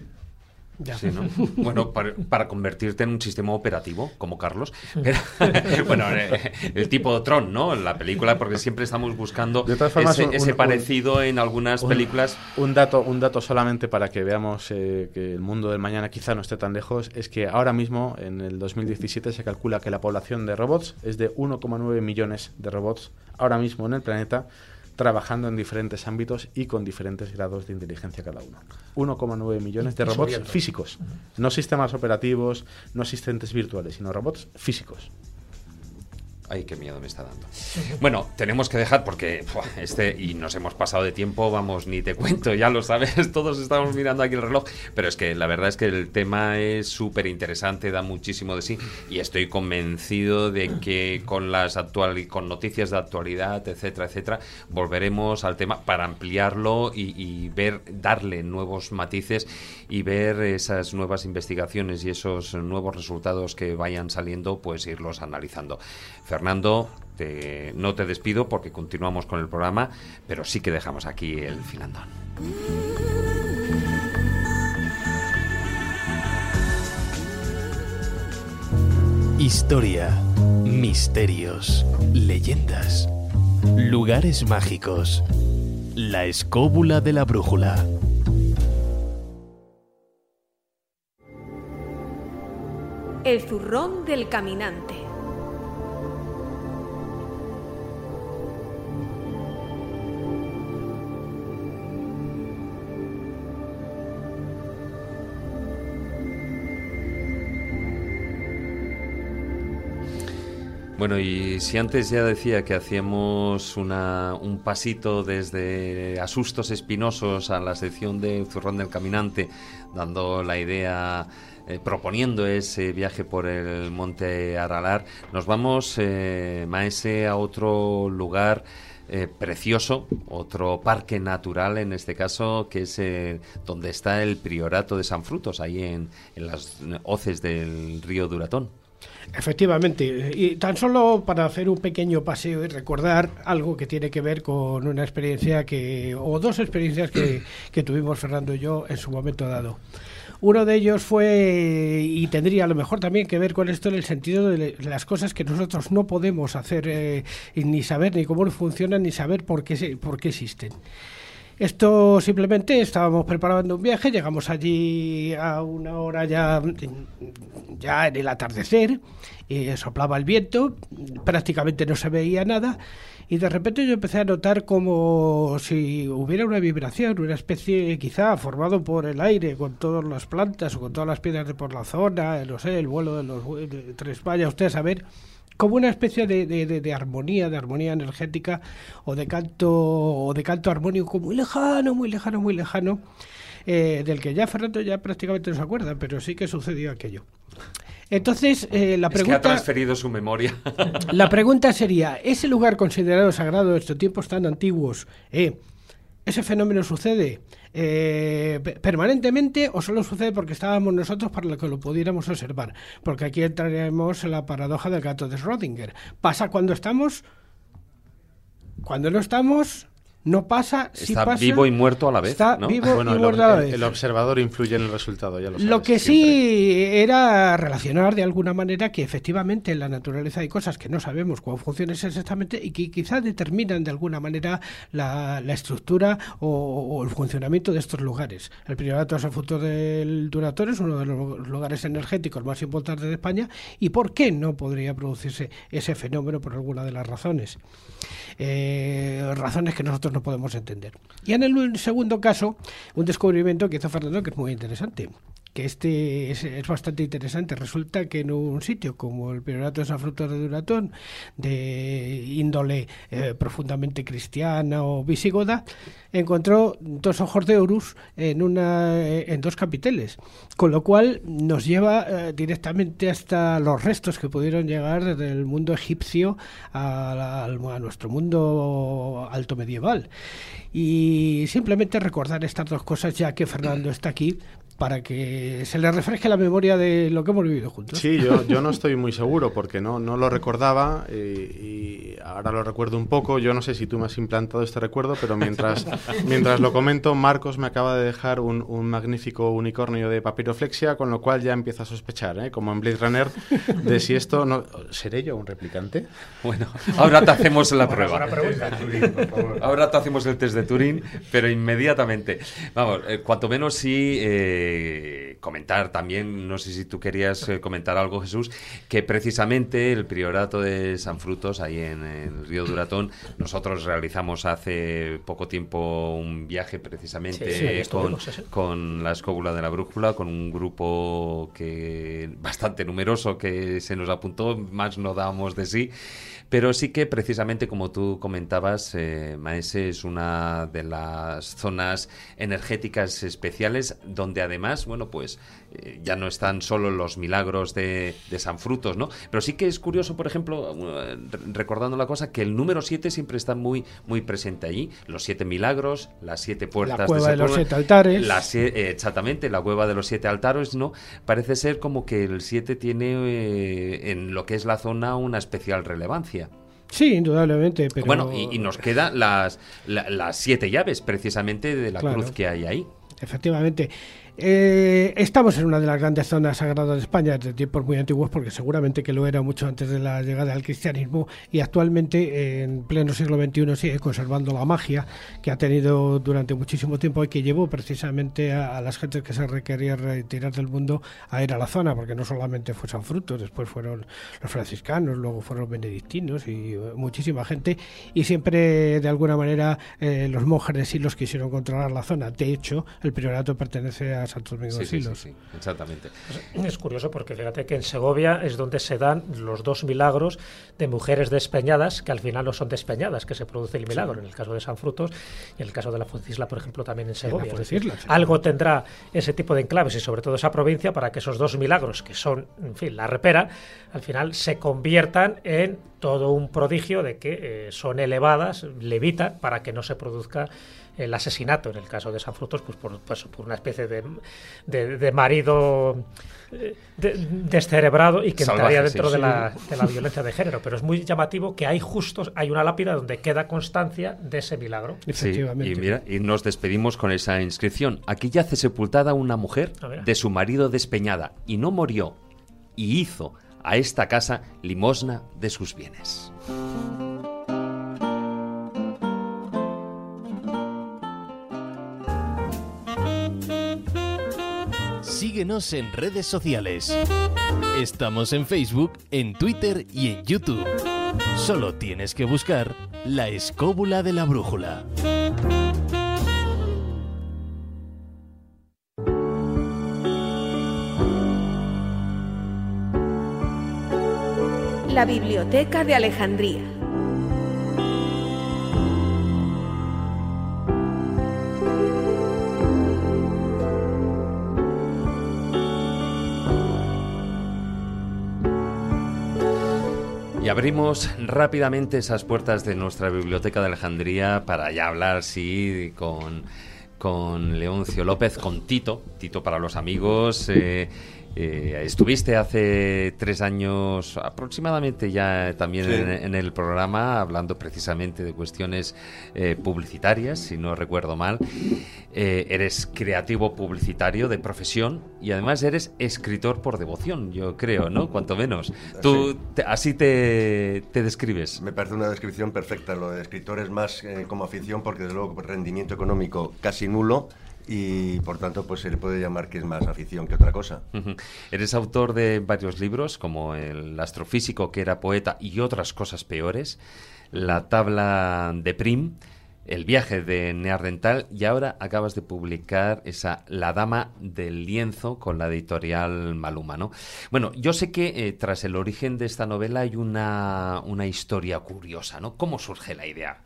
Ya. Sí, ¿no? [laughs] Bueno, para, para convertirte en un sistema operativo, como Carlos. Pero, [laughs] bueno, eh, el tipo Tron, ¿no? La película, porque siempre estamos buscando De todas formas, ese, un- ese un- parecido en algunas un- películas. Un dato, un dato solamente para que veamos eh, que el mundo del mañana quizá no esté tan lejos, es que ahora mismo, en el 2017, se calcula que la población de robots es de 1,9 millones de robots ahora mismo en el planeta, trabajando en diferentes ámbitos y con diferentes grados de inteligencia cada uno. 1,9 millones de robots físicos, no sistemas operativos, no asistentes virtuales, sino robots físicos. Ay, qué miedo me está dando. Bueno, tenemos que dejar porque este y nos hemos pasado de tiempo, vamos, ni te cuento, ya lo sabes, [laughs] todos estamos mirando aquí el reloj, pero es que la verdad es que el tema es súper interesante, da muchísimo de sí y estoy convencido de que con las actual con noticias de actualidad, etcétera, etcétera, volveremos al tema para ampliarlo y, y ver, darle nuevos matices y ver esas nuevas investigaciones y esos nuevos resultados que vayan saliendo, pues irlos analizando. Fernando, te- no te despido porque continuamos con el programa, pero sí que dejamos aquí el filandón. Historia, misterios, leyendas, lugares mágicos. La escóbula de la brújula. El zurrón del caminante. Bueno, y si antes ya decía que hacíamos una, un pasito desde asustos espinosos a la sección de Zurrón del Caminante, dando la idea, eh, proponiendo ese viaje por el monte Aralar, nos vamos, eh, Maese, a otro lugar eh, precioso, otro parque natural en este caso, que es eh, donde está el priorato de San Frutos, ahí en, en las hoces del río Duratón. Efectivamente, y tan solo para hacer un pequeño paseo y recordar algo que tiene que ver con una experiencia que, o dos experiencias que, que tuvimos Fernando y yo en su momento dado. Uno de ellos fue, y tendría a lo mejor también que ver con esto en el sentido de las cosas que nosotros no podemos hacer, eh, ni saber ni cómo funcionan, ni saber por qué, por qué existen. Esto simplemente estábamos preparando un viaje, llegamos allí a una hora ya, ya en el atardecer, y soplaba el viento, prácticamente no se veía nada, y de repente yo empecé a notar como si hubiera una vibración, una especie quizá formado por el aire, con todas las plantas o con todas las piedras de por la zona, no sé, el vuelo de los tres vaya usted saber como una especie de, de- de- de armonía, de armonía energética o de canto o de canto armónico muy lejano, muy lejano, muy lejano, eh, del que ya Fernando ya prácticamente no se acuerda, pero sí que sucedió aquello. Entonces, eh, la Es que ha pregunta... transferido su memoria. La pregunta sería, ¿ese lugar considerado sagrado en estos tiempos tan antiguos, eh, ese fenómeno sucede eh, pe- permanentemente o solo sucede porque estábamos nosotros para que lo pudiéramos observar? Porque aquí entraremos en la paradoja del gato de Schrödinger. ¿Pasa cuando estamos? Cuando no estamos, no pasa. Si Está pasa, vivo y muerto a la vez, Está ¿no? vivo Bueno, y el, muerto a la el- vez. el observador influye en el resultado, ya lo sabes. Lo que siempre. sí era relacionar de alguna manera que efectivamente en la naturaleza hay cosas que no sabemos cómo funcionan exactamente y que quizás determinan de alguna manera la, la estructura o, o el funcionamiento de estos lugares. El Priorato de San Fruto del Duratón es uno de los lugares energéticos más importantes de España y ¿por qué no podría producirse ese fenómeno por alguna de las razones? Eh, razones que nosotros no podemos entender. Y en el segundo caso, un descubrimiento que hizo Fernando que es muy interesante que este es, es bastante interesante. Resulta que en un sitio como el Priorato de San Fruto de Duratón, de índole eh, profundamente cristiana o visigoda, encontró dos ojos de Horus en, una, eh, en dos capiteles, con lo cual nos lleva eh, directamente hasta los restos que pudieron llegar desde el mundo egipcio a, a nuestro mundo alto medieval. Y simplemente recordar estas dos cosas, ya que Fernando está aquí, para que se le refresque la memoria de lo que hemos vivido juntos. Sí, yo, yo no estoy muy seguro porque no, no lo recordaba eh, y ahora lo recuerdo un poco. Yo no sé si tú me has implantado este recuerdo, pero mientras, [laughs] mientras lo comento, Marcos me acaba de dejar un, un magnífico unicornio de papiroflexia, con lo cual ya empiezo a sospechar, ¿eh? como en Blade Runner, de si esto no... ¿Seré yo un replicante? Bueno, ahora te hacemos la prueba. Ahora te hacemos el test de Turín, pero inmediatamente. Vamos, eh, cuanto menos sí eh, comentar también, no sé si tú querías eh, comentar algo, Jesús, que precisamente el priorato de San Frutos, ahí en, en el río Duratón, nosotros realizamos hace poco tiempo un viaje precisamente Sí, sí, ahí con, con la escóbula de la brújula, con un grupo que bastante numeroso que se nos apuntó, más no dábamos de sí. Pero sí que precisamente como tú comentabas, eh, Maese es una de las zonas energéticas especiales donde además, bueno, pues eh, ya no están solo los milagros de, de San Frutos, ¿no? Pero sí que es curioso, por ejemplo, re- recordando la cosa, que el número 7 siempre está muy, muy presente allí. Los siete milagros, las siete puertas cueva de los siete altares. la eh, exactamente, la cueva de los siete altares, ¿no? Parece ser como que el 7 tiene eh, en lo que es la zona una especial relevancia. Sí, indudablemente, pero... Bueno, y, y nos quedan las, la- las siete llaves precisamente de la Claro. cruz que hay ahí. Efectivamente. Eh, estamos en una de las grandes zonas sagradas de España desde tiempos muy antiguos, porque seguramente que lo era mucho antes de la llegada del cristianismo, y actualmente, en pleno siglo XXI, sigue conservando la magia que ha tenido durante muchísimo tiempo y que llevó precisamente a, a las gentes que se requería retirar del mundo a ir a la zona, porque no solamente fue San Frutos, después fueron los franciscanos, luego fueron los benedictinos y eh, muchísima gente, y siempre de alguna manera eh, los monjes de Silos quisieron controlar la zona. De hecho, el priorato pertenece a Sí, sí, sí, exactamente. Es curioso porque fíjate que en Segovia es donde se dan los dos milagros de mujeres despeñadas que al final no son despeñadas, que se produce el milagro, en el caso de San Frutos y en el caso de la Fuencisla, por ejemplo, también en Segovia. Es decir, algo tendrá ese tipo de enclaves y sobre todo esa provincia para que esos dos milagros, que son, en fin, la repera, al final se conviertan en todo un prodigio de que eh, son elevadas, levitan, para que no se produzca el asesinato, en el caso de San Frutos, pues por, pues, por una especie de, de, de marido eh, de- descerebrado y que Salvaje, entraría dentro sí, de, sí. la, de la violencia de género. Pero es muy llamativo que hay justos, hay una lápida donde queda constancia de ese milagro. Sí, y mira, y nos despedimos con esa inscripción. Aquí yace sepultada una mujer de su marido despeñada y no murió y hizo a esta casa limosna de sus bienes. Síguenos en redes sociales. Estamos en Facebook, en Twitter y en YouTube. Solo tienes que buscar la escóbula de la brújula. La Biblioteca de Alejandría. Abrimos rápidamente esas puertas de nuestra biblioteca de Alejandría para ya hablar, sí, con, con Leoncio López, con Tito, Tito para los amigos. eh, eh, estuviste hace tres años aproximadamente ya también Sí. en, en el programa hablando precisamente de cuestiones eh, publicitarias, si no recuerdo mal. Eh, eres creativo publicitario de profesión y además eres escritor por devoción, yo creo, ¿no? Cuanto menos. Tú te- así te, te describes. Me parece una descripción perfecta. Lo de escritor es más como afición porque, desde luego, rendimiento económico casi nulo y, por tanto, pues se le puede llamar que es más afición que otra cosa. Eres autor de varios libros, como El astrofísico que era poeta y otras cosas peores, La tabla de Prim, El viaje de Neardental y ahora acabas de publicar esa La dama del lienzo con la editorial Maluma, ¿no? Bueno, yo sé que eh, tras el origen de esta novela hay una, una historia curiosa, ¿no? ¿Cómo surge la idea?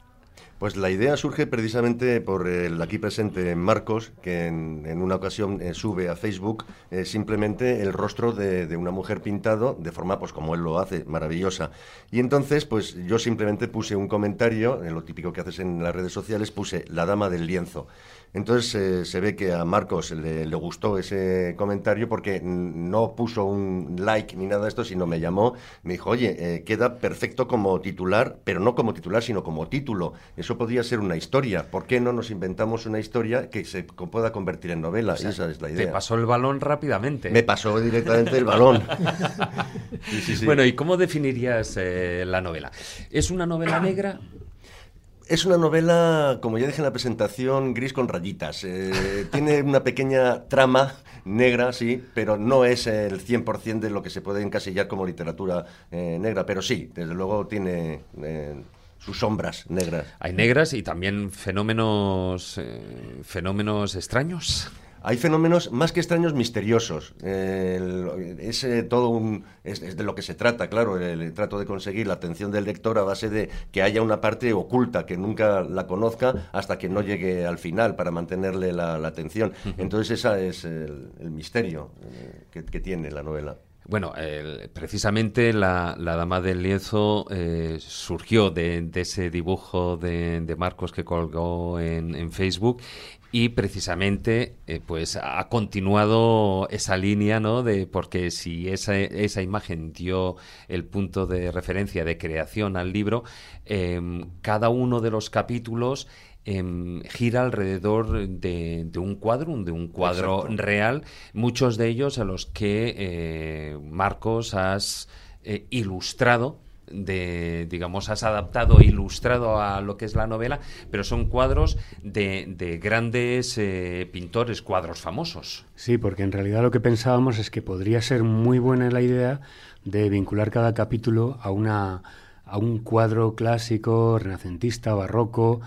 Pues la idea surge precisamente por el aquí presente Marcos, que en, una ocasión eh, sube a Facebook eh, simplemente el rostro de, una mujer pintado de forma, pues como él lo hace, maravillosa. Y entonces, pues yo simplemente puse un comentario, en lo típico que haces en las redes sociales, puse la dama del lienzo. Entonces eh, se ve que a Marcos le, gustó ese comentario porque no puso un like ni nada de esto, sino me llamó, me dijo, oye, eh, queda perfecto como titular, pero no como titular, sino como título. Eso podría ser una historia. ¿Por qué no nos inventamos una historia que se pueda convertir en novela? O sea, Esa es la Te idea. pasó el balón rápidamente. Me pasó directamente el balón. [laughs] Sí, sí, sí. Bueno, ¿y cómo definirías eh, la novela? ¿Es una novela negra? Es una novela, como ya dije en la presentación, gris con rayitas. Eh, [laughs] tiene una pequeña trama negra, sí, pero no es el 100% de lo que se puede encasillar como literatura eh, negra. Pero sí, desde luego tiene eh, sus sombras negras. Hay negras y también fenómenos, eh, fenómenos extraños. Hay fenómenos más que extraños, misteriosos. Eh, es eh, todo un. Es, es de lo que se trata, claro. El, el trato de conseguir la atención del lector a base de que haya una parte oculta, que nunca la conozca hasta que no llegue al final para mantenerle la, la atención. Entonces, ese es el, el misterio que, que tiene la novela. Bueno, precisamente la, Dama del Lienzo eh, surgió de, ese dibujo de, de Marcos que colgó en, en Facebook y precisamente eh, pues ha continuado esa línea, ¿no? De, porque si esa, esa imagen dio el punto de referencia de creación al libro, em, cada uno de los capítulos em, gira alrededor de, de un cuadro, de un cuadro Exacto. real, muchos de ellos a los que eh, Marcos has eh, ilustrado de digamos has adaptado e ilustrado a lo que es la novela pero son cuadros de, de grandes eh, pintores cuadros famosos Sí, porque en realidad lo que pensábamos es que podría ser muy buena la idea de vincular cada capítulo a una a un cuadro clásico, renacentista, barroco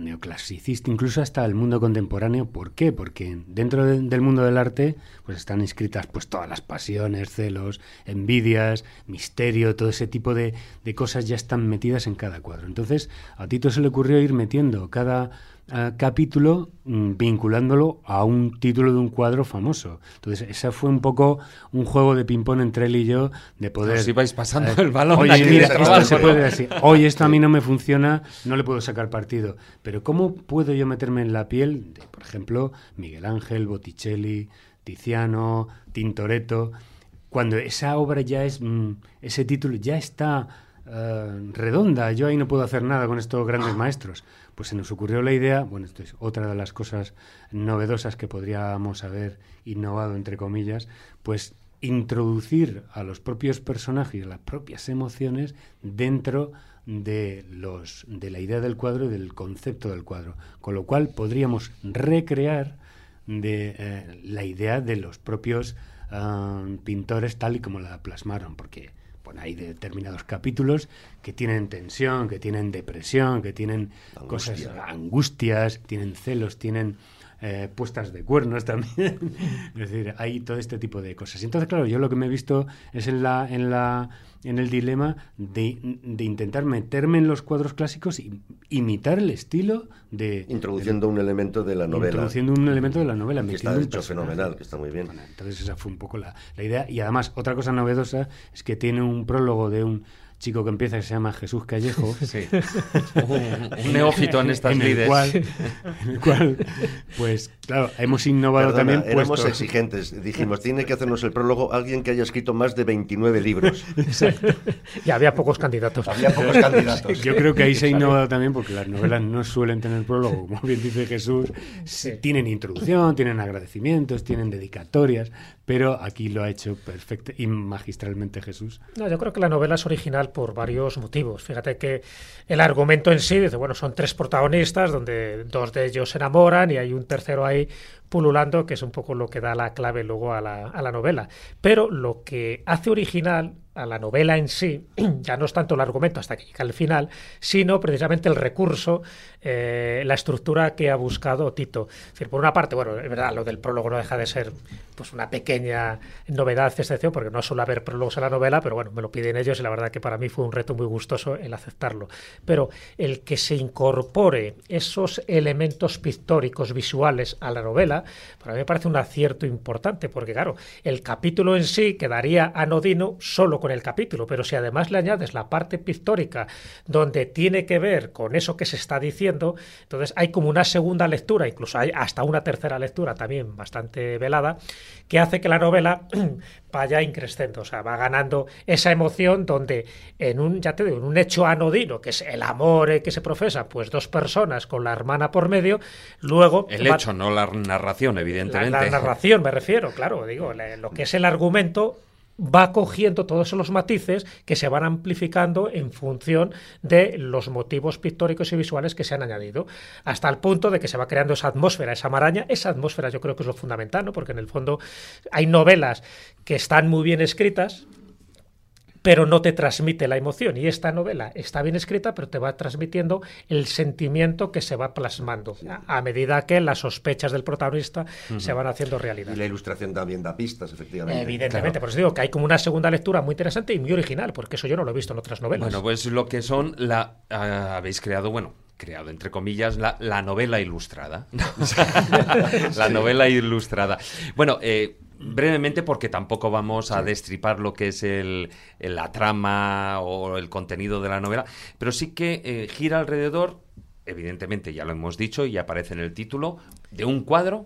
neoclasicista, incluso hasta el mundo contemporáneo. ¿Por qué? Porque dentro de- del mundo del arte pues están inscritas pues todas las pasiones, celos, envidias, misterio, todo ese tipo de, de cosas ya están metidas en cada cuadro. Entonces, a Tito se le ocurrió ir metiendo cada eh, capítulo mm, vinculándolo a un título de un cuadro famoso. Entonces, ese fue un poco un juego de ping-pong entre él y yo de poder... Os ibais pasando eh, el balón. Oye, mira, esto trabajo, se ¿no? puede decir, Oye, esto a mí no me funciona, no le puedo sacar partido. Pero ¿cómo puedo yo meterme en la piel de, por ejemplo, Miguel Ángel, Botticelli, Tiziano, Tintoretto, cuando esa obra ya es, mm, ese título ya está eh, redonda, yo ahí no puedo hacer nada con estos grandes maestros. Pues se nos ocurrió la idea, bueno, esto es otra de las cosas novedosas que podríamos haber innovado, entre comillas, pues introducir a los propios personajes, las propias emociones dentro de los de la idea del cuadro y del concepto del cuadro, con lo cual podríamos recrear de eh, la idea de los propios ah, pintores tal y como la plasmaron, porque bueno, hay determinados capítulos que tienen tensión, que tienen depresión, que tienen cosas, angustias, tienen celos, tienen eh, puestas de cuernos [laughs] también. es decir, hay todo este tipo de cosas. Y entonces, claro, yo lo que me he visto es en la, en la, en el dilema de, de intentar meterme en los cuadros clásicos y imitar el estilo de Introduciendo un elemento de la novela. Introduciendo un elemento de la novela, Que está hecho fenomenal, que está muy bien. Bueno, entonces esa fue un poco la, la idea. Y además, otra cosa novedosa es que tiene un prólogo de un chico que empieza que se llama Jesús Callejo. [laughs] Sí. [laughs] Un- un neófito en estas el lides. cual- en el cual, pues claro, hemos innovado Perdona, también. éramos exigentes. Dijimos, tiene que hacernos el prólogo alguien que haya escrito más de 29 libros. [laughs] Y había pocos candidatos. Había pocos candidatos. Yo creo que ahí se ha innovado también porque las novelas no suelen tener prólogo, como bien dice Jesús. Sí. Tienen introducción, tienen agradecimientos, tienen dedicatorias, pero aquí lo ha hecho perfecto y magistralmente Jesús. No, yo creo que la novela es original por varios motivos. Fíjate que el argumento en sí dice, bueno, son tres protagonistas donde dos de ellos se enamoran y hay un tercero ahí pululando, que es un poco lo que da la clave luego a la, a la novela. Pero lo que hace original a la novela en sí, [clears throat] ya no es tanto el argumento hasta que llega al final, sino precisamente el recurso, eh, la estructura que ha buscado Tito. Por una parte, bueno, es verdad, lo del prólogo no deja de ser pues una pequeña novedad, excepción, porque no suele haber prólogos en la novela, pero bueno, me lo piden ellos y la verdad que para mí fue un reto muy gustoso el aceptarlo. Pero el que se incorpore esos elementos pictóricos visuales a la novela, para mí me parece un acierto importante, porque claro, el capítulo en sí quedaría anodino solo con el capítulo, pero si además le añades la parte pictórica donde tiene que ver con eso que se está diciendo, entonces hay como una segunda lectura, incluso hay hasta una tercera lectura también bastante velada, que hace que la novela [clears throat] vaya increciendo, o sea, va ganando esa emoción donde en un, ya te digo, en un hecho anodino, que es el amor eh, que se profesa, pues dos personas con la hermana por medio, luego... El va- hecho, no la narración, evidentemente. la narración me refiero, claro, digo, lo que es el argumento va cogiendo todos esos matices que se van amplificando en función de los motivos pictóricos y visuales que se han añadido, hasta el punto de que se va creando esa atmósfera, esa maraña. Esa atmósfera yo creo que es lo fundamental, ¿no? porque en el fondo hay novelas que están muy bien escritas, pero no te transmite la emoción. Y esta novela está bien escrita, pero te va transmitiendo el sentimiento que se va plasmando a, a medida que las sospechas del protagonista se van haciendo realidad. Y la ilustración también da pistas, efectivamente. Evidentemente, por eso digo que hay como una segunda lectura muy interesante y muy original, porque eso yo no lo he visto en otras novelas. Bueno, pues lo que son la ah, habéis creado, bueno, creado entre comillas la, la novela ilustrada. [laughs] [laughs] la novela ilustrada. Bueno, eh, brevemente porque tampoco vamos a destripar lo que es el, la trama o el contenido de la novela, pero sí que eh, gira alrededor, evidentemente ya lo hemos dicho y aparece en el título, de un cuadro,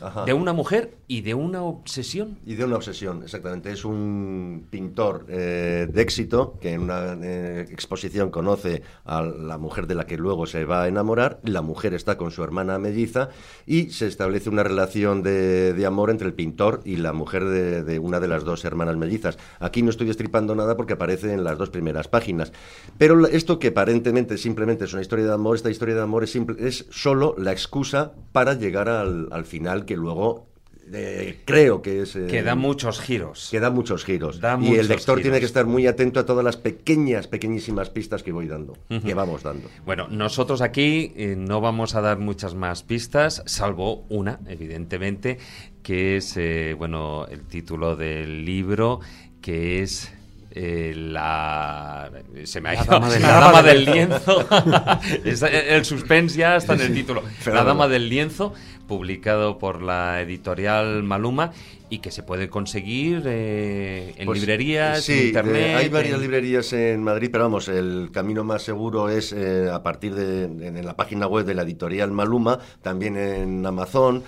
Ajá. de una mujer y de una obsesión. Y de una obsesión, exactamente. Es un pintor eh, de éxito que en una eh, exposición conoce a la mujer de la que luego se va a enamorar. La mujer está con su hermana melliza y se establece una relación de, de amor entre el pintor y la mujer de, de una de las dos hermanas mellizas. Aquí no estoy destripando nada porque aparece en las dos primeras páginas. Pero esto que aparentemente simplemente es una historia de amor, esta historia de amor es, simple, es solo la excusa para llegar al, al final que luego eh, creo que es... eh, Que da muchos giros. que da muchos giros. Da y muchos el lector tiene que estar muy atento a todas las pequeñas, pequeñísimas pistas que voy dando, que vamos dando. Bueno, nosotros aquí eh, no vamos a dar muchas más pistas, salvo una, evidentemente, que es eh, bueno el título del libro, que es eh, la se me ha La ido dama del- la dama del lienzo. [laughs] El suspense ya está en el título. La dama del lienzo publicado por la editorial Maluma y que se puede conseguir eh, en Pues, librerías sí, en internet eh, hay varias en- librerías en Madrid, pero vamos, el camino más seguro es eh, a partir de en, en la página web de la editorial Maluma, también en Amazon,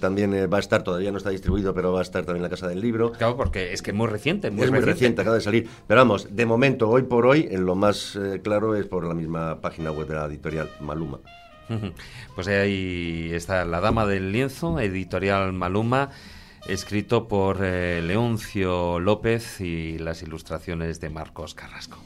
también va a estar, todavía no está distribuido, pero va a estar también en la Casa del Libro. Claro, porque es que es muy reciente, muy es muy reciente. reciente, acaba de salir. Pero vamos, de momento, hoy por hoy, en lo más claro es por la misma página web de la editorial Maluma. Pues ahí está La Dama del Lienzo, editorial Maluma, escrito por eh, Leoncio López y las ilustraciones de Marcos Carrasco.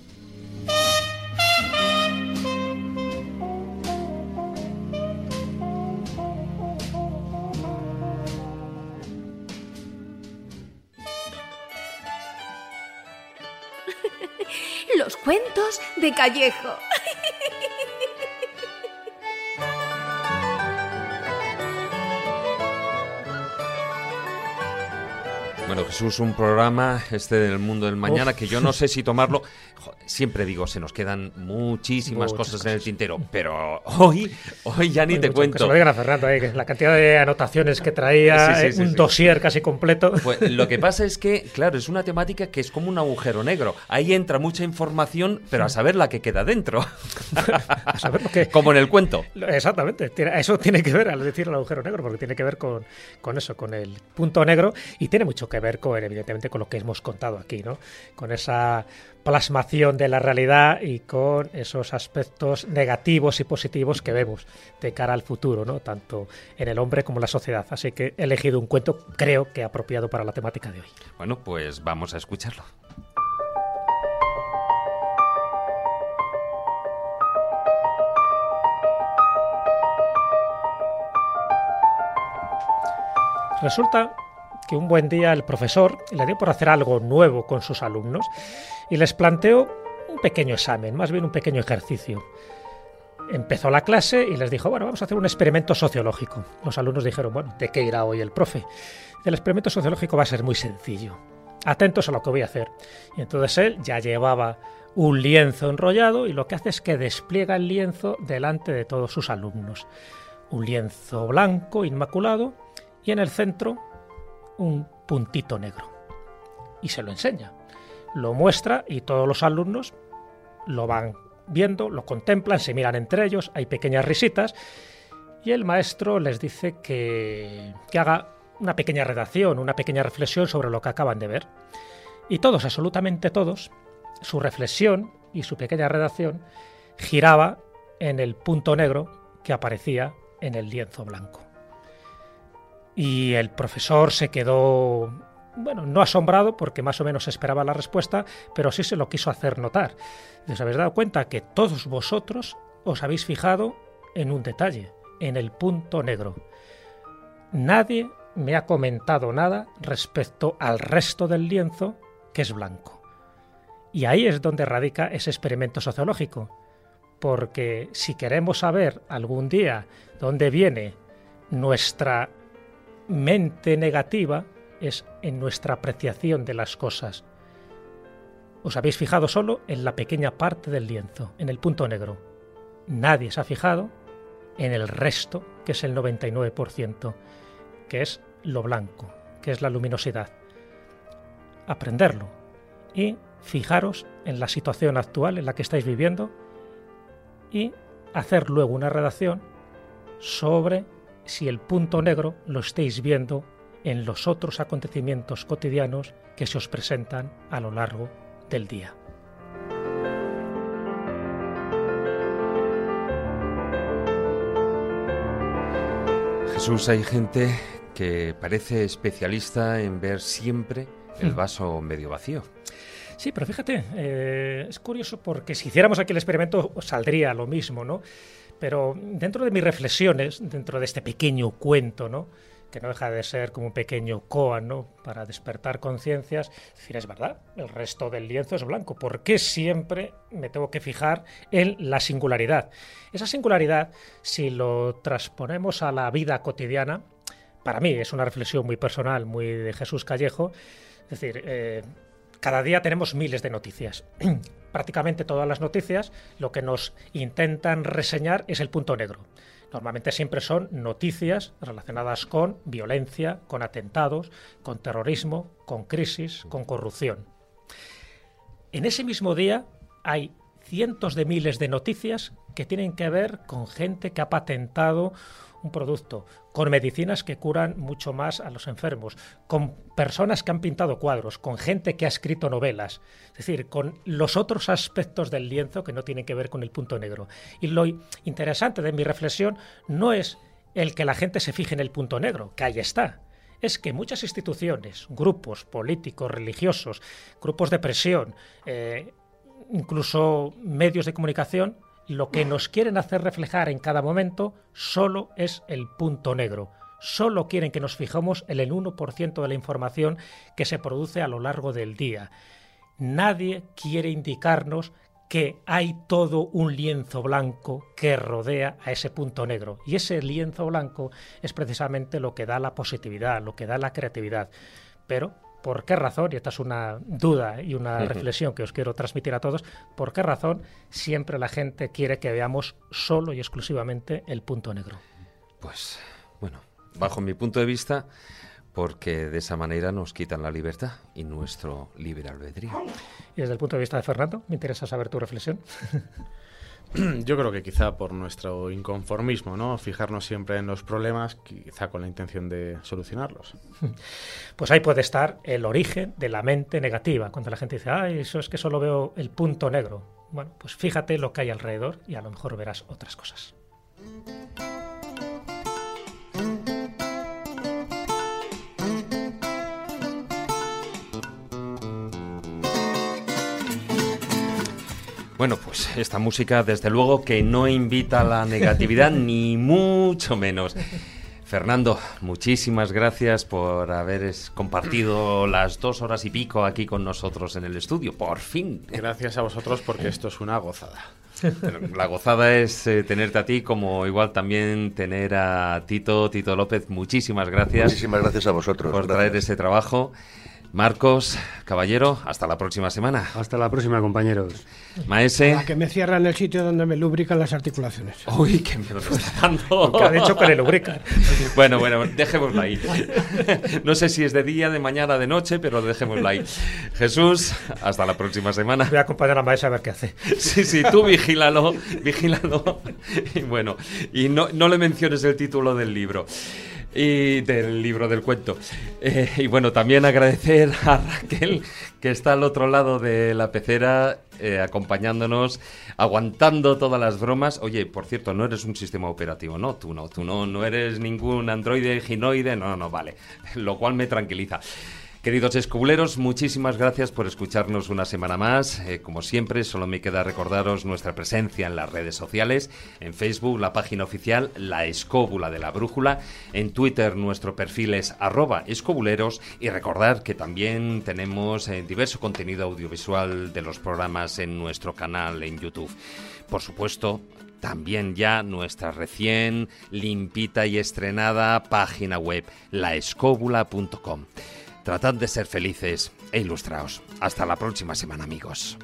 [laughs] Los cuentos de Callejo. Bueno, Jesús, un programa este del mundo del mañana que yo no sé si tomarlo. [laughs] siempre digo, se nos quedan muchísimas Muchas cosas, en el tintero, pero hoy, hoy ya ni te mucho, cuento. Que se lo digan a Fernando, eh, que la cantidad de anotaciones que traía, Sí, sí, eh, sí, un dossier casi completo. Pues [laughs] lo que pasa es que, claro, es una temática que es como un agujero negro. Ahí entra mucha información, pero a saber la que queda dentro. [laughs] A saber lo que- Como en el cuento. Exactamente, eso tiene que ver al decir el agujero negro, porque tiene que ver con, con eso, con el punto negro, y tiene mucho que ver con, evidentemente, con lo que hemos contado aquí, ¿no? Con esa plasmación de la realidad y con esos aspectos negativos y positivos que vemos de cara al futuro, ¿no? Tanto en el hombre como en la sociedad. Así que he elegido un cuento, creo que apropiado para la temática de hoy. Bueno, pues vamos a escucharlo. Resulta que un buen día el profesor le dio por hacer algo nuevo con sus alumnos y les planteó un pequeño examen, más bien un pequeño ejercicio. Empezó la clase y les dijo, bueno, vamos a hacer un experimento sociológico. Los alumnos dijeron, bueno, ¿de qué irá hoy el profe? El experimento sociológico va a ser muy sencillo. Atentos a lo que voy a hacer. Y entonces él ya llevaba un lienzo enrollado y lo que hace es que despliega el lienzo delante de todos sus alumnos. Un lienzo blanco, inmaculado, y en el centro un puntito negro. Y se lo enseña. Lo muestra y todos los alumnos lo van viendo, lo contemplan, se miran entre ellos, hay pequeñas risitas y el maestro les dice que, que haga una pequeña redacción, una pequeña reflexión sobre lo que acaban de ver. Y todos, absolutamente todos, su reflexión y su pequeña redacción giraba en el punto negro que aparecía en el lienzo blanco. Y el profesor se quedó, bueno, no asombrado porque más o menos esperaba la respuesta, pero sí se lo quiso hacer notar. ¿Os habéis dado cuenta que todos vosotros os habéis fijado en un detalle, en el punto negro? Nadie me ha comentado nada respecto al resto del lienzo que es blanco. Y ahí es donde radica ese experimento sociológico. Porque si queremos saber algún día dónde viene nuestra mente negativa, es en nuestra apreciación de las cosas. Os habéis fijado solo en la pequeña parte del lienzo, en el punto negro. Nadie se ha fijado en el resto, que es el 99%, que es lo blanco, que es la luminosidad. Aprenderlo y fijaros en la situación actual en la que estáis viviendo y hacer luego una redacción sobre si el punto negro lo estáis viendo en los otros acontecimientos cotidianos que se os presentan a lo largo del día. Jesús, hay gente que parece especialista en ver siempre el Mm. vaso medio vacío. Sí, pero fíjate, eh, es curioso porque si hiciéramos aquí el experimento saldría lo mismo, ¿no? Pero dentro de mis reflexiones, dentro de este pequeño cuento, ¿no? Que no deja de ser como un pequeño koan, ¿no? Para despertar conciencias. Es es verdad, el resto del lienzo es blanco. ¿Por qué siempre me tengo que fijar en la singularidad? Esa singularidad, si lo transponemos a la vida cotidiana, para mí es una reflexión muy personal, muy de Jesús Callejo. Es decir, eh, cada día tenemos miles de noticias. [clears throat] Prácticamente todas las noticias lo que nos intentan reseñar es el punto negro. Normalmente siempre son noticias relacionadas con violencia, con atentados, con terrorismo, con crisis, con corrupción. En ese mismo día hay cientos de miles de noticias que tienen que ver con gente que ha patentado un producto, con medicinas que curan mucho más a los enfermos, con personas que han pintado cuadros, con gente que ha escrito novelas, es decir, con los otros aspectos del lienzo que no tienen que ver con el punto negro. Y lo interesante de mi reflexión no es el que la gente se fije en el punto negro, que ahí está, es que muchas instituciones, grupos políticos, religiosos, grupos de presión, eh, incluso medios de comunicación, lo que nos quieren hacer reflejar en cada momento solo es el punto negro. Solo quieren que nos fijemos en el 1% de la información que se produce a lo largo del día. Nadie quiere indicarnos que hay todo un lienzo blanco que rodea a ese punto negro. Y ese lienzo blanco es precisamente lo que da la positividad, lo que da la creatividad. Pero ¿Por qué razón? Y esta es una duda y una reflexión que os quiero transmitir a todos. ¿Por qué razón siempre la gente quiere que veamos solo y exclusivamente el punto negro? Pues, bueno, bajo mi punto de vista, porque de esa manera nos quitan la libertad y nuestro libre albedrío. Y desde el punto de vista de Fernando, me interesa saber tu reflexión. [laughs] [clears throat] Yo creo que quizá por nuestro inconformismo, ¿no? Fijarnos siempre en los problemas, quizá con la intención de solucionarlos. [laughs] Pues ahí puede estar el origen de la mente negativa, cuando la gente dice, ay, eso es que solo veo el punto negro. Bueno, pues fíjate lo que hay alrededor y a lo mejor verás otras cosas. Bueno, pues esta música desde luego que no invita a la negatividad [laughs] ni mucho menos. Fernando, muchísimas gracias por haber compartido las dos horas y pico aquí con nosotros en el estudio. Por fin. Gracias a vosotros porque esto es una gozada. La gozada es eh, tenerte a ti, como igual también tener a Tito, Tito López. Muchísimas gracias. Muchísimas gracias a vosotros. Por traer este trabajo. Marcos, caballero, hasta la próxima semana. Hasta la próxima, compañeros. Maese. que me cierran el sitio donde me lubrican las articulaciones. Uy, qué miedo me está dando. ¿Qué han hecho que le lubrican? [laughs] bueno, bueno, dejémoslo ahí. No sé si es de día, de mañana, de noche, pero dejémoslo ahí. Jesús, hasta la próxima semana. Voy a acompañar a Maese a ver qué hace. Sí, sí, tú vigílalo, vigílalo. Y bueno, y no, no le menciones el título del libro y del libro del cuento. Eh, y bueno, también agradecer [laughs] a Raquel, que está al otro lado de la pecera, eh, acompañándonos, aguantando todas las bromas. Oye, por cierto, no eres un sistema operativo, ¿no? Tú no, tú no, no eres ningún androide, ginoide, no, no, vale. Lo cual me tranquiliza. Queridos escobuleros, muchísimas gracias por escucharnos una semana más. Eh, como siempre, solo me queda recordaros nuestra presencia en las redes sociales, en Facebook, la página oficial La Escóbula de la Brújula, en Twitter nuestro perfil es arroba escobuleros y recordar que también tenemos eh, diverso contenido audiovisual de los programas en nuestro canal en YouTube. Por supuesto, también ya nuestra recién limpita y estrenada página web, laescóbula.com. Tratad de ser felices e ilustraos. Hasta la próxima semana, amigos.